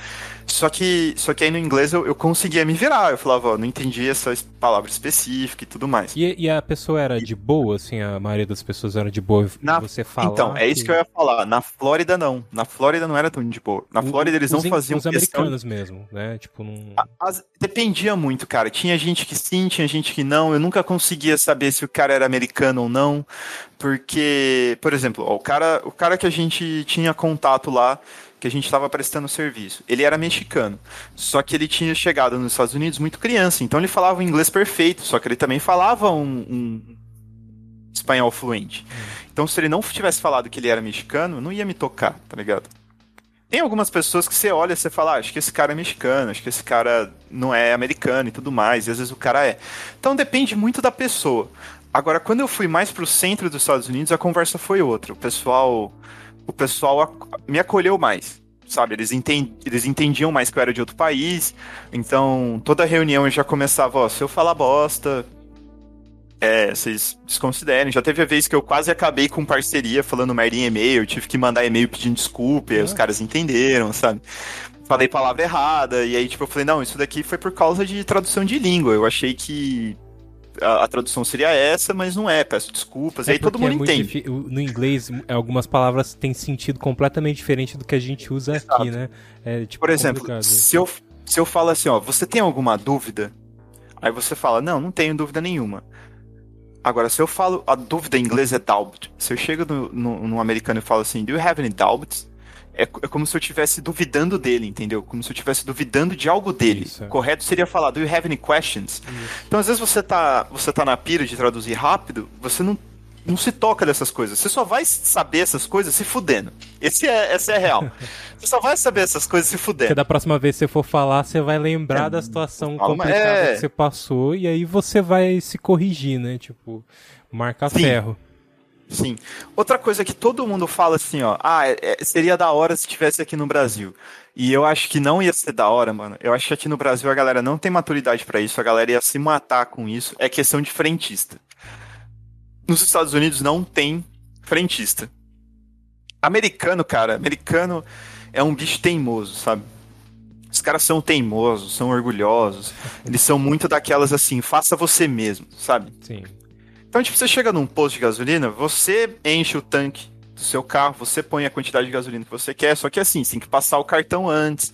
só que, só que aí no inglês eu, eu conseguia me virar. Eu falava, ó, não entendi essa palavra específica e tudo mais. E, e a pessoa era de boa, assim, a maioria das pessoas era de boa Na, você fala. Então, é isso que eu ia falar. Na Flórida, não. Na Flórida não era tão de boa. Na Flórida eles não faziam os americanos mesmo, né? Tipo, não. As, dependia muito, cara. Tinha gente que sim, tinha gente que não não. Eu nunca conseguia saber se o cara era americano ou não. Porque, por exemplo, ó, o, cara, o cara que a gente tinha contato lá, que a gente estava prestando serviço, ele era mexicano. Só que ele tinha chegado nos Estados Unidos muito criança. Então ele falava um inglês perfeito. Só que ele também falava um, um espanhol fluente. Então se ele não tivesse falado que ele era mexicano, não ia me tocar, tá ligado? Tem algumas pessoas que você olha e você fala, ah, acho que esse cara é mexicano, acho que esse cara não é americano e tudo mais, e às vezes o cara é. Então depende muito da pessoa. Agora, quando eu fui mais pro centro dos Estados Unidos, a conversa foi outra. O pessoal, o pessoal me acolheu mais, sabe? Eles, entend, eles entendiam mais que eu era de outro país. Então, toda reunião eu já começava, ó, se eu falar bosta, é, vocês desconsiderem. Já teve a vez que eu quase acabei com parceria falando merda em e-mail, eu tive que mandar e-mail pedindo desculpa, e aí os caras entenderam, sabe? Falei palavra errada, e aí, tipo, eu falei, não, isso daqui foi por causa de tradução de língua. Eu achei que a, a, tradução seria essa, mas não é, peço desculpas. É aí todo mundo é entende. No inglês, algumas palavras têm sentido completamente diferente do que a gente usa Exato. aqui, né? É, tipo, Por exemplo, se eu, se eu falo assim, ó, você tem alguma dúvida? Aí você fala, não, não tenho dúvida nenhuma. Agora, se eu falo, a dúvida em inglês é doubt. Se eu chego no, no, no americano e falo assim, do you have any doubts? É, é, como se eu estivesse duvidando dele, entendeu? Como se eu estivesse duvidando de algo dele. Isso. Correto seria falar, do you have any questions? Isso. Então, às vezes você tá, você tá na pira de traduzir rápido, você não não se toca dessas coisas. Você só vai saber essas coisas se fudendo. Esse é, essa é a real. Você só vai saber essas coisas se fudendo. Porque da próxima vez que você for falar, você vai lembrar é, da situação complicada é... que você passou e aí você vai se corrigir, né? Tipo, marca Sim. ferro. Sim. Outra coisa que todo mundo fala assim, ó, ah, é, é seria da hora se estivesse aqui no Brasil. E eu acho que não ia ser da hora, mano. Eu acho que aqui no Brasil a galera não tem maturidade para isso, a galera ia se matar com isso. É questão de frentista. Nos Estados Unidos não tem frentista. Americano, cara, americano é um bicho teimoso, sabe? Os caras são teimosos, são orgulhosos. Eles são muito daquelas assim, faça você mesmo, sabe? Sim. Então, tipo, você chega num posto de gasolina, você enche o tanque do seu carro, você põe a quantidade de gasolina que você quer, só que assim, você tem que passar o cartão antes.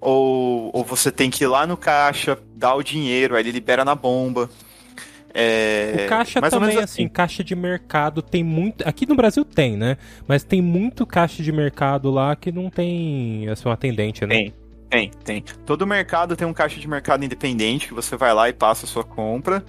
Ou, ou você tem que ir lá no caixa, dar o dinheiro, aí ele libera na bomba. É, o caixa também, assim. assim, caixa de mercado tem muito. Aqui no Brasil tem, né? Mas tem muito caixa de mercado lá que não tem assim, um atendente, né? Tem, tem, tem. Todo mercado tem um caixa de mercado independente que você vai lá e passa a sua compra.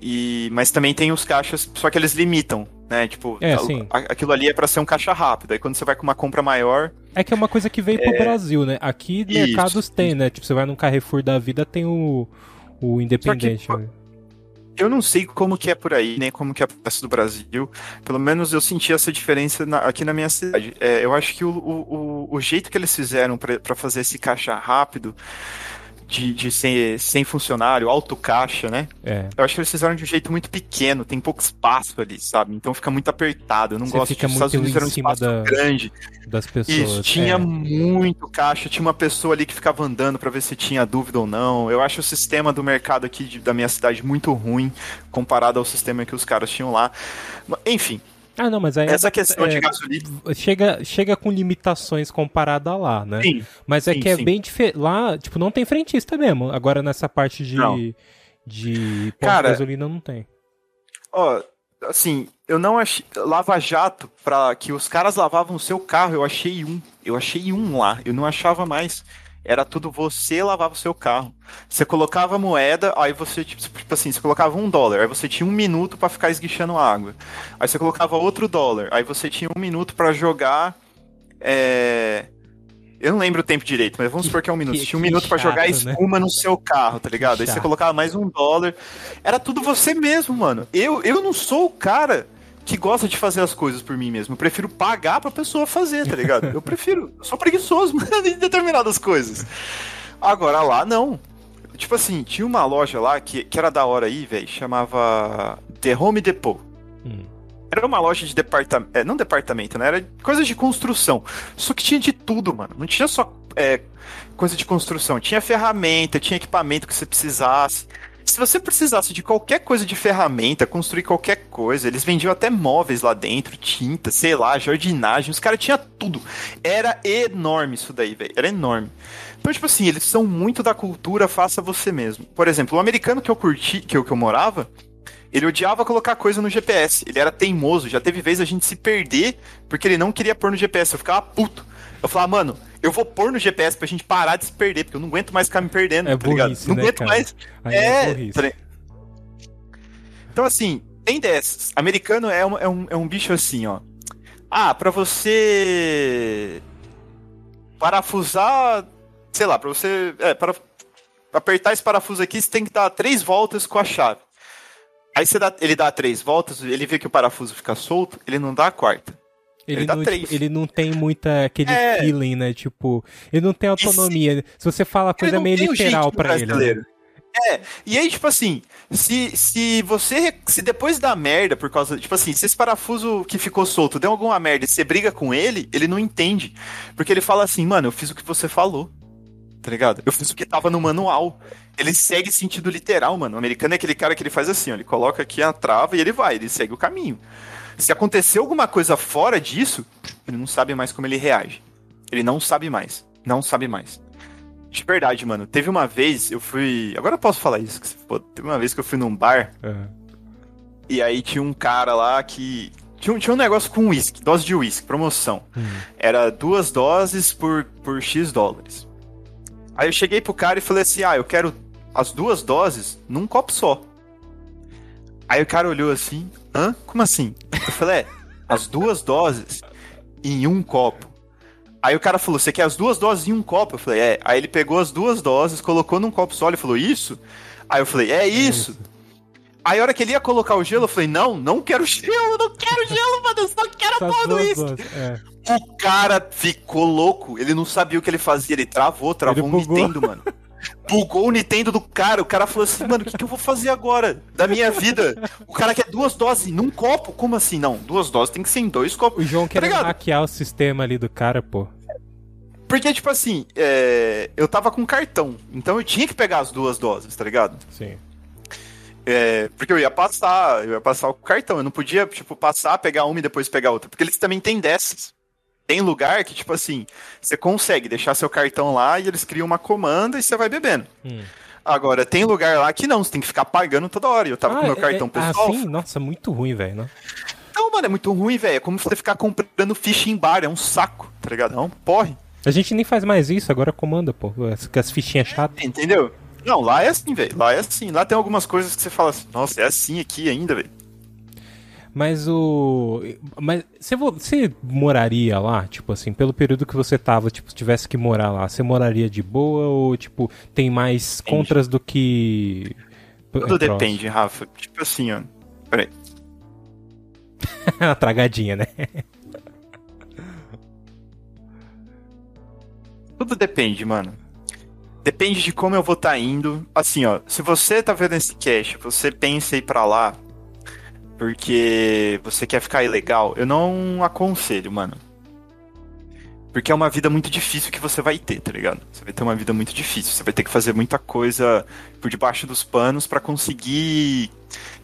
E, mas também tem os caixas, só que eles limitam, né? Tipo, é, aquilo ali é para ser um caixa rápido. Aí quando você vai com uma compra maior. É que é uma coisa que veio é... pro Brasil, né? Aqui mercados isso, tem, né? Tipo, você vai num Carrefour da vida, tem o, o independente. Só que, né? Eu não sei como que é por aí, nem como que é o resto do Brasil. Pelo menos eu senti essa diferença na, aqui na minha cidade. É, eu acho que o, o, o jeito que eles fizeram para fazer esse caixa rápido de, de sem, sem funcionário, autocaixa, né? É. Eu acho que eles fizeram de um jeito muito pequeno, tem pouco espaço ali, sabe? Então fica muito apertado. Eu não Você gosto fica muito Estados Unidos era um espaço da, grande. Das pessoas. Isso, tinha é. muito caixa, tinha uma pessoa ali que ficava andando para ver se tinha dúvida ou não. Eu acho o sistema do mercado aqui de, da minha cidade muito ruim comparado ao sistema que os caras tinham lá. Enfim, ah, não, mas aí essa questão é, de gasolina chega, chega com limitações comparada lá, né? Sim. Mas é sim, que é sim. bem diferente. Lá, tipo, não tem frentista mesmo. Agora nessa parte de não. de Cara, gasolina não tem. Ó, assim, eu não achei Lava Jato para que os caras lavavam o seu carro, eu achei um. Eu achei um lá, eu não achava mais era tudo você lavava o seu carro. Você colocava moeda, aí você, tipo, tipo assim, você colocava um dólar, aí você tinha um minuto para ficar esguichando água. Aí você colocava outro dólar, aí você tinha um minuto para jogar. É... Eu não lembro o tempo direito, mas vamos supor que é um minuto. Você tinha um minuto para jogar né? espuma né? no seu carro, tá ligado? Aí você colocava mais um dólar. Era tudo você mesmo, mano. Eu, eu não sou o cara que gosta de fazer as coisas por mim mesmo. Eu prefiro pagar pra pessoa fazer, tá ligado? Eu prefiro. Eu sou preguiçoso em determinadas coisas. Agora lá, não. Tipo assim, tinha uma loja lá que, que era da hora aí, velho, chamava The Home Depot. Hum. Era uma loja de departamento. É, não departamento, né? Era coisa de construção. Só que tinha de tudo, mano. Não tinha só é, coisa de construção. Tinha ferramenta, tinha equipamento que você precisasse se você precisasse de qualquer coisa de ferramenta, construir qualquer coisa, eles vendiam até móveis lá dentro, tinta, sei lá, jardinagem, os caras tinham tudo. Era enorme isso daí, velho. Era enorme. Então, tipo assim, eles são muito da cultura faça você mesmo. Por exemplo, o americano que eu curti, que eu, que eu morava, ele odiava colocar coisa no GPS. Ele era teimoso. Já teve vez a gente se perder porque ele não queria pôr no GPS. Eu ficava puto. Eu falava, mano, eu vou pôr no GPS pra gente parar de se perder, porque eu não aguento mais ficar me perdendo, é tá ligado? Não né, aguento cara? mais. Aí é. é tá então, assim, tem dessas. Americano é um, é, um, é um bicho assim, ó. Ah, pra você parafusar, sei lá, pra você. É, para apertar esse parafuso aqui, você tem que dar três voltas com a chave. Aí você dá, ele dá três voltas, ele vê que o parafuso fica solto, ele não dá a quarta. Ele, Ele dá não, três. tipo, ele não tem muita aquele É. feeling, né? Tipo, ele não tem autonomia. Se você fala coisa não meio literal pra ele. né? É, e aí, tipo assim, se, se você. Se depois da merda, por causa. Tipo assim, se esse parafuso que ficou solto deu alguma merda e você briga com ele, ele não entende. Porque ele fala assim, mano, eu fiz o que você falou. Tá ligado? Eu fiz o que tava no manual. Ele segue sentido literal, mano. O americano é aquele cara que ele faz assim, ó. Ele coloca aqui a trava e ele vai, ele segue o caminho. Se acontecer alguma coisa fora disso, ele não sabe mais como ele reage. Ele não sabe mais. Não sabe mais. De verdade, mano. Teve uma vez, eu fui. Agora eu posso falar isso. foda. Teve uma vez que eu fui num bar Aham. e aí tinha um cara lá que. Tinha um, tinha um negócio com uísque, dose de uísque, promoção. Hum. Era duas doses por, por X dólares. Aí eu cheguei pro cara e falei assim: ah, eu quero as duas doses num copo só. Aí o cara olhou assim: hã? Como assim? Eu falei: é, as duas doses em um copo. Aí o cara falou: você quer as duas doses em um copo? Eu falei: é. Aí ele pegou as duas doses, colocou num copo só, ele falou: isso? Aí eu falei: é isso. Aí a hora que ele ia colocar o gelo, eu falei: não, não quero gelo, não quero gelo, mano, eu só quero a porra do uísque. é. O cara ficou louco. Ele não sabia o que ele fazia. Ele travou, travou Ele o bugou. Nintendo, mano. Bugou o Nintendo do cara. O cara falou assim, mano, o que, que eu vou fazer agora da minha vida? O cara quer duas doses num copo? Como assim? Não, duas doses tem que ser em dois copos. O João Tá ligado? hackear o sistema ali do cara, pô. Porque, tipo assim, é, eu tava com cartão. Então eu tinha que pegar as duas doses, tá ligado? Sim. É, porque eu ia passar, eu ia passar o cartão. Eu não podia, tipo, passar, pegar uma e depois pegar outra. Porque eles também têm dessas. Tem lugar que, tipo assim, você consegue deixar seu cartão lá e eles criam uma comanda e você vai bebendo. Hum. Agora, tem lugar lá que não, você tem que ficar pagando toda hora. Eu tava com meu cartão é, pessoal. Ah, sim? Nossa, muito ruim, velho. né? Não, mano, é muito ruim, velho. É como você ficar comprando ficha em bar, é um saco, tá ligado? É um porre. A gente nem faz mais isso, agora comanda, pô. As, as fichinhas chatas. Entendeu? Não, lá é assim, velho. Lá é assim. Lá tem algumas coisas que você fala assim, nossa, é assim aqui ainda, velho. Mas o. Mas você, vo- você moraria lá, tipo assim, pelo período que você tava, tipo, se tivesse que morar lá, você moraria de boa ou, tipo, tem mais Depende. contras do que. Tudo prós? depende, Rafa. Tipo assim, ó. Peraí. Uma tragadinha, né? Tudo depende, mano. Depende de como eu vou estar indo. Assim, ó, se você tá vendo esse cash, você pensa em ir pra lá porque você quer ficar ilegal, eu não aconselho, mano. Porque é uma vida muito difícil que você vai ter, tá ligado? Você vai ter uma vida muito difícil. Você vai ter que fazer muita coisa por debaixo dos panos pra conseguir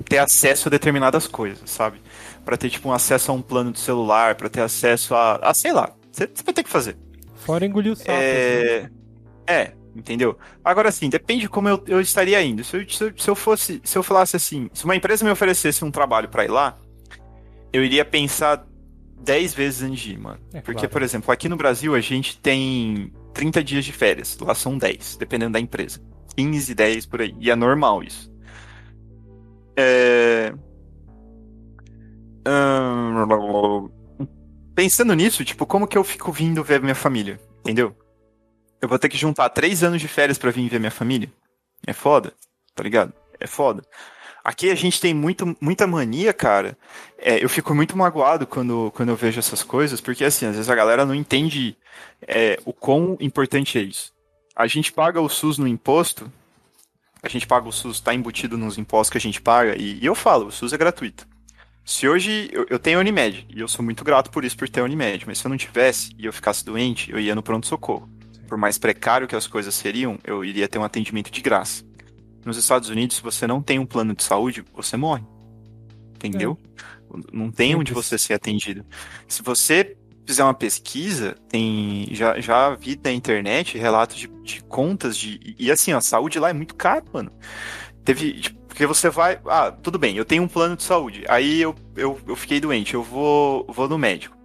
ter acesso a determinadas coisas, sabe? Pra ter, tipo, um acesso a um plano de celular, pra ter acesso a. a sei lá. Você vai ter que fazer. Fora engolir o sapo. assim. É, é, entendeu? Agora sim, depende de como eu, eu estaria indo. Se eu, se, eu, se eu fosse, se eu falasse assim, se uma empresa me oferecesse um trabalho pra ir lá, eu iria pensar 10 vezes antes de ir, mano. É, Porque, claro. por exemplo, aqui no Brasil a gente tem 30 dias de férias, lá são 10, dependendo da empresa. 15, 10 por aí. E é normal isso. É... Ahn, Pensando nisso, tipo, como que eu fico vindo ver minha família? Entendeu? Eu vou ter que juntar três anos de férias pra vir ver minha família? É foda, tá ligado? É foda. Aqui a gente tem muito, muita mania, cara. É, eu fico muito magoado quando, quando eu vejo essas coisas, porque assim, às vezes a galera não entende é, o quão importante é isso. A gente paga o SUS no imposto, a gente paga o SUS, tá embutido nos impostos que a gente paga, e, e eu falo, o SUS é gratuito. Se hoje eu, eu tenho Unimed, e eu sou muito grato por isso, por ter Unimed, mas se eu não tivesse e eu ficasse doente, eu ia no pronto-socorro. Por mais precário que as coisas seriam, eu iria ter um atendimento de graça. Nos Estados Unidos, se você não tem um plano de saúde, você morre. Entendeu? Não tem onde você ser atendido. Se você fizer uma pesquisa, tem já, já vi na internet relatos de, de contas de. E assim, a saúde lá é muito caro, mano. Teve. Tipo, porque você vai. Ah, tudo bem, eu tenho um plano de saúde. Aí eu, eu, eu fiquei doente, eu vou, vou no médico.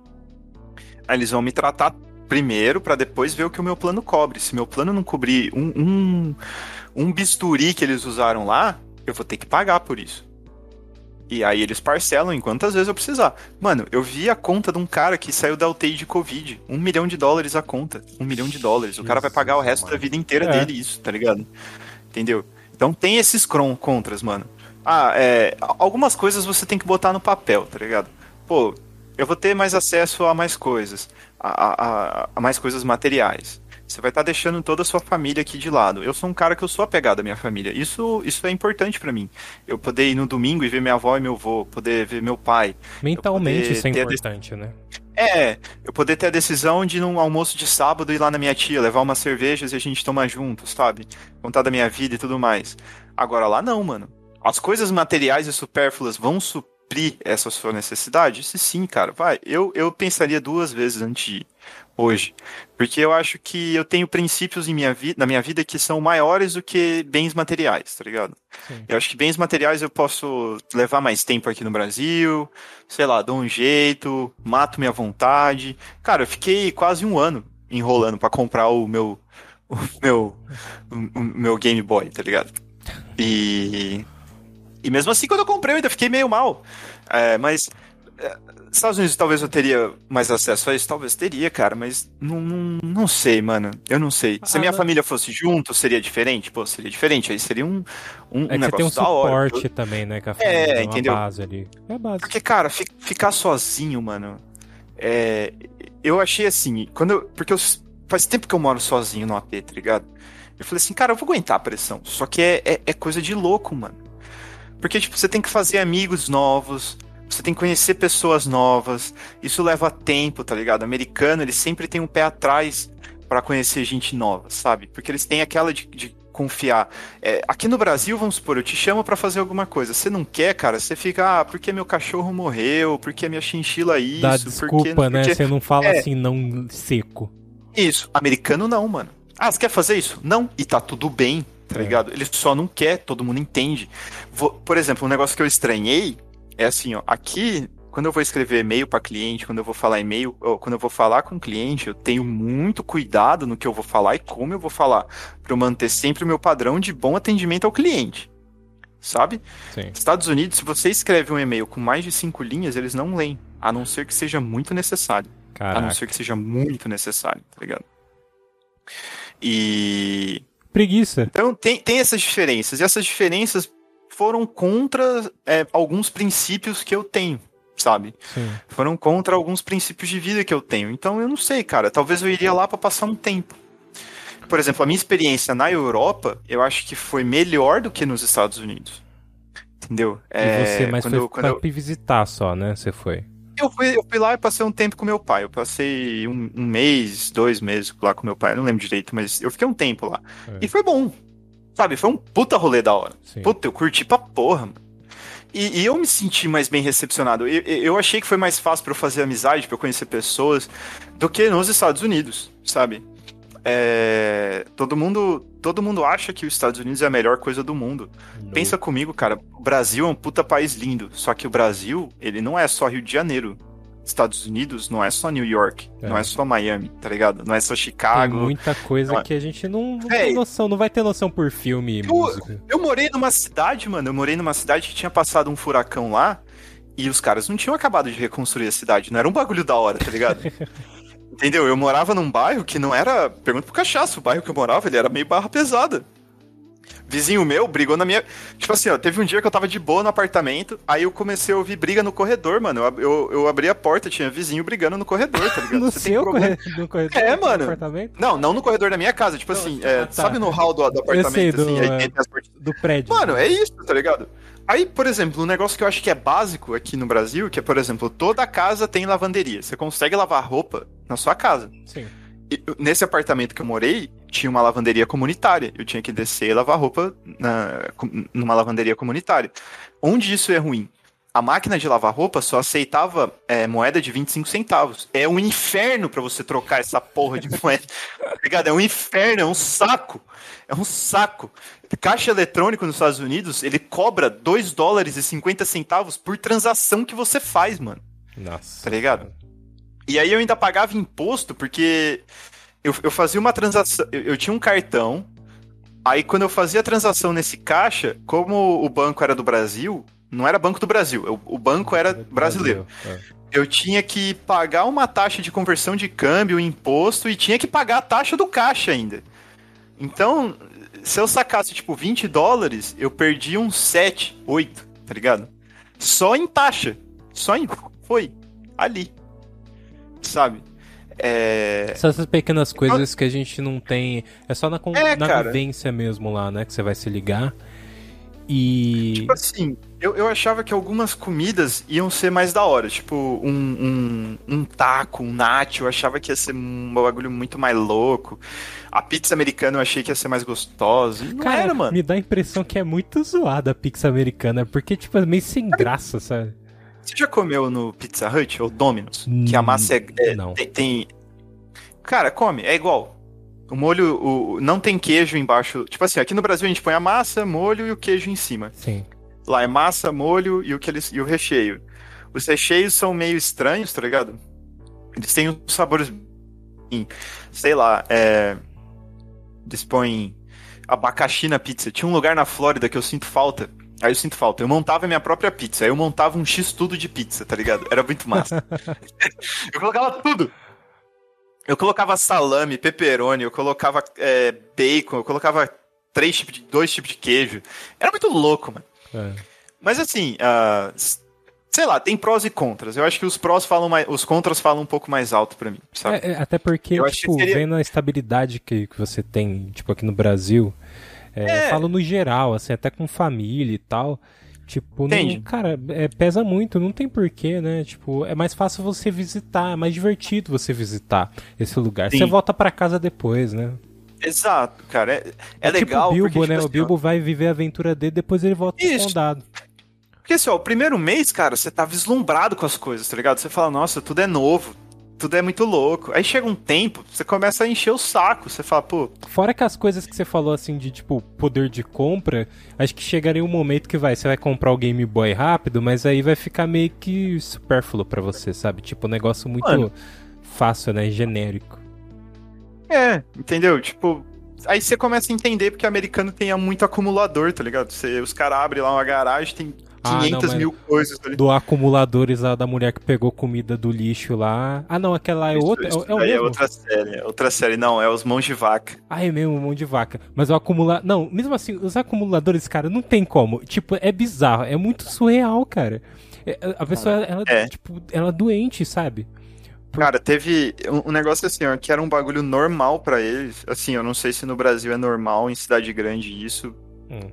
Aí eles vão me tratar primeiro para depois ver o que o meu plano cobre. Se meu plano não cobrir um, um, um bisturi que eles usaram lá, eu vou ter que pagar por isso. E aí eles parcelam em quantas vezes eu precisar. Mano, eu vi a conta de um cara que saiu da UTI de Covid. Um milhão de dólares a conta. Um milhão de dólares. O cara vai pagar o resto mano. da vida inteira é. dele isso, tá ligado? Entendeu? Então tem esses contras, mano. Ah, é. Algumas coisas você tem que botar no papel, tá ligado? Pô, eu vou ter mais acesso a mais coisas. A, a, a mais coisas materiais. Você vai estar tá deixando toda a sua família aqui de lado. Eu sou um cara que eu sou apegado à minha família. Isso, isso é importante para mim. Eu poder ir no domingo e ver minha avó e meu avô, poder ver meu pai. Mentalmente isso é importante, né? É, eu poder ter a decisão de num almoço de sábado ir lá na minha tia, levar umas cervejas e a gente tomar juntos, sabe? Contar da minha vida e tudo mais. Agora lá não, mano. As coisas materiais e supérfluas vão suprir essa sua necessidade? Se sim, cara, vai. Eu, eu pensaria duas vezes antes de ir hoje. Porque eu acho que eu tenho princípios em minha na minha vida que são maiores do que bens materiais, tá ligado? Sim. Eu acho que bens materiais eu posso levar mais tempo aqui no Brasil, sei lá, dou um jeito, mato minha vontade. Cara, eu fiquei quase um ano enrolando para comprar o meu o meu o meu Game Boy, tá ligado? E e mesmo assim quando eu comprei eu ainda fiquei meio mal. É, mas é, Estados Unidos talvez eu teria mais acesso a isso, talvez teria, cara, mas não, não, não sei, mano. Eu não sei. Se a minha ah, família fosse junto, seria diferente? Pô, seria diferente. Aí seria um, um, é um negócio um da hora. suporte também, né, família, é, entendeu? base ali. É a base. Porque, cara, ficar sozinho, mano, é... Eu achei assim, quando eu... Porque eu... faz tempo que eu moro sozinho no AP, tá ligado? Eu falei assim, cara, eu vou aguentar a pressão. Só que é, é, é coisa de louco, mano. Porque, tipo, você tem que fazer amigos novos, você tem que conhecer pessoas novas. Isso leva tempo, tá ligado? O americano, ele sempre tem um pé atrás para conhecer gente nova, sabe? Porque eles têm aquela de, de confiar. É, aqui no Brasil, vamos supor, eu te chamo para fazer alguma coisa. Você não quer, cara, você fica, ah, porque meu cachorro morreu, porque minha chinchila isso, Dá desculpa, porque, né? Você não fala é, assim, não seco. Isso. Americano não, mano. Ah, você quer fazer isso? Não. E tá tudo bem, tá é. ligado? Ele só não quer, todo mundo entende. Vou, por exemplo, um negócio que eu estranhei é assim, ó, aqui quando eu vou escrever e-mail para cliente, quando eu vou falar e-mail, quando eu vou falar com o cliente, eu tenho muito cuidado no que eu vou falar e como eu vou falar, para eu manter sempre o meu padrão de bom atendimento ao cliente. Sabe? Sim. Estados Unidos, se você escreve um e-mail com mais de cinco linhas, eles não leem, a não ser que seja muito necessário. Caraca. A não ser que seja muito necessário, tá ligado? E. Preguiça. Então tem, tem essas diferenças. E essas diferenças foram contra é, alguns princípios que eu tenho, sabe? Sim. Foram contra alguns princípios de vida que eu tenho. Então eu não sei, cara. Talvez eu iria lá para passar um tempo. Por exemplo, a minha experiência na Europa, eu acho que foi melhor do que nos Estados Unidos. Entendeu? E é, você, mas foi eu, pra eu... visitar só, né? Você foi. Eu fui, eu fui lá e passei um tempo com meu pai. Eu passei um, um mês, dois meses lá com meu pai. Eu não lembro direito, mas eu fiquei um tempo lá. É. E foi bom. Sabe, foi um puta rolê da hora. Sim. Puta, eu curti pra porra, mano. E, e, eu me senti mais bem recepcionado. Eu, eu achei que foi mais fácil para eu fazer amizade, para eu conhecer pessoas, do que nos Estados Unidos, sabe? É, todo mundo todo mundo acha que os Estados Unidos é a melhor coisa do mundo. Não. Pensa comigo, cara. O Brasil é um puta país lindo. Só que o Brasil, ele não é só Rio de Janeiro. Estados Unidos não é só New York, é. não é só Miami, tá ligado? Não é só Chicago. Tem muita coisa não... É. que a gente não, não é. tem noção, não vai ter noção por filme e eu, música. Eu morei numa cidade, mano, eu morei numa cidade que tinha passado um furacão lá e os caras não tinham acabado de reconstruir a cidade, não era um bagulho da hora, tá ligado? Entendeu? Eu morava num bairro que não era. Pergunta pro cachaço, o bairro que eu morava, ele era meio barra pesada vizinho meu brigou na minha. Tipo assim, ó, teve um dia que eu tava de boa no apartamento, aí eu comecei a ouvir briga no corredor, mano. Eu, eu, eu abri a porta, tinha vizinho brigando no corredor, tá ligado? no Você seu corredor, no corredor? É, mano. Não, não no corredor da minha casa, tipo não, assim, é, tá. sabe no hall do, do apartamento, sei, do, assim, aí tem as do prédio. Mano, é isso, tá ligado? Aí, por exemplo, um negócio que eu acho que é básico aqui no Brasil, que é, por exemplo, toda casa tem lavanderia. Você consegue lavar roupa na sua casa. Sim nesse apartamento que eu morei, tinha uma lavanderia comunitária. Eu tinha que descer e lavar roupa na, numa lavanderia comunitária. Onde isso é ruim? A máquina de lavar roupa só aceitava é, moeda de 25 centavos. É um inferno para você trocar essa porra de moeda. ligado? É um inferno, é um saco. É um saco. Caixa eletrônico nos Estados Unidos, ele cobra 2 dólares e 50 centavos por transação que você faz, mano. Nossa. Tá ligado? E aí eu ainda pagava imposto, porque eu, eu fazia uma transação. Eu, eu tinha um cartão. Aí quando eu fazia a transação nesse caixa, como o banco era do Brasil, não era Banco do Brasil, o banco era brasileiro. É. Eu tinha que pagar uma taxa de conversão de câmbio, imposto, e tinha que pagar a taxa do caixa ainda. Então, se eu sacasse, tipo, 20 dólares, eu perdi uns 7, 8, tá ligado? Só em taxa. Só em. Foi. Ali. Sabe? É... São essas pequenas coisas que a gente não tem. É só na, é, na vivência mesmo lá, né? Que você vai se ligar. E. Tipo assim, eu, eu achava que algumas comidas iam ser mais da hora. Tipo, um, um, um taco, um nacho, eu achava que ia ser um bagulho muito mais louco. A pizza americana eu achei que ia ser mais gostosa. Não Cara, era, mano. Me dá a impressão que é muito zoada a pizza americana, porque, tipo, é meio sem graça, sabe? Você já comeu no Pizza Hut ou Domino's? Que a massa é. é não. Tem, tem, Cara, come, é igual. O molho, o, não tem queijo embaixo. Tipo assim, aqui no Brasil a gente põe a massa, molho e o queijo em cima. Sim. Lá é massa, molho e o, que eles, e o recheio. Os recheios são meio estranhos, tá ligado? Eles têm uns sabores. Sei lá, é. Eles põem abacaxi na pizza. Tinha um lugar na Flórida que eu sinto falta. Aí eu sinto falta. Eu montava minha própria pizza. Aí eu montava um X-tudo de pizza, tá ligado? Era muito massa. eu colocava tudo. Eu colocava salame, pepperoni, eu colocava é, bacon, eu colocava três tipos de, dois tipos de queijo. Era muito louco, mano. É. Mas assim, uh, sei lá, tem prós e contras. Eu acho que os prós falam mais, os contras falam um pouco mais alto para mim, sabe? É, é, até porque, eu tipo, seria... vendo a estabilidade que, que você tem, tipo, aqui no Brasil, é, é. falo no geral, assim, até com família e tal. Tipo, não, cara, é, pesa muito, não tem porquê, né? Tipo, é mais fácil você visitar, é mais divertido você visitar esse lugar. Sim. Você volta para casa depois, né? Exato, cara. É, é, é legal. Tipo o Bilbo, porque, né? Tipo, o assim, Bilbo vai viver a aventura dele, depois ele volta Isso. pro condado. Porque assim, ó, o primeiro mês, cara, você tá vislumbrado com as coisas, tá ligado? Você fala, nossa, tudo é novo, tudo é muito louco. Aí chega um tempo, você começa a encher o saco. Você fala, pô. Fora que as coisas que você falou assim de tipo poder de compra, acho que chegaria um momento que vai, você vai comprar o Game Boy rápido, mas aí vai ficar meio que supérfluo para você, sabe? Tipo, um negócio muito Mano. fácil, né? Genérico. É, entendeu? Tipo, aí você começa a entender porque o americano tem muito acumulador, tá ligado? Você, os caras abrem lá uma garagem, tem 500 ah, não, mil coisas. Ali. Do acumuladores lá da mulher que pegou comida do lixo lá. Ah, não, aquela lá é outra. Isso, é, é, o é outra série. É outra série, não, é os mãos de vaca. Ah, é mesmo, mão de vaca. Mas o acumulador. Não, mesmo assim, os acumuladores, cara, não tem como. Tipo, é bizarro, é muito surreal, cara. É, a pessoa, ela, é. tipo, ela é doente, sabe? Cara, teve um, negócio assim, ó, que era um bagulho normal para eles. Assim, eu não sei se no Brasil é normal, em cidade grande, isso. Hum.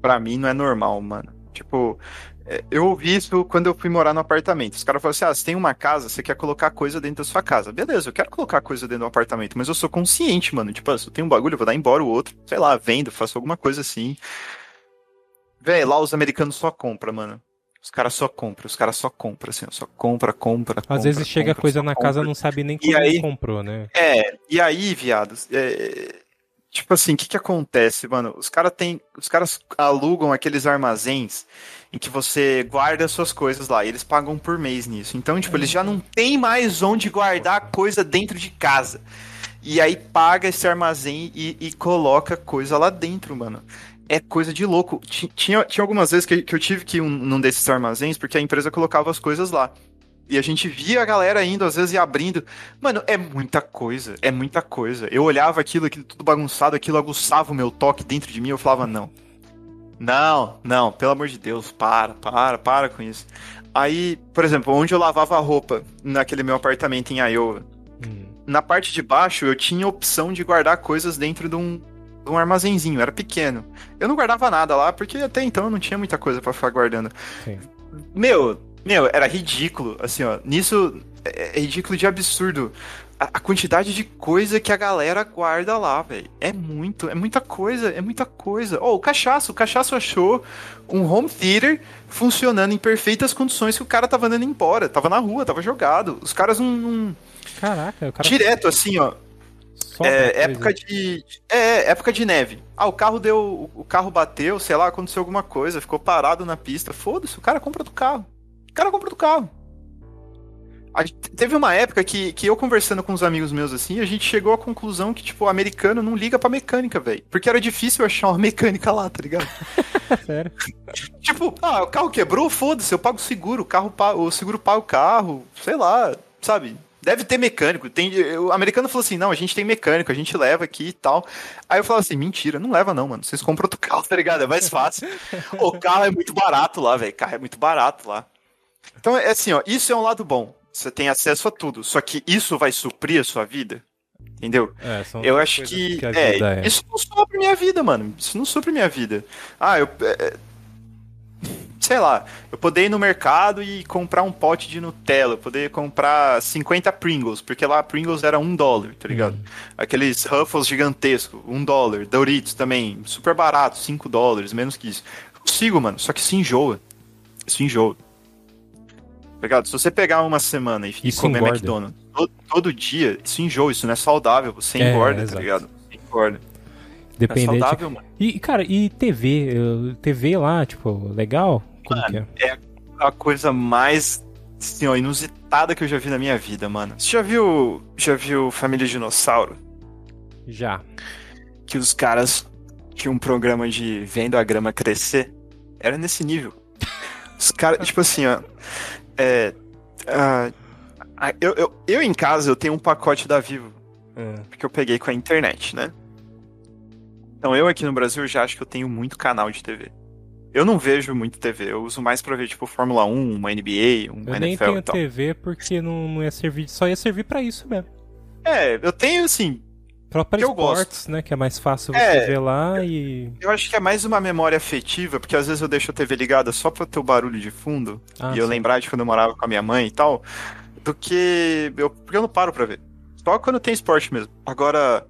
Pra mim não é normal, mano. Tipo, é, eu ouvi isso quando eu fui morar no apartamento. Os caras falaram assim: ah, você tem uma casa, você quer colocar coisa dentro da sua casa. Beleza, eu quero colocar coisa dentro do apartamento, mas eu sou consciente, mano. Tipo, ah, se eu tenho um bagulho, eu vou dar embora o outro. Sei lá, vendo, faço alguma coisa assim. Véi, lá os americanos só compram, mano. Os caras só compram, os caras só compram, assim, só compra, compra, Às vezes chega compra, coisa na compra. casa não sabe nem como aí, comprou, né? É, e aí, viados, é, tipo assim, o que que acontece, mano? Os caras tem, os caras alugam aqueles armazéns em que você guarda suas coisas lá, e eles pagam por mês nisso. Então, tipo, eles já não tem mais onde guardar coisa dentro de casa. E aí paga esse armazém e, e coloca coisa lá dentro, mano é coisa de louco. Tinha, tinha algumas vezes que, que eu tive que ir um, num desses armazéns, porque a empresa colocava as coisas lá. E a gente via a galera indo, às vezes, e abrindo. Mano, é muita coisa, é muita coisa. Eu olhava aquilo, aquilo tudo bagunçado, aquilo aguçava o meu toque dentro de mim, eu falava, não. Não, não, pelo amor de Deus, para, para, para com isso. Aí, por exemplo, onde eu lavava a roupa, naquele meu apartamento em Iowa, hum. na parte de baixo eu tinha opção de guardar coisas dentro de um, um armazenzinho, era pequeno. Eu não guardava nada lá, porque até então eu não tinha muita coisa para ficar guardando. Sim. Meu, meu, era ridículo, assim, ó. Nisso é, é ridículo de absurdo a, quantidade de coisa que a galera guarda lá, velho. É muito, é muita coisa, é muita coisa. Oh, o Cachaço, o Cachaço achou um home theater funcionando em perfeitas condições que o cara tava andando embora. Tava na rua, tava jogado. Os caras não. não... Caraca, o cara. Direto, assim, ó. É, época de. É, época de neve. Ah, o carro deu. O carro bateu, sei lá, aconteceu alguma coisa, ficou parado na pista. Foda-se, o cara compra do carro. O cara compra do carro. A, teve uma época que, que eu conversando com uns amigos meus assim, a gente chegou à conclusão que, tipo, o americano não liga pra mecânica, velho. Porque era difícil achar uma mecânica lá, tá ligado? Sério? tipo, ah, o carro quebrou, foda-se, eu pago o seguro, o carro o seguro paga o carro, sei lá, sabe? Deve ter mecânico. Tem, o americano falou assim: não, a gente tem mecânico, a gente leva aqui e tal. Aí eu falo assim: mentira, não leva não, mano. Vocês compram outro carro, tá ligado? É mais fácil. o carro é muito barato lá, velho. O carro é muito barato lá. Então, é assim, ó, isso é um lado bom. Você tem acesso a tudo. Só que isso vai suprir a sua vida? Entendeu? É, eu acho que, que é, é, isso não supre minha vida, mano. Isso não supre minha vida. Ah, eu. É, sei lá, eu poder ir no mercado e comprar um pote de Nutella, eu poder comprar 50 Pringles, porque lá Pringles era um dólar, tá ligado? Uhum. Aqueles Ruffles gigantescos, um dólar. Doritos também, super barato, 5 dólares, menos que isso. Eu consigo, mano, só que se enjoa. Se enjoa. Ligado? Se você pegar uma semana e, comer engorda. McDonald's todo, todo, dia, isso enjoa, isso não é saudável. Você é, engorda, é, tá ligado? Você engorda. Dependente. É saudável, mano. E, cara, e TV? TV lá, tipo, legal? Como mano, é? É a coisa mais assim, ó, inusitada que eu já vi na minha vida, mano. Você já viu, já viu Família Dinossauro? Já. Que os caras tinham um programa de vendo a grama crescer. Era nesse nível. Os caras, tipo assim, ó. É. Uh, eu, eu, eu, em casa eu tenho um pacote da Vivo. É. Que eu peguei com a internet, né? Então eu aqui no Brasil já acho que eu tenho muito canal de TV. Eu não vejo muito TV, eu uso mais pra ver, tipo, Fórmula 1, uma NBA, um eu NFL nem tenho TV porque não, não ia servir, só ia servir para isso mesmo. É, eu tenho, assim, Própria Sports, né? Que é mais fácil você é, ver lá e. Eu acho que é mais uma memória afetiva, porque às vezes eu deixo a TV ligada só pra ter o barulho de fundo ah, e sim. eu lembrar de quando eu morava com a minha mãe e tal, do que. Eu, porque eu não paro pra ver. Só quando tem esporte mesmo. Agora,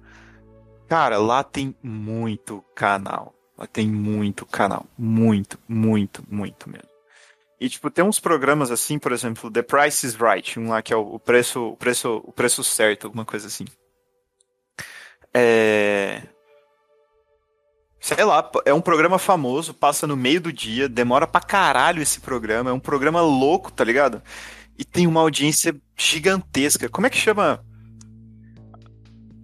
cara, lá tem muito canal. Lá tem muito canal. Muito, muito, muito mesmo. E, tipo, tem uns programas assim, por exemplo, The Price is Right, um lá que é o preço, o preço, o preço certo, alguma coisa assim. É. Sei lá, é um programa famoso, passa no meio do dia, demora pra caralho esse programa, é um programa louco, tá ligado? E tem uma audiência gigantesca. Como é que chama?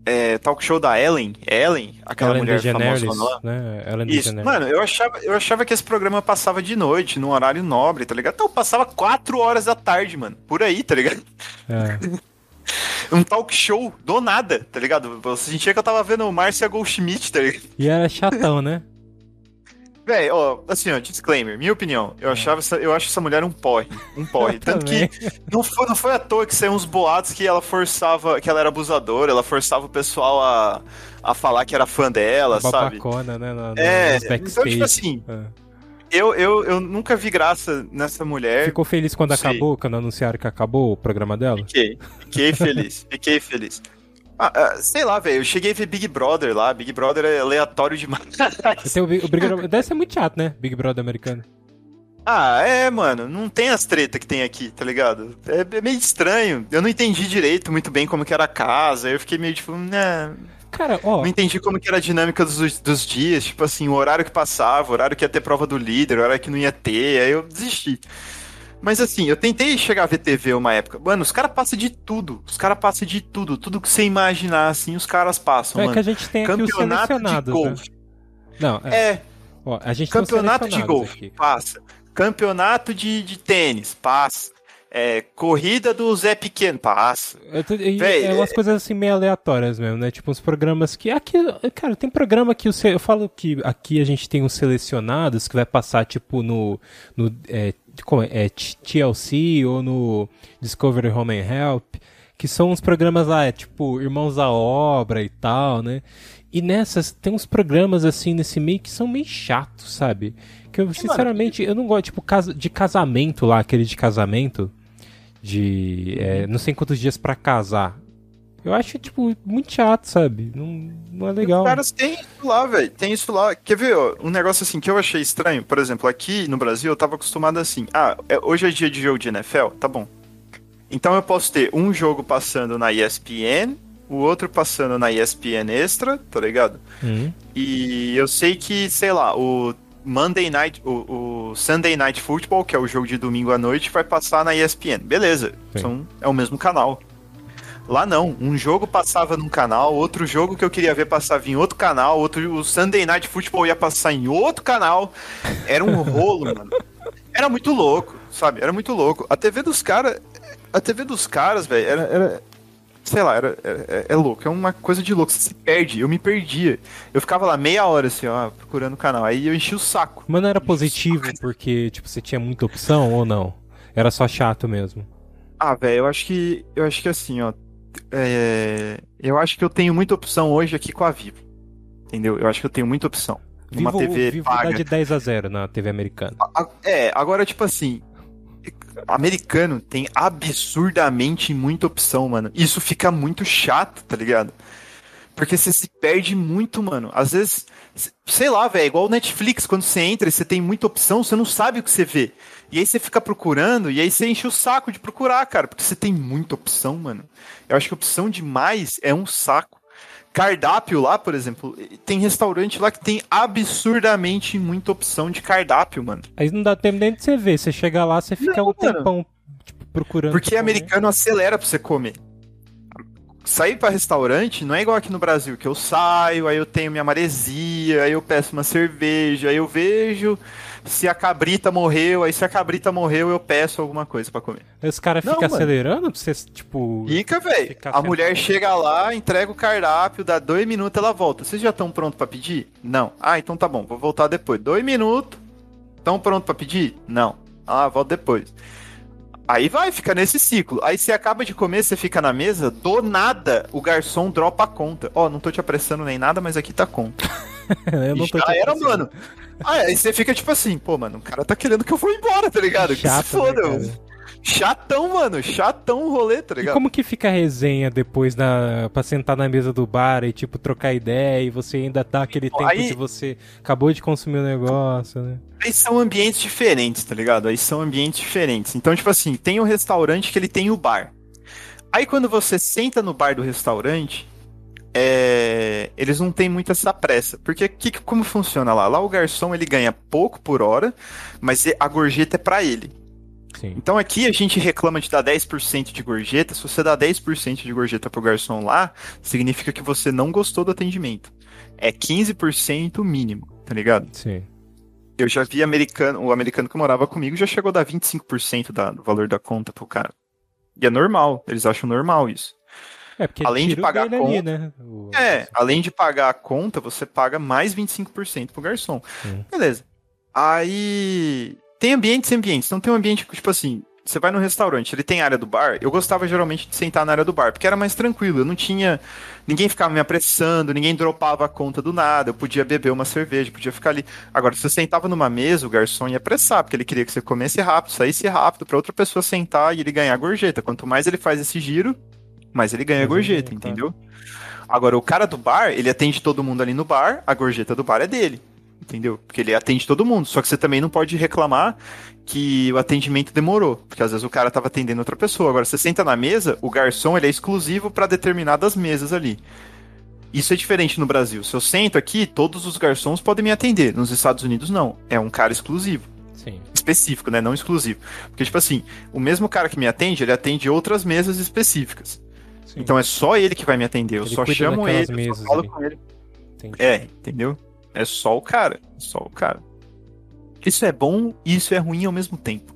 É, talk show da Ellen? Ellen? Aquela Ellen mulher famosa lá? Né? Ellen Isso. Mano, eu achava, eu achava que esse programa passava de noite, num horário nobre, tá ligado? Então, passava 4 horas da tarde, mano. Por aí, tá ligado? É. um talk show do nada, tá ligado? Eu sentia que eu tava vendo o Márcia Goldschmidt, tá ligado? E era chatão, né? Véi, ó, assim, ó, disclaimer, minha opinião. Eu, é. achava essa, eu acho essa mulher um porre. Um porre. Tanto que não foi, não foi à toa que saiu uns boatos que ela forçava, que ela era abusadora, ela forçava o pessoal a, a falar que era fã dela, sabe? Babacona, né? No, no, é, então, tipo assim. É eu, eu, eu nunca vi graça nessa mulher. Ficou feliz quando acabou, quando anunciaram que acabou o programa dela? Fiquei. Fiquei feliz. Fiquei feliz. Ah, ah, sei lá, velho. Eu cheguei a ver Big Brother lá. Big Brother é aleatório demais. O, Big, o Big Brother, deve ser muito chato, né? Big Brother americano. Ah, é, mano. Não tem as tretas que tem aqui, tá ligado? É, é, meio estranho. Eu não entendi direito muito bem como que era a casa. Eu fiquei meio tipo, né. Cara, ó. Não entendi como que era a dinâmica dos, dos dias, tipo assim, o horário que passava, o horário que ia ter prova do líder, o horário que não ia ter, aí eu desisti. Mas assim, eu tentei chegar a ver TV uma época. Mano, os caras passam de tudo. Os caras passam de tudo. Tudo que você imaginar, assim, os caras passam. É mano. que a gente tem aqui Campeonato de né? golfe. Né? Não, é. é. Ó, a gente Campeonato de golfe, passa. Campeonato de, de tênis, passa. É, corrida do Zé Pequeno, passa. Véi, é umas é... coisas assim meio aleatórias mesmo, né? Tipo uns programas que. Aqui, cara, tem programa que eu falo que aqui a gente tem uns selecionados que vai passar, tipo, no. no é, é, é TLC ou no Discovery Home and Help, que são uns programas lá, é, tipo, Irmãos à Obra e tal, né? E nessas, tem uns programas assim nesse meio que são meio chatos, sabe? Que eu, sinceramente, eu não gosto, tipo, de casamento lá, aquele de casamento de é, não sei quantos dias para casar. Eu acho, tipo, muito chato, sabe? Não, não é legal. Os caras têm isso lá, velho. Tem isso lá. Quer ver, ó, um negócio assim que eu achei estranho? Por exemplo, aqui no Brasil eu tava acostumado assim. Ah, é, hoje é dia de jogo de NFL? Tá bom. Então eu posso ter um jogo passando na ESPN, o outro passando na ESPN Extra, tá ligado? Uhum. E eu sei que, sei lá, o Monday Night, o, o, Sunday Night Football, que é o jogo de domingo à noite, vai passar na ESPN. Beleza, são, é o mesmo canal. Lá não, um jogo passava num canal, outro jogo que eu queria ver passava em outro canal, outro o Sunday Night Football ia passar em outro canal. Era um rolo, mano. Era muito louco, sabe? Era muito louco. A TV dos caras, a TV dos caras, velho, era, era, sei lá, era, é, é, louco, é uma coisa de louco, você se perde, eu me perdia. Eu ficava lá meia hora assim, ó, procurando o canal, aí eu enchi o saco. Mas não era positivo porque, tipo, você tinha muita opção ou não? Era só chato mesmo? Ah, velho, eu acho que, eu acho que assim, ó, é, eu acho que eu tenho muita opção hoje aqui com a Vivo. Entendeu? Eu acho que eu tenho muita opção. Uma TV Vivo paga. dá de 10 a 0 na TV americana. É, agora, tipo assim, americano tem absurdamente muita opção, mano. Isso fica muito chato, tá ligado? Porque você se perde muito, mano. Às vezes, sei lá, velho, igual o Netflix, quando você entra e você tem muita opção, você não sabe o que você vê. E aí você fica procurando, e aí você enche o saco de procurar, cara, porque você tem muita opção, mano. Eu acho que opção demais é um saco. Cardápio lá, por exemplo, tem restaurante lá que tem absurdamente muita opção de cardápio, mano. Aí não dá tempo nem de você ver. Você chega lá, você fica não, um tempão tipo, procurando. Porque americano acelera pra você comer sair para restaurante não é igual aqui no Brasil, que eu saio, aí eu tenho minha maresia, aí eu peço uma cerveja, aí eu vejo se a cabrita morreu, aí se a cabrita morreu, eu peço alguma coisa para comer. Esse cara fica acelerando pra você, tipo. Fica, velho. A mulher chega lá, entrega o cardápio, dá dois minutos, ela volta. Vocês já estão prontos para pedir? Não. Ah, então tá bom, vou voltar depois. Dois minutos. Estão prontos para pedir? Não. Ah, volto depois. Aí vai, fica nesse ciclo. Aí você acaba de comer, você fica na mesa, do nada o garçom dropa a conta. Ó, oh, não tô te apressando nem nada, mas aqui tá a conta. eu não tô já era, mano. Aí você fica tipo assim, pô, mano, o cara tá querendo que eu vou embora, tá ligado? Chato, que se foda, né, Chatão, mano. Chatão o rolê, tá ligado? E como que fica a resenha depois da, pra sentar na mesa do bar e, tipo, trocar ideia e você ainda dá aquele tempo aí, de você acabou de consumir o negócio, né? Aí são ambientes diferentes, tá ligado? Aí são ambientes diferentes. Então, tipo assim, tem o restaurante que ele tem o bar. Aí quando você senta no bar do restaurante, é... eles não têm muito essa pressa. Porque que, como funciona lá? Lá o garçom ele ganha pouco por hora, mas a gorjeta é para ele. Sim. Então aqui a gente reclama de dar 10% de gorjeta. Se você dá 10% de gorjeta pro garçom lá, significa que você não gostou do atendimento. É 15% mínimo, tá ligado? Sim. Eu já vi americano, o americano que morava comigo já chegou a dar 25% da, do valor da conta pro cara. E é normal, eles acham normal isso. É, porque além de pagar a conta, ali, né? O... É, além de pagar a conta, você paga mais 25% pro garçom. Beleza. Aí tem ambientes e ambientes. Então tem um ambiente, tipo assim, você vai no restaurante, ele tem área do bar. Eu gostava geralmente de sentar na área do bar, porque era mais tranquilo. Eu não tinha. Ninguém ficava me apressando, ninguém dropava a conta do nada. Eu podia beber uma cerveja, podia ficar ali. Agora, se você sentava numa mesa, o garçom ia apressar, porque ele queria que você comesse rápido, saísse rápido, para outra pessoa sentar e ele ganhar gorjeta. Quanto mais ele faz esse giro, mais ele ganha uhum, gorjeta, tá. entendeu? Agora, o cara do bar, ele atende todo mundo ali no bar, a gorjeta do bar é dele entendeu? Porque ele atende todo mundo. Só que você também não pode reclamar que o atendimento demorou, porque às vezes o cara estava atendendo outra pessoa. Agora você senta na mesa, o garçom ele é exclusivo para determinadas mesas ali. Isso é diferente no Brasil. Se eu sento aqui, todos os garçons podem me atender. Nos Estados Unidos não, é um cara exclusivo. Sim. Específico, né? Não exclusivo. Porque, tipo assim, o mesmo cara que me atende, ele atende outras mesas específicas. Sim. Então é só ele que vai me atender. Eu ele só chamo ele, eu só falo ali. com ele. Entendi. É, entendeu? É só o cara. Só o cara. Isso é bom e isso é ruim ao mesmo tempo.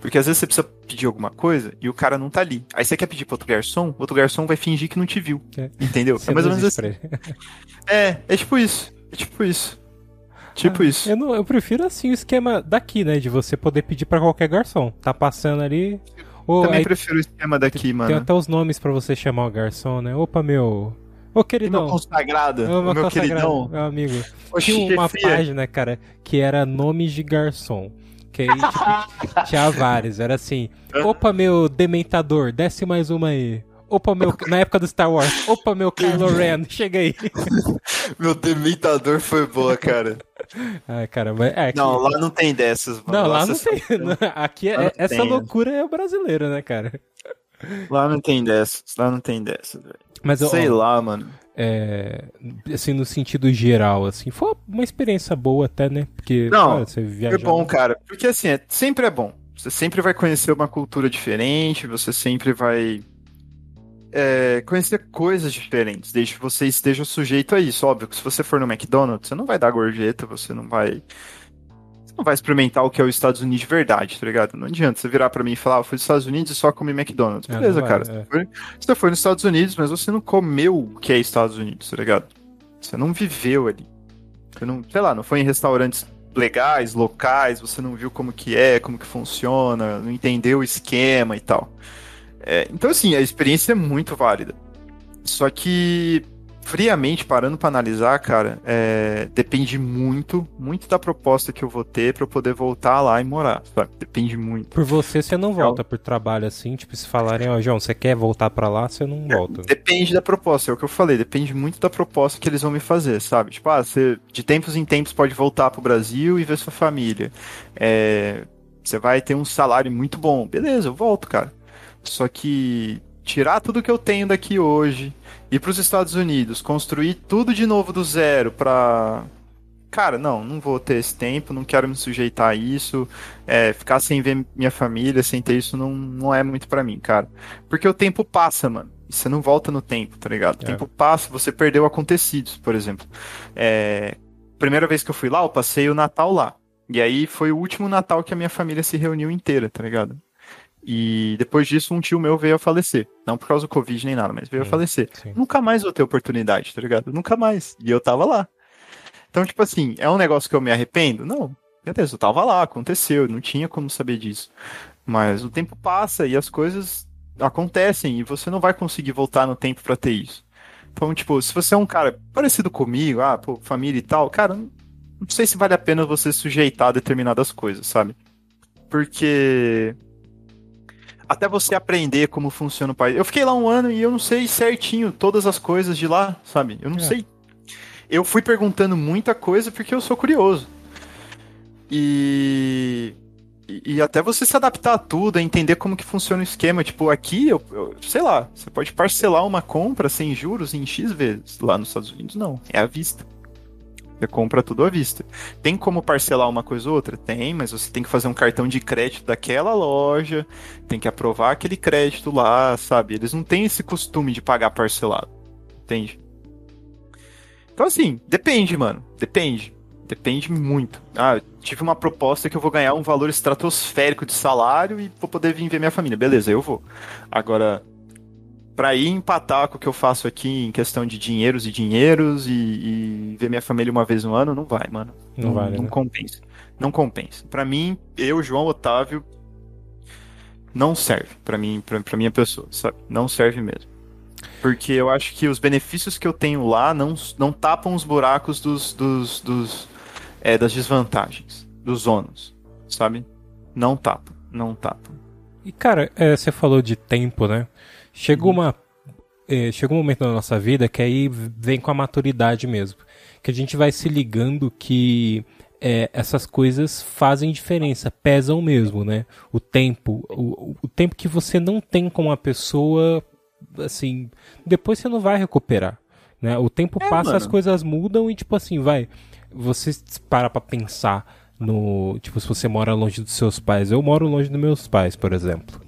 Porque às vezes você precisa pedir alguma coisa e o cara não tá ali. Aí você quer pedir pro outro garçom, o outro garçom vai fingir que não te viu. É. Entendeu? Você é mais ou menos assim. É, é tipo isso. É tipo isso. Tipo ah, isso. Eu, não, eu prefiro assim o esquema daqui, né? De você poder pedir para qualquer garçom. Tá passando ali. Oh, Também aí, prefiro o esquema daqui, tem, mano. Tem até os nomes para você chamar o garçom, né? Opa, meu. Ô, queridão. Meu consagrado. Ô, meu, meu queridão. Meu amigo. Oxi, Tinha uma chefia. página, cara, que era nomes de garçom. Que aí tipo, tinha vários. Era assim: opa, meu dementador, desce mais uma aí. opa, meu. Na época do Star Wars. Opa, meu Kylo Ren, chega aí. meu dementador foi boa, cara. Ai, cara, mas. É, aqui... Não, lá não tem dessas, mano. Não, lá, lá não tem. Aqui é, essa tem, loucura é brasileira, né, cara? Lá não tem dessas. Lá não tem dessas, velho. Mas Sei ó, lá, mano. É, assim, no sentido geral, assim, foi uma experiência boa até, né? Porque não, cara, você viajar... É bom, cara. Porque assim, é, sempre é bom. Você sempre vai conhecer uma cultura diferente, você sempre vai é, conhecer coisas diferentes, desde que você esteja sujeito a isso. Óbvio que se você for no McDonald's, você não vai dar gorjeta, você não vai. Você não vai experimentar o que é os Estados Unidos de verdade, tá ligado? Não adianta você virar para mim e falar, ah, fui nos Estados Unidos e só comi McDonald's. É, Beleza, vai, cara. É. Você, foi, você foi nos Estados Unidos, mas você não comeu o que é Estados Unidos, tá ligado? Você não viveu ali. Você não, sei lá, não foi em restaurantes legais, locais, você não viu como que é, como que funciona, não entendeu o esquema e tal. É, então, assim, a experiência é muito válida. Só que, friamente, parando para analisar, cara, é, depende muito, muito da proposta que eu vou ter para eu poder voltar lá e morar, sabe? Depende muito. Por você, você não volta por trabalho assim, tipo, se falarem, ó, oh, João, você quer voltar para lá, você não volta. Depende da proposta, é o que eu falei, depende muito da proposta que eles vão me fazer, sabe? Tipo, ah, você de tempos em tempos pode voltar pro Brasil e ver sua família. É, você vai ter um salário muito bom. Beleza, eu volto, cara. Só que tirar tudo que eu tenho daqui hoje, ir para os Estados Unidos, construir tudo de novo do zero para cara, não, não vou ter esse tempo, não quero me sujeitar a isso, é, ficar sem ver minha família, sem ter isso, não, não é muito para mim, cara. Porque o tempo passa, mano. Você não volta no tempo, tá ligado? O é. tempo passa, você perdeu acontecidos, por exemplo. É, primeira vez que eu fui lá, eu passei o Natal lá. E aí foi o último Natal que a minha família se reuniu inteira, tá ligado? E depois disso, um tio meu veio a falecer. Não por causa do Covid nem nada, mas veio sim, a falecer. Sim. Nunca mais vou ter oportunidade, tá ligado? Nunca mais. E eu tava lá. Então, tipo assim, é um negócio que eu me arrependo? Não. Beleza, eu tava lá, aconteceu, não tinha como saber disso. Mas o tempo passa e as coisas acontecem e você não vai conseguir voltar no tempo para ter isso. Então, tipo, se você é um cara parecido comigo, ah, pô, família e tal, cara, não sei se vale a pena você sujeitar a determinadas coisas, sabe? Porque até você aprender como funciona o país. Eu fiquei lá um ano e eu não sei certinho todas as coisas de lá, sabe? Eu não é. sei. Eu fui perguntando muita coisa porque eu sou curioso. E... e. até você se adaptar a tudo, a entender como que funciona o esquema. Tipo, aqui, eu, eu, sei lá, você pode parcelar uma compra sem juros em X vezes. Lá nos Estados Unidos, não. É à vista. Você compra tudo à vista. Tem como parcelar uma coisa ou outra? Tem, mas você tem que fazer um cartão de crédito daquela loja, tem que aprovar aquele crédito lá, sabe? Eles não têm esse costume de pagar parcelado. Entende? Então, assim, depende, mano. Depende. Depende muito. Ah, tive uma proposta que eu vou ganhar um valor estratosférico de salário e vou poder vir ver minha família. Beleza, eu vou. Agora, para ir empatar com o que eu faço aqui em questão de dinheiros e dinheiros e, e ver minha família uma vez no ano, não vai, mano. Não, não vale. Não né? compensa. Não compensa. Para mim, eu, João Otávio, não serve para mim, para minha pessoa, sabe? Não serve mesmo. Porque eu acho que os benefícios que eu tenho lá não, não tapam os buracos dos, dos, dos é, das desvantagens, dos ônus, sabe? Não tapam, não tapam. E cara, é, você falou de tempo, né? Chegou uma é, chega um momento na nossa vida que aí vem com a maturidade mesmo, que a gente vai se ligando que é, essas coisas fazem diferença, pesam mesmo, né? O tempo, o, o tempo que você não tem com uma pessoa, assim, depois você não vai recuperar, né? O tempo é, passa, mano. as coisas mudam e tipo assim, vai, você para pra pensar no, tipo, se você mora longe dos seus pais, eu moro longe dos meus pais, por exemplo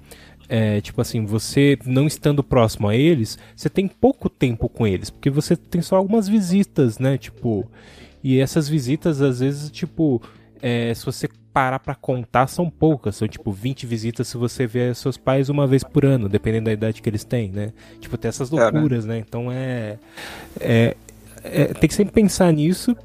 é, tipo assim, você não estando próximo a eles, você tem pouco tempo com eles, porque você tem só algumas visitas, né? Tipo, e essas visitas, às vezes, tipo, é, se você parar para contar, são poucas. São tipo 20 visitas se você vê seus pais uma vez por ano, dependendo da idade que eles têm, né? Tipo, tem essas loucuras, é, né? né? Então é, é, é. Tem que sempre pensar nisso.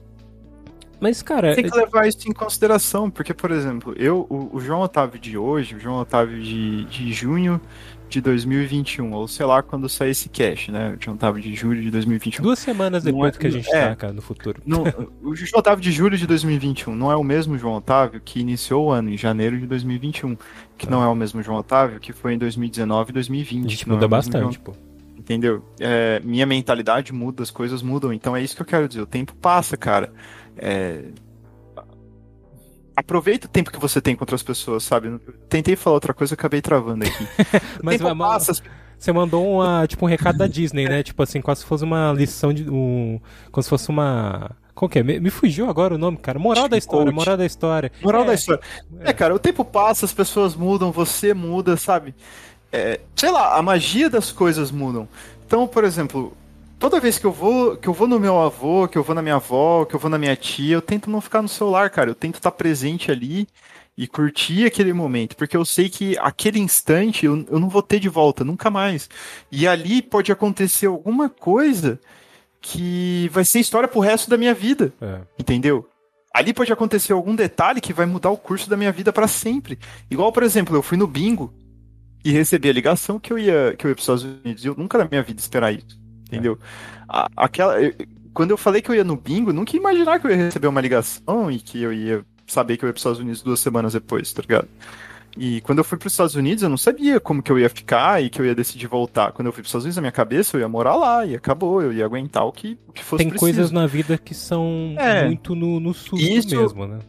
Mas, cara. Tem que levar isso em consideração, porque, por exemplo, eu, o, o João Otávio de hoje, o João Otávio de, de junho de 2021, ou sei lá quando sair esse cash, né? O João Otávio de julho de 2021. Duas semanas depois é, do que a gente é, tá, cara, no futuro. o João Otávio de julho de 2021 não é o mesmo João Otávio que iniciou o ano em janeiro de 2021, que ah. não é o mesmo João Otávio que foi em 2019 e 2020. A gente muda é bastante, João... pô entendeu? É, minha mentalidade muda, as coisas mudam. Então é isso que eu quero dizer. O tempo passa, cara. É... Aproveita o tempo que você tem com outras pessoas, sabe? tentei falar outra coisa, acabei travando aqui. Mas tempo passa, você mandou uma, tipo, um recado da Disney, né? Tipo assim, quase se fosse uma lição de. Um, como se fosse uma. Qual que é? Me, me, fugiu agora o nome, cara. Moral da história, moral da história. Moral é, da história. É. é. cara, o tempo passa, as pessoas mudam, você muda, sabe? É, sei lá, a magia das coisas mudam. Então, por exemplo, toda vez que eu vou, que eu vou no meu avô, que eu vou na minha avó, que eu vou na minha tia, eu tento não ficar no celular, cara. Eu tento estar presente ali e curtir aquele momento, porque eu sei que aquele instante eu, eu não vou ter de volta, nunca mais. E ali pode acontecer alguma coisa que vai ser história pro resto da minha vida. É. Entendeu? Ali pode acontecer algum detalhe que vai mudar o curso da minha vida para sempre. Igual, por exemplo, eu fui no bingo e recebi a ligação que eu ia que eu ia para os Estados Unidos. Eu nunca na minha vida esperar isso. Entendeu? A, aquela, eu, quando eu falei que eu ia no bingo, nunca ia imaginar que eu ia receber uma ligação e que eu ia saber que eu ia para os Estados Unidos duas semanas depois, tá ligado? E quando eu fui para os Estados Unidos, eu não sabia como que eu ia ficar e que eu ia decidir voltar. Quando eu fui para os Estados Unidos, na minha cabeça, eu ia morar lá e acabou, eu ia aguentar o que, o que fosse Tem preciso. coisas na vida que são é, muito no, no susto isso, mesmo, né?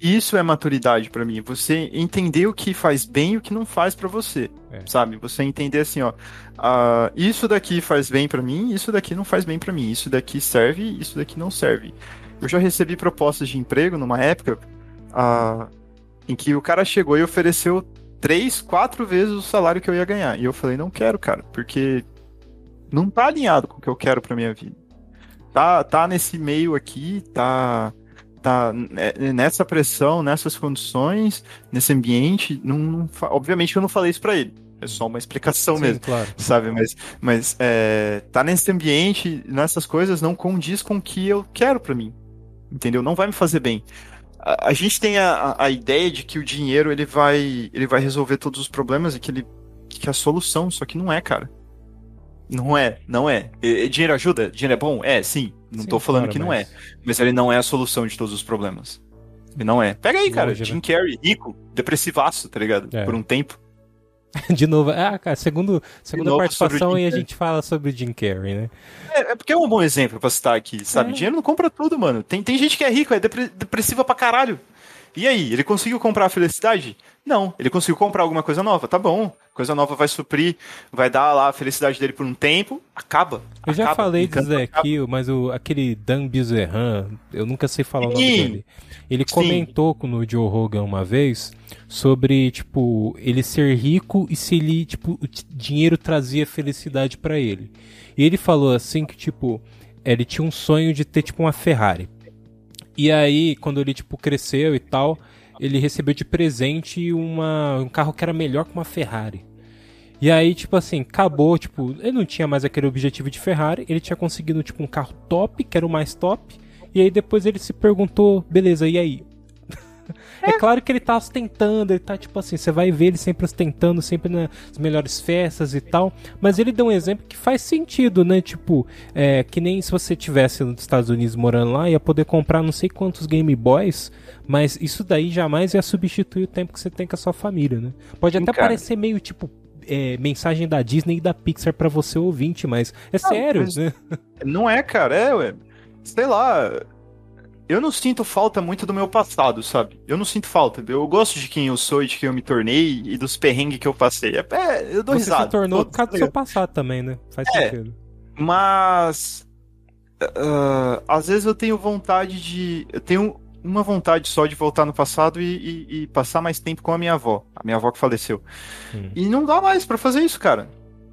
Isso é maturidade para mim. Você entender o que faz bem e o que não faz para você. É. Sabe? Você entender assim, ó. Uh, isso daqui faz bem para mim, isso daqui não faz bem para mim. Isso daqui serve, isso daqui não serve. Eu já recebi propostas de emprego numa época uh, em que o cara chegou e ofereceu três, quatro vezes o salário que eu ia ganhar. E eu falei, não quero, cara, porque não tá alinhado com o que eu quero pra minha vida. Tá, tá nesse meio aqui, tá tá é, nessa pressão, nessas condições, nesse ambiente, não, não obviamente eu não falei isso para ele. É só uma explicação Sim, mesmo, claro. sabe? Mas, mas é, tá nesse ambiente, nessas coisas, não condiz com o que eu quero para mim, entendeu? Não vai me fazer bem. A, a gente tem a, a, ideia de que o dinheiro ele vai, ele vai resolver todos os problemas e que ele que é a solução, só que não é, cara. Não é, não é. E, dinheiro ajuda? Dinheiro é bom? É, sim. Não sim, tô falando claro, que não é. Mas ele não é a solução de todos os problemas. Ele não é. Pega aí, cara. Longe, Jim né? Carrey, rico, depressivaço, tá ligado? É. Por um tempo. De novo, ah, cara, segundo, segunda participação e a gente fala sobre Jim Carrey, né? É, é, porque é um bom exemplo pra citar aqui, sabe? É. Dinheiro não compra tudo, mano. Tem, tem gente que é rico, é depressiva pra caralho. E aí, ele conseguiu comprar a felicidade? Não, ele conseguiu comprar alguma coisa nova, tá bom. Coisa nova vai suprir, vai dar lá a felicidade dele por um tempo, acaba. Eu já acaba, falei disso aqui, mas o, aquele Dan Bilzerran, eu nunca sei falar Sim. o nome dele. Ele Sim. comentou no Joe Rogan uma vez sobre, tipo, ele ser rico e se ele, tipo, o dinheiro trazia felicidade para ele. E ele falou assim que, tipo, ele tinha um sonho de ter, tipo, uma Ferrari. E aí, quando ele, tipo, cresceu e tal, ele recebeu de presente uma, um carro que era melhor que uma Ferrari. E aí, tipo assim, acabou, tipo, ele não tinha mais aquele objetivo de Ferrari, ele tinha conseguido, tipo, um carro top, que era o mais top, e aí depois ele se perguntou, beleza, e aí? É. é claro que ele tá ostentando, ele tá tipo assim, você vai ver ele sempre ostentando, sempre nas melhores festas e tal. Mas ele deu um exemplo que faz sentido, né? Tipo, é, que nem se você tivesse nos Estados Unidos morando lá, ia poder comprar não sei quantos Game Boys, mas isso daí jamais ia substituir o tempo que você tem com a sua família, né? Pode até Cara. parecer meio tipo é, mensagem da Disney e da Pixar para você ouvinte, mas é não, sério, mas né? Não é, cara, é, ué. Sei lá, eu não sinto falta muito do meu passado, sabe? Eu não sinto falta. Eu gosto de quem eu sou e de quem eu me tornei e dos perrengues que eu passei. É, é eu dou Você risada. se tornou por causa do seu passado também, né? Faz é, sentido. Mas. Uh, às vezes eu tenho vontade de. Eu tenho uma vontade só de voltar no passado e, e, e passar mais tempo com a minha avó. A minha avó que faleceu. Hum. E não dá mais para fazer isso, cara.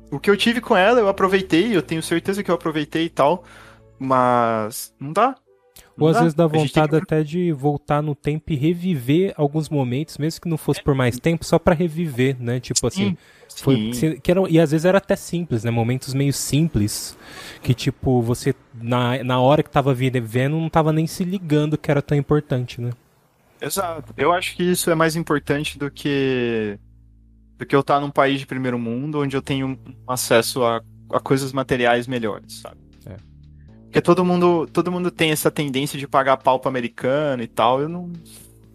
O que eu tive com ela, eu aproveitei, eu tenho certeza que eu aproveitei e tal. Mas não dá Ou às vezes dá vontade que... até de voltar no tempo e reviver alguns momentos, mesmo que não fosse por mais tempo, só para reviver, né? Tipo assim. Foi, que era, e às vezes era até simples, né? Momentos meio simples. Que, tipo, você, na, na hora que tava vivendo, não tava nem se ligando que era tão importante, né? Exato. Eu acho que isso é mais importante do que do que eu estar num país de primeiro mundo onde eu tenho acesso a, a coisas materiais melhores, sabe? É. Porque todo mundo, todo mundo tem essa tendência de pagar pau pro americano e tal. Eu não,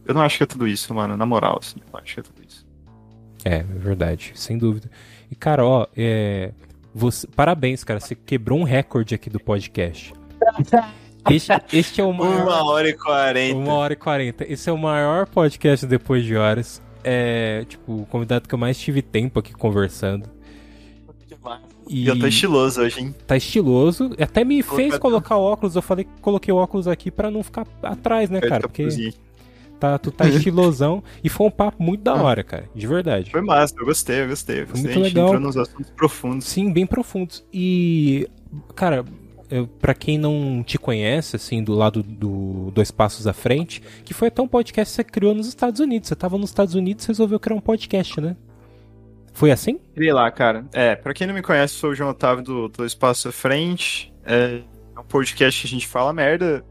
eu não acho que é tudo isso, mano. Na moral, assim, eu acho que é tudo isso. É, é verdade, sem dúvida. E, cara, ó, é, você, parabéns, cara. Você quebrou um recorde aqui do podcast. Este, este é o maior. Uma hora e quarenta. Uma hora e quarenta. Esse é o maior podcast depois de horas. É, tipo, o convidado que eu mais tive tempo aqui conversando. E eu tô estiloso hoje, hein? Tá estiloso. Até me fez colocar óculos. Eu falei que coloquei óculos aqui para não ficar atrás, né, cara? Porque tá, tu tá estilosão. e foi um papo muito da ah. hora, cara. De verdade. Foi massa, eu gostei, eu gostei. Eu gostei. Muito legal. entrou nos assuntos profundos. Sim, bem profundos. E, cara, para quem não te conhece, assim, do lado do Dois Passos à Frente, que foi até um podcast que você criou nos Estados Unidos. Você tava nos Estados Unidos e resolveu criar um podcast, né? Foi assim? Criei lá, cara. É, pra quem não me conhece, sou o João Otávio do Dois Passos à Frente. É, é um podcast que a gente fala merda.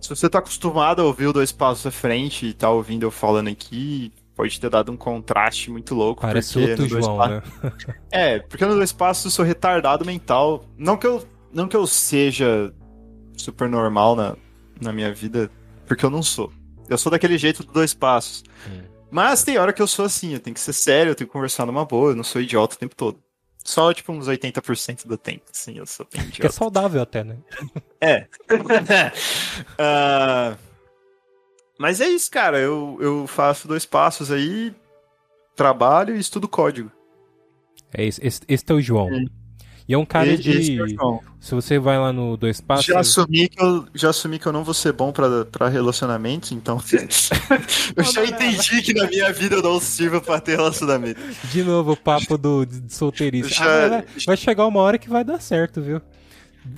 Se você tá acostumado a ouvir o Dois Passos à Frente e tá ouvindo eu falando aqui, pode ter dado um contraste muito louco. Parece outro João, né? é, porque no Dois Passos eu sou retardado mental. Não que eu, não que eu seja super normal na, na minha vida, porque eu não sou. Eu sou daquele jeito do Dois Passos. Hum. Mas tem hora que eu sou assim, eu tenho que ser sério, eu tenho que conversar numa boa, eu não sou idiota o tempo todo. Só, tipo, uns 80% do tempo, assim, eu sou bem idiota. Que é saudável até, né? é. uh... Mas é isso, cara, eu, eu faço dois passos aí, trabalho e estudo código. É isso, esse, esse é o João. É. E é um cara de. Se você vai lá no Dois Passos. Já assumi que eu, já assumi que eu não vou ser bom pra, pra relacionamentos, então. eu já entendi que na minha vida eu não sirvo pra ter relacionamento. De novo, o papo do de solteirice. Já... Ah, vai, vai, chegar uma hora que vai dar certo, viu?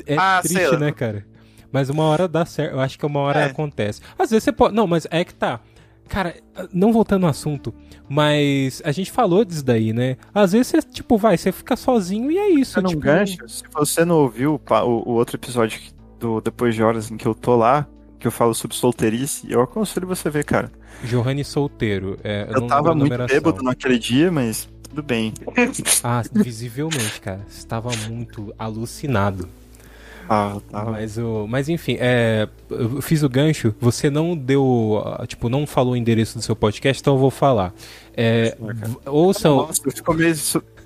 É ah, triste, né, cara? Mas uma hora dá certo. Eu acho que uma hora é. acontece. Às vezes você pode. Não, mas é que tá. Cara, não voltando ao assunto, mas a gente falou disso daí, né? Às vezes você, tipo, vai, você fica sozinho e é isso. Não tipo... gancha? Se você não ouviu o, o, outro episódio do Depois de Horas em que eu tô lá, que eu falo sobre solteirice, eu aconselho você ver, cara. Johanny solteiro. É, eu, eu tava muito bêbado naquele dia, mas tudo bem. ah, visivelmente, cara. Estava muito alucinado. Ah, tá. Mas, o, mas enfim, é, eu fiz o gancho, você não deu, tipo, não falou o endereço do seu podcast, então eu vou falar. É, ouçam... Nossa, eu fico meio...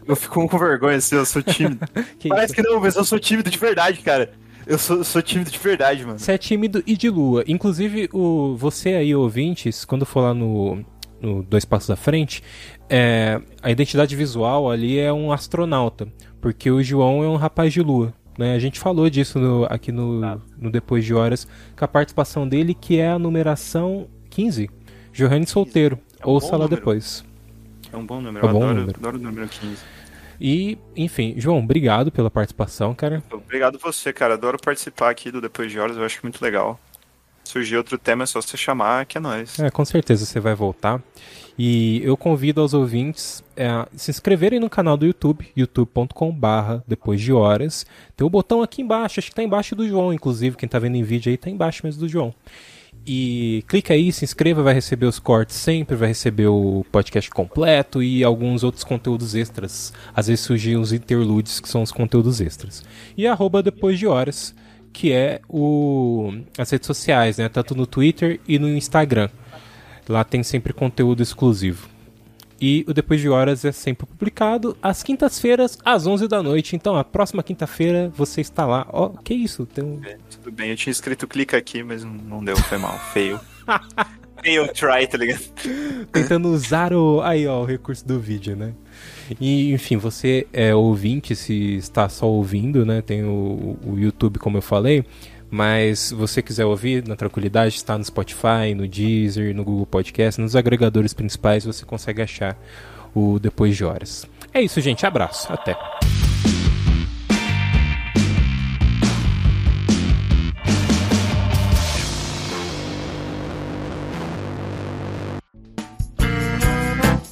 Eu fico com vergonha, assim, eu sou tímido. que Parece isso? que não, mas eu sou tímido de verdade, cara. Eu sou, sou, tímido de verdade, mano. Você é tímido e de lua. Inclusive, o, você aí, ouvintes, quando for lá no, no Dois Passos à Frente, é, a identidade visual ali é um astronauta. Porque o João é um rapaz de lua. Né? A gente falou disso no, aqui no, tá. no Depois de Horas, com a participação dele, que é a numeração 15. Johanne Solteiro. É um Ouça lá número. depois. É um bom número, é um bom adoro, número. adoro o número 15. E, enfim, João, obrigado pela participação, cara. Obrigado você, cara. Adoro participar aqui do Depois de Horas, eu acho muito legal. Surgir outro tema é só você chamar, que é nós. É, com certeza você vai voltar. E eu convido aos ouvintes é, a se inscreverem no canal do YouTube, youtube.com/barra depois de horas. Tem o botão aqui embaixo, acho que está embaixo do João, inclusive, quem está vendo em vídeo aí está embaixo mesmo do João. E clica aí, se inscreva, vai receber os cortes sempre, vai receber o podcast completo e alguns outros conteúdos extras. Às vezes surgem os interludes, que são os conteúdos extras. E arroba depois de horas, que é o as redes sociais, né? Tanto no Twitter e no Instagram. Lá tem sempre conteúdo exclusivo. E o Depois de Horas é sempre publicado às quintas-feiras, às 11 da noite. Então, a próxima quinta-feira você está lá. Ó, oh, que isso? Tem um... é, tudo bem, eu tinha escrito clica aqui, mas não deu, foi mal. Feio. Feio try, tá ligado? Tentando usar o. Aí, ó, o recurso do vídeo, né? E, enfim, você é ouvinte, se está só ouvindo, né? Tem o, o YouTube, como eu falei. Mas se você quiser ouvir, na tranquilidade, está no Spotify, no Deezer, no Google Podcast, nos agregadores principais você consegue achar o Depois de Horas. É isso, gente. Abraço. Até.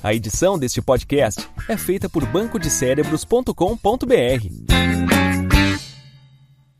A edição deste podcast é feita por bancodecerebros.com.br.